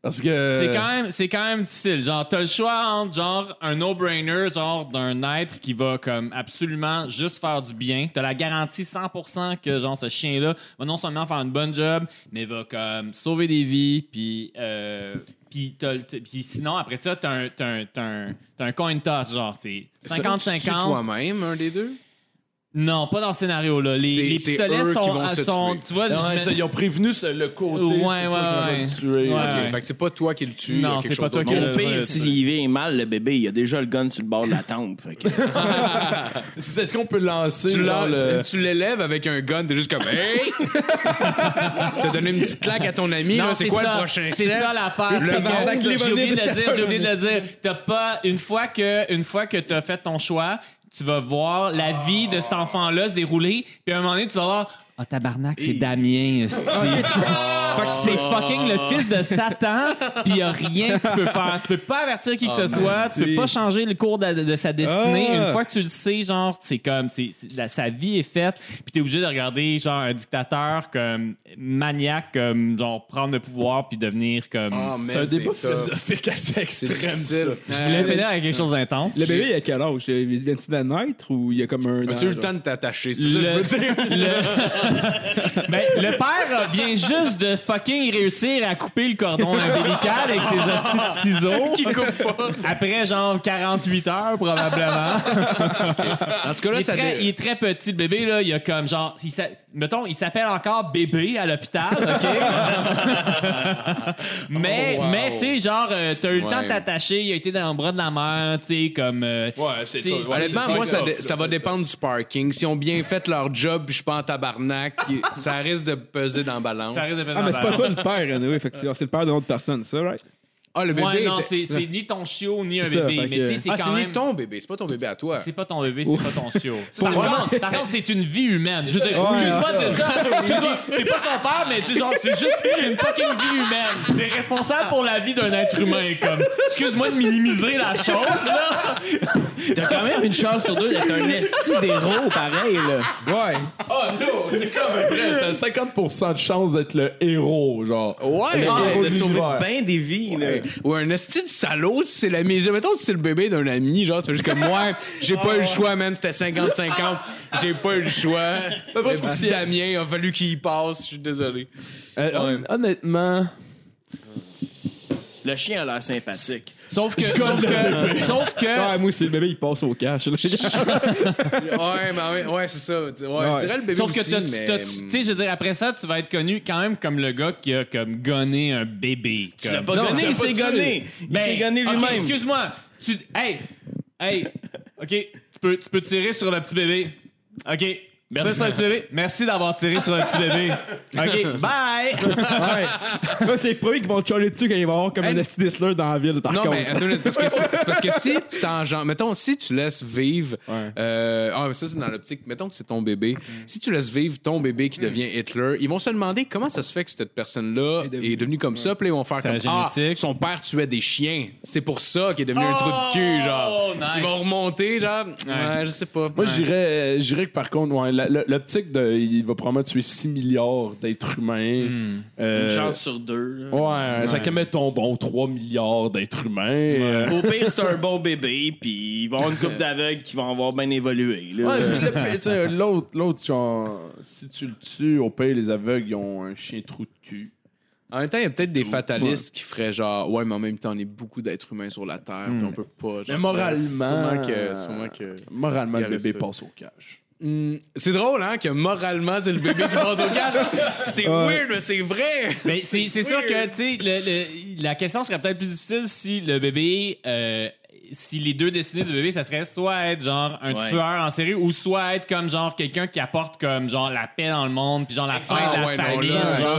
Parce que. C'est quand même c'est quand même difficile. Genre t'as le choix entre genre un no-brainer genre d'un être qui va comme absolument juste faire du bien. T'as la garantie 100% que genre ce chien là va non seulement faire une bonne job, mais va comme sauver des vies puis euh, puis sinon après ça t'as un un, un, un coin toss genre c'est Tu tues 50-50. toi-même, un des deux? Non, pas dans ce scénario là. Les, C'est- les c'est pistolets eux qui sont, vont se sont tuer. tu vois Ouais, je mets- ça, ils ont prévenu ce- le côté. Ouais, c'est ouais, toi qui vas ouais. le tuer. Ouais. Ok, fait que c'est pas toi qui le tue. Non, c'est pas chose toi qui le- pire, ouais, s'il vient mal, le bébé, il a déjà le gun sur le bord de la <laughs> tempe. Fait que- <laughs> C'est- Est-ce qu'on peut lancer Tu, genre, l'as- le- tu l'élèves avec un gun, t'es juste comme Hey! <laughs> T'as donné une petite claque à ton ami, là, c'est quoi ça. le prochain C'est step? ça l'affaire. Le c'est les J'ai oublié de bonnets le dire, j'ai oublié de le dire. T'as pas, une fois que, une fois que t'as fait ton choix, tu vas voir la vie de cet enfant-là se dérouler, puis à un moment donné, tu vas voir, Ah, tabarnak, c'est Damien. <laughs> esti. Fait que c'est fucking le fils de Satan, puis il a rien que tu peux faire. Tu peux pas avertir qui que ce soit, tu peux pas changer le cours de, de sa destinée. Ah. Une fois que tu le sais, genre, c'est comme, c'est, sa vie est faite, puis t'es obligé de regarder, genre, un dictateur comme maniaque, comme, genre, prendre le pouvoir, puis devenir comme. Ah, C'est un débat philosophique assez C'est extrême. ça. Je voulais finir avec quelque chose d'intense. Le bébé, il a quel âge? Il vient-tu de naître ou il y a comme un. As-tu eu le temps de t'attacher? C'est ça que je Le, veux dire. <laughs> le- <laughs> <laughs> Ben, le père vient juste de fucking réussir à couper le cordon ombilical avec ses hosties de ciseaux. Qui coupe pas. Après, genre, 48 heures, probablement. Dans ce cas-là, Il est, ça très, dé- il est très petit, le bébé, là. Il a comme, genre, il s'a- mettons, il s'appelle encore bébé à l'hôpital, OK? <laughs> <laughs> mais, Oh, wow. mais tu sais, genre, euh, t'as eu le Ouais. temps de t'attacher, il a été dans le bras de la mère, tu sais, comme... euh, Ouais, c'est. Ouais, Honnêtement, c'est moi, ça, tough, dé- là, ça va c'est dépendre du parking. Si ont bien fait leur job, puis je suis pas en tabarnak, ça risque de peser dans la balance. ça risque de peser Ah, mais c'est pas toi le père, anyway, fait que c'est c'est le père d'une autre personne, ça, right? Ah, le bébé. Ouais, non, était- c'est c'est ni ton chiot ni un C'est ça, bébé. Mais que- tu sais, c'est Ah, quand c'est même. ni ton bébé, c'est pas ton bébé à toi. C'est pas ton bébé, c'est pas ton chiot. <laughs> Par contre, par contre, c'est une vie humaine. Je veux dire, Ouais, excuse-moi, ouais. <laughs> t'es pas son père, mais tu genre, c'est juste c'est une fucking vie humaine. T'es responsable pour la vie d'un être humain, comme. Excuse-moi de minimiser la chose, là. T'as quand même une chance sur deux d'être un esti d'héros, pareil, là. Ouais. Oh non, c'est comme vrai. T'as 50% de chance d'être le héros, genre. Ouais, ah, de sauver bien des vies, là. Ou un esti de salaud, si c'est la mise. Mettons si c'est le bébé d'un ami, genre, tu fais juste comme moi, j'ai pas eu le choix, man, c'était 50-50. J'ai pas eu le choix. Le petit Damien, il a fallu qu'il y passe, je suis désolé. Euh, hon- Honnêtement, Le chien a l'air sympathique. Sauf que. Sauf que. Sauf que. Ouais, moi, c'est le bébé, il passe au cash. là. Ouais, mais ouais, ouais, c'est ça. Ouais, c'est vrai le bébé Sauf que aussi, tu sais, je veux dire, après ça, tu vas être connu quand même comme le gars qui a comme gonné un bébé. Tu l'as pas Non, gonné, il pas s'est gonné. Il Ben, s'est gonné lui-même. excuse-moi. Tu, hey, hey, OK, tu peux, tu peux tirer sur le petit bébé. OK. Merci sur le petit bébé. Merci d'avoir tiré sur le petit bébé. <laughs> OK, bye! Ouais. Là, c'est les premiers qui vont te charler dessus quand il va y avoir comme Hey. un esti d'Hitler dans la ville, par Non, contre. mais attends, une minute, parce que, c'est c'est parce que si <laughs> tu t'engendres, mettons, si tu laisses vivre, Ouais. euh, ah, mais ça, c'est dans l'optique, mettons que c'est ton bébé. Si tu laisses vivre ton bébé qui devient Hitler, ils vont se demander comment ça se fait que cette personne-là Est est devenue comme ça, puis là, ils vont faire C'est comme, la ah, génétique. son père tuait des chiens. C'est pour ça qu'il est devenu un trou de cul, genre. Oh, nice. Ils vont remonter, genre, ouais, je sais pas. moi, Ouais. j'irais j'irais que par contre, ouais, l'optique de. Il va probablement tuer 6 milliards d'êtres humains. Euh, Une chance sur deux. Ouais, ça qu'à ton bon 3 milliards d'êtres humains. euh, Au pire, c'est un bon bébé, puis il va y avoir une couple d'aveugles qui vont avoir bien évolué. l'autre, l'autre, genre, si tu le tues, au pire, les aveugles, ils ont un chien trou de cul. En même temps, il y a peut-être des fatalistes qui feraient genre, ouais, mais en même temps, on est beaucoup d'êtres humains sur la Terre, puis on peut pas. genre, Mais moralement- Sûrement que. Sûrement que... Moralement, le bébé ça. passe au cash. Hmm, c'est drôle, hein, que moralement, c'est le bébé qui passe au calme. <laughs> C'est weird, mais c'est vrai. Mais c'est sûr que, tu sais, la question serait peut-être plus difficile si le bébé, euh, si les deux destinées du bébé, ça serait soit être genre un Ouais. tueur en série ou soit être comme genre quelqu'un qui apporte comme genre la paix dans le monde puis genre la fin Ah de la ouais, non, famille. là, genre,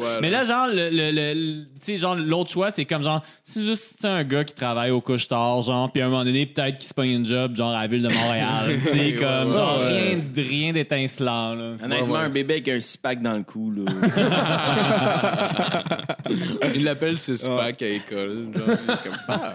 là, mais là. genre, le, le, le- sais, genre, l'autre choix, c'est comme genre, c'est juste un gars qui travaille au couche-tard, genre, puis à un moment donné, peut-être qu'il se pogne une job, genre, à la ville de Montréal. tu sais, <laughs> comme, ouais, genre, ouais. rien, rien d'étincelant, là. Honnêtement, Ouais, ouais. un bébé avec un six-pack dans le cou, là. <laughs> Il l'appelle six-pack à l'école. Genre, comme, ah.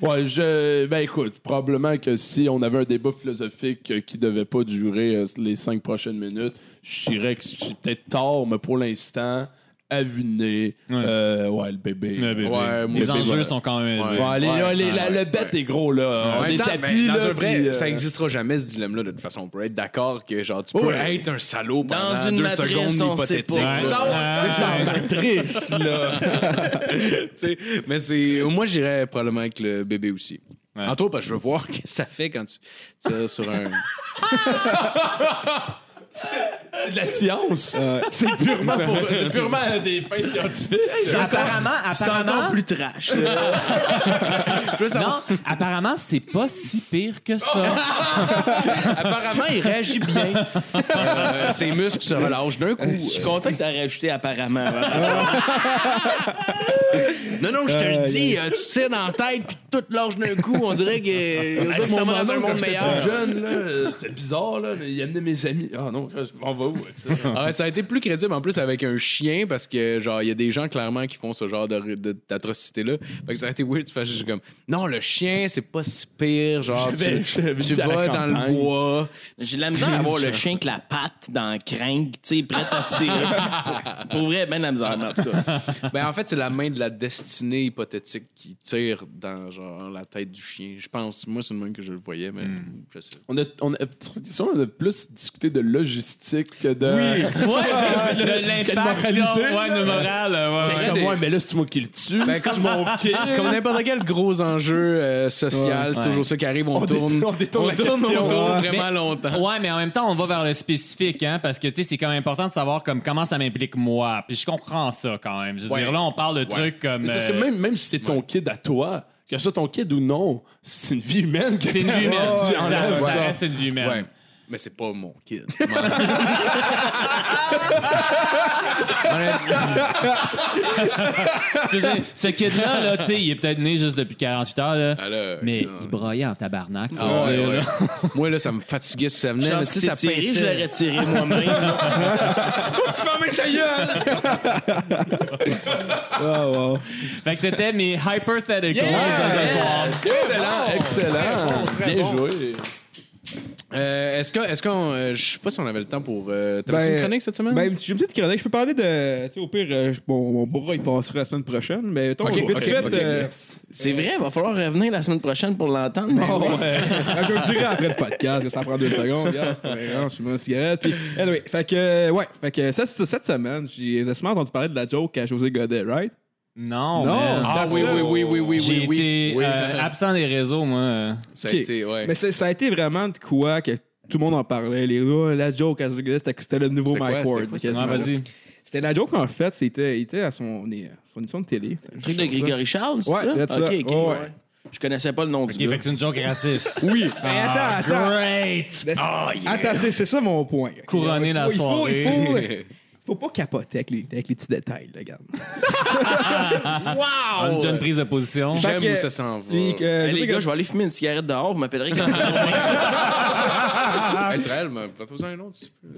Ouais, je. Ben écoute, probablement que si on avait un débat philosophique euh, qui devait pas durer euh, les cinq prochaines minutes, je dirais que c'est peut-être tard, mais pour l'instant, à vue de nez, euh, ouais, le bébé. Le bébé. Ouais, les enjeux ouais. sont quand même. Ouais, les- Ouais, les- ouais, la- ouais, le bet ouais. est gros, là. En on même est temps, tapis, dans là. un vrai, puis, euh, ça existera jamais ce dilemme-là de toute façon. On peut être d'accord que genre tu peux Ouais. être un salaud pendant Dans une deux matrice, secondes on sait hypothétiques. pas. là. Ouais. dans la matrice, là. <laughs> Mais c'est moi j'irais probablement avec le bébé aussi. Ouais. En toi parce que je veux voir <laughs> ce que ça fait quand tu tires sur un <laughs> C'est de la science. C'est purement, pour, <laughs> c'est purement des fins scientifiques. Apparemment, C'est encore apparemment, plus trash. <laughs> non, apparemment, c'est pas si pire que ça. <laughs> Apparemment, il réagit bien. Euh, ses muscles se relâchent d'un coup. Je suis content que t'aies rajouté apparemment. Non, non, je te le dis, euh, tu tires dans la tête puis tout lâche d'un coup. On dirait que on dirait que ça va dans un monde meilleur. jeune, là, euh, c'était bizarre, là, mais il amenait mes amis. Ah non, comme, on va où avec ça? <laughs> Ah ouais, ça a été plus crédible en plus avec un chien parce que genre il y a des gens clairement qui font ce genre de- de- d'atrocité là. Fait que ça a été weird, tu fais juste comme non le chien c'est pas si pire genre tu, j'avais tu été à la vas dans le bois. J'ai de la misère à avoir le <laughs> chien que la patte dans le crinque, tu sais, prête à tirer. <laughs> Pour vrai, ben de la misère, mais en tout cas. Ben en fait c'est la main de la destinée hypothétique qui tire dans genre la tête du chien. Je pense moi c'est le même que je le voyais mais je sais. On a, on a, on a plus discuté de logistique que de. <laughs> Ouais, Quelle l'impact, ouais, euh, ouais, C'est ouais. comme, ouais, mais là, c'est moi qui le tue. Ben, c'est mon <laughs> kid. Comme n'importe quel gros enjeu euh, social, c'est Ouais. toujours ça qui arrive, on, On tourne, détourne- on détourne la tourne question. autour Ouais. vraiment Mais- longtemps. Ouais, mais en même temps, on va vers le spécifique, hein, parce que, tu sais, c'est quand même important de savoir comme comment ça m'implique moi. Puis je comprends ça quand même. Je veux Ouais. dire, là, on parle de trucs comme. Mais Parce que euh, même, même si c'est ton kid à toi, que ce soit ton kid ou non, c'est une vie humaine que C'est une vie humaine. <laughs> tu Ça, reste une vie humaine. Mais c'est pas mon kid. <laughs> Je veux dire, ce kid-là, là, tu sais, il est peut-être né juste depuis 48 heures, là. Ah, là, mais non. il broyait en tabarnak. faut Ah, ouais, dire, ouais. là. Moi, là, ça me fatiguait si ça venait. Je mais pense tu que sais, ça tiré, je pinçait. l'aurais tiré moi-même. là. <laughs> Wow, <laughs> wow. Fait que c'était mes hypotheticals Yeah! de ce soir. Excellent, excellent. Bien joué. Euh, est-ce que, est-ce qu'on, euh, je sais pas si on avait le temps pour. Euh, T'as Ben, une chronique cette semaine? Ben, j'ai une petite chronique. Je peux parler de. Tu sais, au pire, euh, je- mon, mon bras, il passera la semaine prochaine. Mais, mettons, Ok, vite ok, fait, ok. euh, C'est vrai, il va falloir revenir la semaine prochaine pour l'entendre. Bon, ouais. je vous le dirai après le podcast, ça prend deux secondes. Regarde, je fume une cigarette. Puis, anyway, fait que, ouais, fait que ça, c'est- cette semaine, j'ai souvent entendu parler de la joke à José Godet, right? Non, Non. man. Ah oui, oui, oui, oui, oui, J'ai oui, oui. été oui. euh, absent des réseaux, moi. Ça a Ok. été, ouais. Mais c'est- ça a été vraiment de quoi que tout le monde en parlait. Les gars, la joke à c'était c'était le nouveau C'était quoi, Mike c'était Ward. quoi, quasiment. Ouais, vas-y. C'était la joke, en fait, c'était, il était à son, son émission de télé. Le truc de Grégory Charles, c'est Ouais, ça? c'est ça. Ok, ok, Ouais, ouais. ouais. Je connaissais pas le nom Ok, du fait gars. que c'est une joke raciste. <laughs> Oui, mais attends, attends. Great! Laisse- Attends, c'est, c'est ça mon point. Couronner Il la faut- il faut- soirée. Il faut, <laughs> faut pas capoter avec les, avec les petits détails, là, regarde. On a déjà une prise de position. J'aime où ça s'en va. Les, euh, Hey, les José gars, je vais aller fumer une cigarette dehors, vous m'appellerez quand <laughs> Israël, mais pas un autre si tu peux.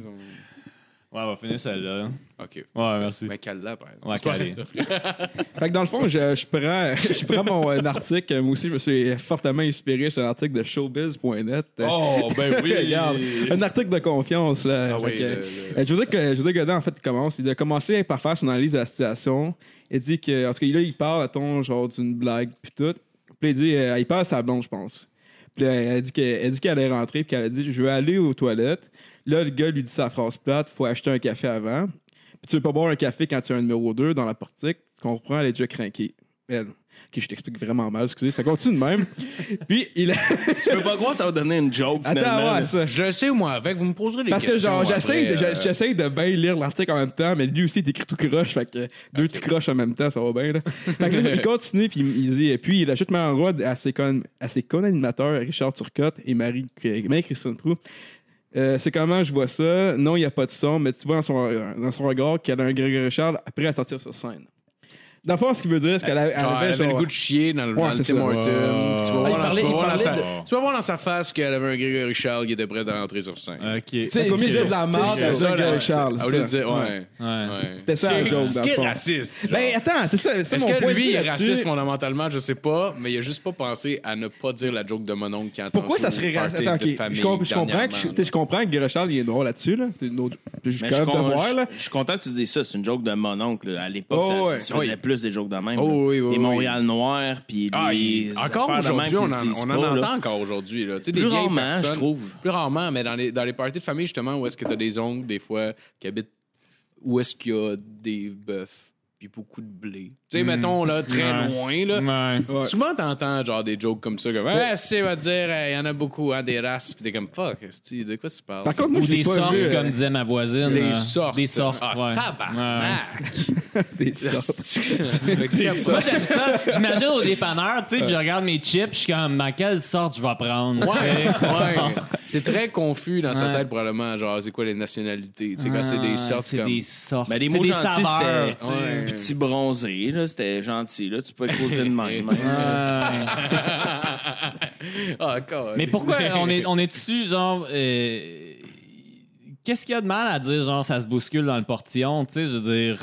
Ouais, on va finir celle-là. là. Ok. Ouais, merci. Mais cale-la, par exemple. Ouais, calé. <laughs> Fait que dans le fond, je, je prends, <laughs> je prends mon euh, article. Moi aussi, je me suis fortement inspiré sur un article de showbiz.net. Euh, Oh, ben oui. <laughs> Regarde, un article de confiance. Là. Ah Fait oui, que, le- le- euh, José, que- José Godin, en fait, il commence. Il a commencé par faire son analyse de la situation. Il dit que, en tout cas, là, il parle, attends, genre d'une blague, puis tout. Puis il dit, euh, il parle à sa blonde, je pense. Puis là, elle dit qu'elle elle dit qu'elle allait rentrer, puis qu'elle a dit, je vais aller aux toilettes. Là, le gars lui dit sa phrase plate, faut acheter un café avant. Puis tu veux pas boire un café quand tu as un numéro 2 dans la portique. Tu comprends, elle est déjà craquée. Elle. Ok, je t'explique vraiment mal, excusez. Ça continue de même. <laughs> Puis il a. Tu peux pas croire que ça va donner une joke, Attends, finalement. ouais, ça. Je le sais, moi, avec, vous me poserez des Parce que questions. genre j'essaie de, euh, j'essaie de bien lire l'article en même temps, mais lui aussi il écrit tout croche, fait que deux petits croches en même temps, ça va bien là. <laughs> Fait que là, il continue puis il dit et puis il ajoute même en droit à ses con à ses co-animateurs Richard Turcotte et Marie Marie Christine Prou. Euh, c'est comment je vois ça? Non, il n'y a pas de son, mais tu vois dans son, dans son regard qu'elle a un Grégory Charles après à sortir sur scène. Dans le fond, ce qu'il veut dire, c'est qu'elle avait, elle Genre, avait genre- le goût de chier dans le, Ouais, dans le c'est Tim ça. Hortons. Ouais. Tu vas Ah, voir, dans- parlait- tu vas il voir dans parlait sa- de- tu vas voir dans sa face qu'elle avait un Grégory Charles qui était prêt à entrer sur scène. Ok. Tu sais, milieu de la marque, C'est avec ça, Grégory là, Charles. Au lieu de ça. dire, ouais. Ouais. Ouais. ouais. C'était ça, la joke, Ce dans qui le est fond. raciste. genre. Ben attends, c'est ça. c'est Est-ce mon que de lui vue est là-dessus. raciste fondamentalement? Je sais pas, mais il a juste pas pensé à ne pas dire la joke de mon oncle qui a Pourquoi ça serait raciste? Attends, de ok. famille Je, com- je comprends que, tu sais, je comprends que Grégory Charles il est noir là-dessus. Là. C'est une autre- Je suis Mais je, capable de con- voir. Là. je- je suis content que tu dises ça. C'est une joke de mon oncle. là. À l'époque, Oh, ça, ouais. ça se faisait Oui. plus des jokes de même. Oh, là. oui, oui, les oui. Montréal noirs, puis Ah, les il- encore aujourd'hui, on en, on là. entend encore aujourd'hui. Tu sais, Plus rarement, je trouve. Plus rarement, mais dans les, dans les parties de famille, justement, où est-ce que tu as des oncles, des fois, qui habitent où est-ce qu'il y a des bœufs? Puis beaucoup de blé. Tu sais, Mm. mettons, là, très Ouais. loin, là. Ouais. Souvent, t'entends genre des jokes comme ça, comme Ouais, c'est, va dire, il y en a beaucoup, hein, des races, puis t'es comme fuck, de quoi tu parles? Par contre, moi, Ou des sortes, vu, euh, comme disait ma voisine. des euh, sortes. Des sortes, Ah, ouais. tabarnak! <laughs> des sortes. Des Moi, j'aime ça. J'imagine au dépanneur, tu sais, je regarde mes chips, je suis comme, dans quelle sorte je vais prendre? Ouais, ouais. <laughs> C'est très confus dans sa Ouais. tête, probablement. Genre, c'est quoi les nationalités? Tu sais, quand c'est des sortes C'est comme. des sortes. Ben, C'est mots des gentils, petit bronzé, là, c'était gentil. Là. Tu peux causer de même. hein. <laughs> Ah. Mais pourquoi on est, on est dessus, genre. euh, qu'est-ce qu'il y a de mal à dire, genre, ça se bouscule dans le portillon, tu sais, je veux dire?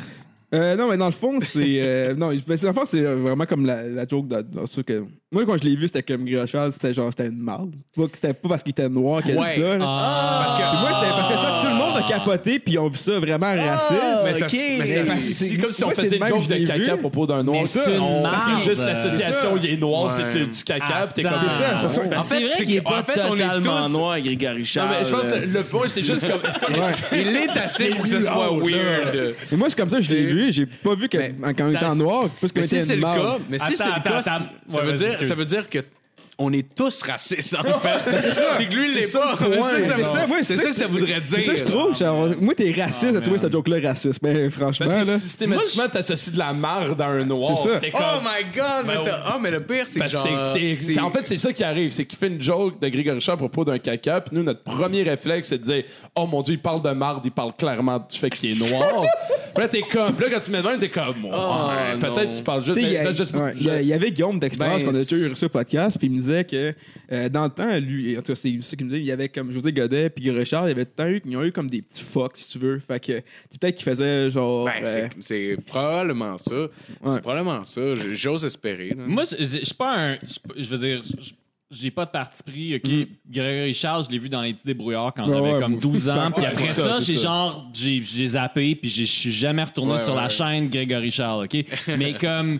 Euh, non, mais dans le fond, c'est. euh, non, dans le fond, c'est vraiment comme la, la joke dans ça que. Moi, quand je l'ai vu, c'était comme Gréchal, c'était genre, c'était une marde. Pas que C'était pas parce qu'il était noir qu'elle Ouais. dit ça. là. Ah, Parce que moi, c'était parce que ça, tout le monde a capoté, puis ils ont vu ça vraiment raciste. Mais ça- ok. mais ça- Mais C'est c'est- comme si on moi, c'est faisait le une même, joke je de l'ai caca vu. à propos d'un noir. Mais c'est On- une Parce que marde. juste l'association, il est noir, Ouais. c'est euh, du caca, puis t'es comme Attends. C'est ça, c'est ça. Ben, En c'est fait, vrai c'est qu'il est pas fait, on est totalement tous- noir, Grégory Non, Charles. mais je pense que le, le point, c'est juste comme. est-ce qu'on Il est assez pour que ce soit weird. Et moi, c'est comme ça que je l'ai vu. J'ai pas vu que quand on était en noir, plus qu'on Mais si était c'est une le marde. cas, mais si Attends, c'est le attends, cas, attends. ça Ouais, veut vas-y, dire. Ça veut dire que on est tous racistes en <laughs> fait. c'est ça. Puis que lui il l'est pas. C'est ça, c'est ça, moi, c'est ça que ça voudrait dire. C'est ça que je trouve. genre, moi, t'es raciste à trouver cette joke-là raciste. Mais franchement, Parce que là. systématiquement, t'associes de la marde à un noir. C'est ça. Oh my god, mais Ben, t'as- ah mais le pire c'est que Parce que genre c'est- en fait, c'est ça qui arrive. C'est qu'il fait une joke de Grégory Charles à propos d'un caca. Puis nous, notre premier réflexe, c'est de dire Oh mon Dieu, il parle de marde, il parle clairement du fait qu'il est noir. <laughs> puis là, t'es comme. Là, quand tu mets de même, t'es comme. Oh, Peut-être qu'il parle juste. Il y avait Guillaume d'Expérience Ben, qu'on a déjà eu sur le podcast, puis il me disait que euh, dans le temps, lui, en tout cas, c'est ça qu'il me disait, il y avait comme José Godet puis Richard, il y avait temps eu, ils ont eu comme des petits fucks, si tu veux. Fait que c'est peut-être qu'ils faisaient genre. Ben, euh, c'est- c'est probablement ça. C'est probablement ça. J'ose espérer. là. Moi, je suis pas un. Je veux dire, je- j'ai pas de parti pris. OK, Grégory Charles, je l'ai vu dans les petits débrouillards quand Ouais, j'avais ouais, comme moi, 12 ans. Puis après ça, j'ai genre. J'ai j'ai zappé, puis j'ai- je suis jamais retourné Ouais, sur la chaîne Grégory Charles, OK? Mais comme.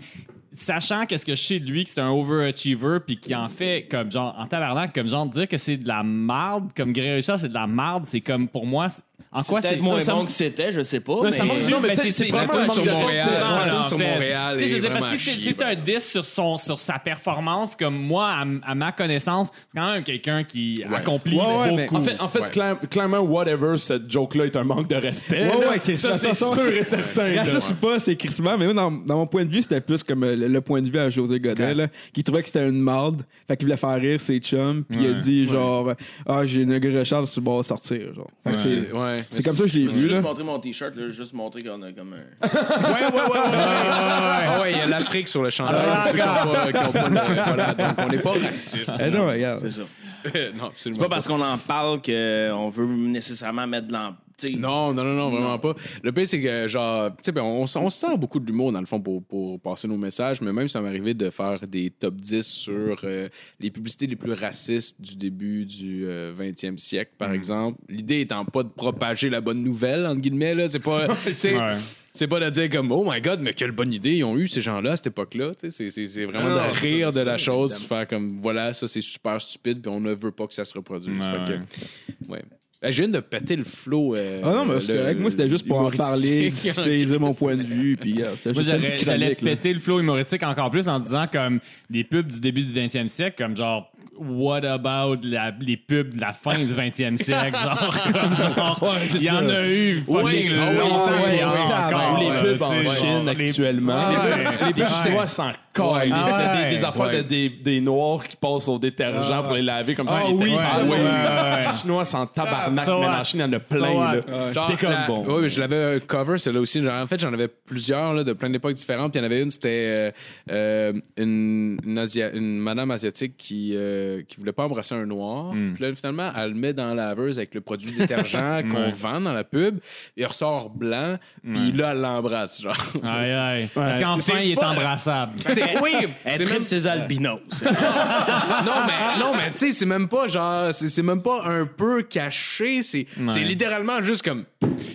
Sachant qu'est-ce que je sais de lui, que c'est un overachiever, puis qui en fait comme genre, en tabarnak, comme genre, dire que c'est de la marde, comme Charles, c'est de la marde, c'est comme pour moi. C'est- En quoi c'est moins ça bon que c'était, je sais pas. Ouais, mais... ça montre- non, mais c'est c'est c'est vraiment sur Montréal. Ça sur. Montréal Tu sais, je et veux dire, parce vraiment que si chier, c'est un 10 sur, son, sur sa performance, comme moi, à, ma connaissance, c'est quand même quelqu'un qui accomplit Ouais, ouais, mais- beaucoup. En fait, en fait Ouais. clair- clairement, whatever, cette joke-là est un manque de respect. Ouais, ouais, Chris, ça, c'est sûr et c'est- certain. là. Raciste ou pas, c'est crissement, mais moi, dans, dans mon point de vue, c'était plus comme euh, le, le point de vue à José Godet, là, qui trouvait que c'était une marde, fait qu'il voulait faire rire ses chums, puis il a dit genre, ah, j'ai une Richard sur le bord sortir, genre. C'est- C'est ouais. C'est comme ça que je l'ai Je vais vu, juste là. montrer mon t-shirt, là, juste montrer qu'on a comme un. Ouais, ouais, ouais, ouais. Ah ouais, il y a l'Afrique sur le chandail. Ah, ceux qui ont pas- qui ont pas le- voilà, donc on n'est pas raciste. Eh non, regarde. C'est ça. <laughs> non, absolument C'est pas parce qu'on en parle qu'on veut nécessairement mettre de l'en. Non, non, non, non, vraiment pas. Le pire, c'est que, genre, tu sais, ben, on, on se sert beaucoup de l'humour, dans le fond, pour, pour passer nos messages, mais même ça m'est arrivé de faire des top 10 sur euh, les publicités les plus racistes du début du euh, 20e siècle, par exemple. L'idée étant pas de propager la bonne nouvelle, entre guillemets, là. C'est pas. c'est- <laughs> Ouais. C'est pas de dire comme oh my god mais quelle bonne idée ils ont eu ces gens-là à cette époque-là tu sais c'est- c'est c'est vraiment Ah non, de rire de la chose de faire comme voilà ça c'est super stupide puis on ne veut pas que ça se reproduise Ouais, Fait que, ouais. Ben, je viens de péter le flow euh, Ah non, mais c'est correct. Moi, c'était juste pour en parler, <laughs> discuter, dire mon point de vue, puis euh, c'était Moi, j'allais péter le flow humoristique encore plus en disant comme des pubs du début du 20e siècle, comme genre What about la- les pubs de la fin du 20e siècle? Genre, comme genre, Ouais, c'est il y en a eu Oui, ah oui, longtemps, ouais, il y en a ouais, encore. Les pubs en Chine actuellement. Ouais. Les pubs Ouais. chinois s'en collent. Ah C'était ouais. des, des affaires Ouais. de- des, des noirs qui passent au détergent pour les laver comme ça. Ah oui, ouais, Ouais. ouais, ouais. Les chinois s'en tabarnak, So mais en Chine, il y en a plein. T'es comme bon. ouais, mais je l'avais un cover, celle-là aussi. En fait, j'en avais plusieurs là, de plein d'époques différentes. Puis il y en avait une, c'était euh, euh, une madame asiatique qui, euh, qui voulait pas embrasser un noir. Hmm. Puis là, finalement, elle le met dans la laveuse avec le produit détergent <laughs> qu'on Ouais. vend dans la pub. Il ressort blanc. Puis là, elle l'embrasse. Genre. Aïe, aïe. <laughs> Parce qu'enfin, il est pas- embrassable. C'est- <laughs> oui, Elle c'est tripe même ses albinos. non, mais, non, mais tu sais, c'est même pas genre, c'est c'est même pas un peu caché, c'est c'est littéralement juste comme.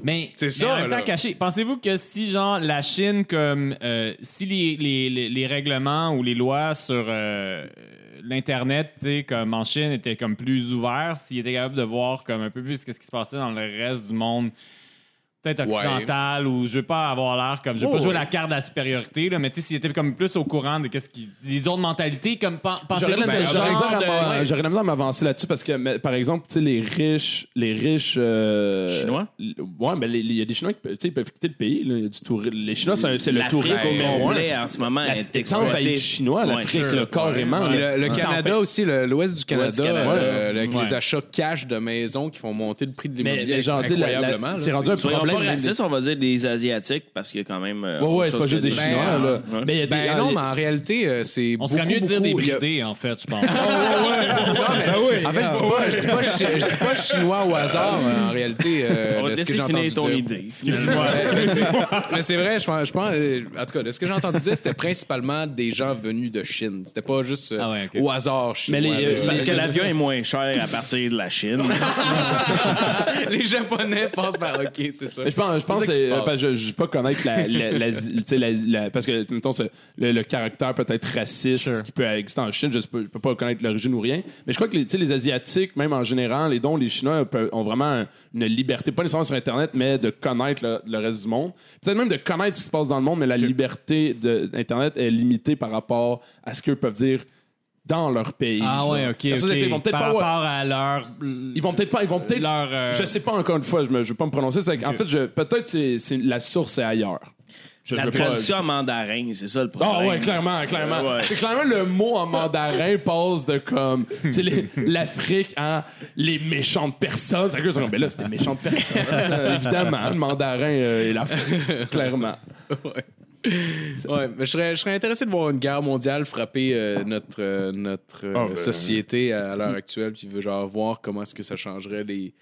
Mais C'est mais ça, En même temps caché. Pensez-vous que si genre la Chine comme euh, si les, les, les, les règlements ou les lois sur euh, l'internet, tu sais, comme en Chine étaient comme plus ouverts, s'ils étaient capables de voir comme un peu plus qu'est-ce qui se passait dans le reste du monde. Peut-être occidental ou je veux pas avoir l'air comme je veux Oh, pas jouer ouais. la carte de la supériorité là mais tu sais s'ils étaient comme plus au courant de qu'est-ce qui les autres mentalités comme pen- J'aurais de j'aurais la misère à m'avancer là-dessus parce que, mais, par exemple, tu sais, les riches, les riches euh, Chinois? Ouais, mais il y a des Chinois qui peuvent, tu sais, ils peuvent quitter le pays. là. Du Les Chinois, c'est le tourisme au en ce moment, est faillite chinois, Ouais, l'Afrique, sûr. carrément. Le, Canada aussi, l'ouest du Canada, euh, avec ouais. les achats cash de maisons qui font monter le prix de l'immobilier c'est rendu un problème pas même raciste, on va dire des Asiatiques, parce qu'il y a quand même. euh, Ouais, ouais, c'est pas juste des Chinois, Ben, là. ouais. Mais il y a des. Ben non, mais en réalité, euh, c'est. On serait mieux de dire des a- bridés, en fait, je pense. En fait, je dis pas, je dis pas, chi- je dis pas chinois au hasard. En réalité, euh, On va de ce que laisser j'ai entendu finir ton dire. idée. Mais <laughs> c'est- Mais c'est vrai, je pense, je pense en tout cas, de ce que j'ai entendu dire, c'était principalement des gens venus de Chine. C'était pas juste Ah ouais, au hasard chinois. Mais C'est parce que l'avion est moins cher à partir de la Chine. <laughs> les Japonais pensent par OK, c'est ça. Mais je pense, je pense C'est que c'est- parce que je, je pas connaître la, la- la- <laughs> tu sais, la- la- parce que mettons, le, le caractère peut-être raciste qui peut exister en Chine, je, je peux pas connaître l'origine ou rien. Mais je crois que les, tu sais, les asiatiques, même en général, les dons, les Chinois peuvent- ont vraiment une liberté, pas nécessairement sur Internet, mais de connaître le, le reste du monde. Peut-être même de connaître ce qui se passe dans le monde, mais la liberté d'Internet est limitée par rapport à ce qu'eux peuvent dire dans leur pays. Ah genre. ouais, ok. Ok. Ils vont peut-être Par pas rapport à leur. ils vont peut-être pas, ils vont peut-être Leur, euh, je sais pas encore une fois, je ne veux pas me prononcer. En fait, je, peut-être c'est, c'est la source est ailleurs. Je La pas- traduction en mandarin, c'est ça le problème. Ah ouais, clairement, clairement. Euh, ouais. C'est clairement le mot en mandarin passe de comme, <laughs> tu sais, les- l'Afrique à les méchantes personnes. C'est que c'est comme, ben là, c'est des méchantes personnes. <laughs> Évidemment, le mandarin euh, et l'Afrique, clairement. Ouais, <laughs> mais je serais, je serais intéressé de voir une guerre mondiale frapper euh, notre, euh, notre euh, Ah, ben, société à, à l'heure actuelle, puis genre voir comment est-ce que ça changerait les,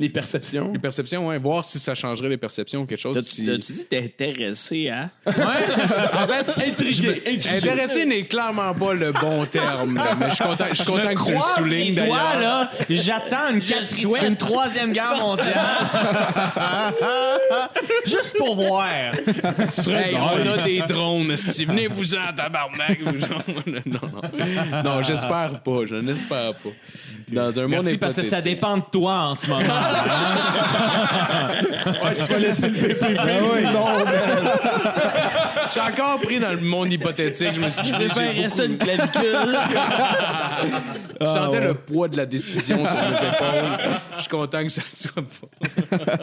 Les perceptions. les perceptions, ouais, voir si ça changerait les perceptions ou quelque chose. T'as-tu si- dit que t'es intéressé à. En fait, Intrigué, intrigué. intéressé n'est clairement pas le bon terme, là, mais je suis content, je suis content que tu le soulignes Toi, d'ailleurs. là, j'attends une, quatri- une troisième guerre mondiale. <laughs> Juste pour voir. Hey, on a des drones, si venez-vous-en, tabarnak. <laughs> ou genre, non, non. Non, j'espère pas, je n'espère pas. Dans un monde Merci, parce que ça dépend de toi en ce moment. Ouais, si tu vas laisser le PPP, non, Je suis encore pris dans le monde hypothétique. Je me suis dit, j'ai Préférerais ça beaucoup- une clavicule. je sentais le poids de la décision sur mes épaules. Je suis content que ça ne soit pas. <laughs>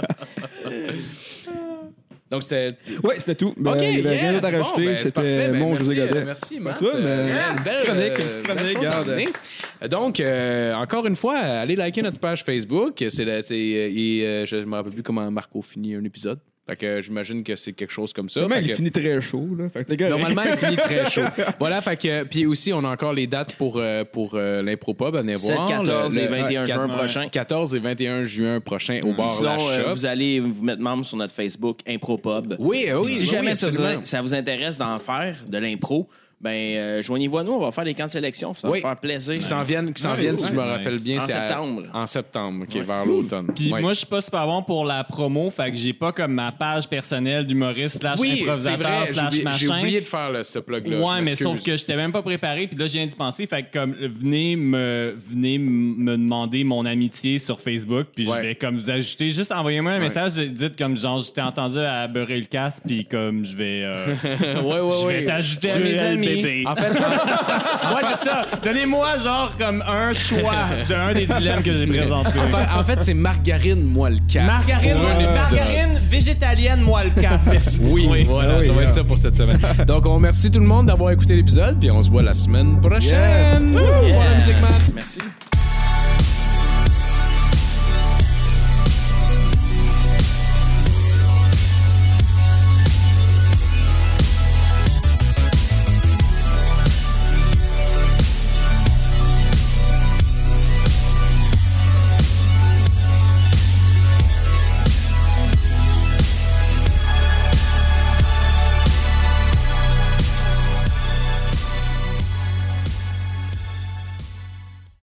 Donc, c'était. Ouais, c'était tout. Ben, OK, il y avait rien yes, d'autre à rajouter. ben. C'était Ben, mon merci, José Godet. Merci, Matt. toi, mais- belle, chronique, euh, regarde. Donc, euh, encore une fois, allez liker notre page Facebook. C'est, euh, et, je ne me rappelle plus comment Marco finit un épisode. Fait que j'imagine que c'est quelque chose comme ça. Normalement, il que- finit très chaud. Là. Fait que. Normalement, il finit très <laughs> chaud. Voilà, fait que puis aussi on a encore les dates pour euh, pour euh, l'impro-pub, 7, voir. 14 Le- et le- 21 juin prochain. 14 et 21 juin prochain au bar Sinon, La euh, vous allez vous mettre membre sur notre Facebook Impropub. Oui, oui, si oui, jamais oui, ça, vous, ça vous intéresse d'en faire, de l'impro, ben euh, joignez-vous à nous, on va faire des camps de sélection, ça va Oui. faire plaisir. Qui s'en viennent, qui s'en viennent, si je me rappelle bien, En c'est à- septembre. en septembre, OK, vers l'automne. Puis moi, je suis pas super bon pour la promo, fait que j'ai pas comme ma page personnelle d'humoriste slash oui, c'est improvisateur slash oublié, j'ai machin. oublié de faire ce plug-là. Ouais, mais sauf que j'étais même pas préparé, puis là, je viens d'y penser. Fait que, comme, venez me, venez me demander mon amitié sur Facebook, puis Ouais. je vais, comme, vous ajouter. Juste envoyez-moi un message, dites comme, genre, je t'ai entendu à beurrer le casque, puis comme, je vais, euh, <laughs> Ouais, ouais, je vais ouais. t'ajouter à mes amis. Bébé. En fait, Ouais, c'est ça. Donnez-moi, genre, comme, un choix d'un des dilemmes que j'ai présentés. en fait, c'est margarine, moi, le casque. Margarine, margarine végétalienne, moi, le casque. Oui, voilà, oui, ça va oui. être ça pour cette semaine. Donc, on remercie tout le monde d'avoir écouté l'épisode, puis on se voit la semaine prochaine. Yes. Merci.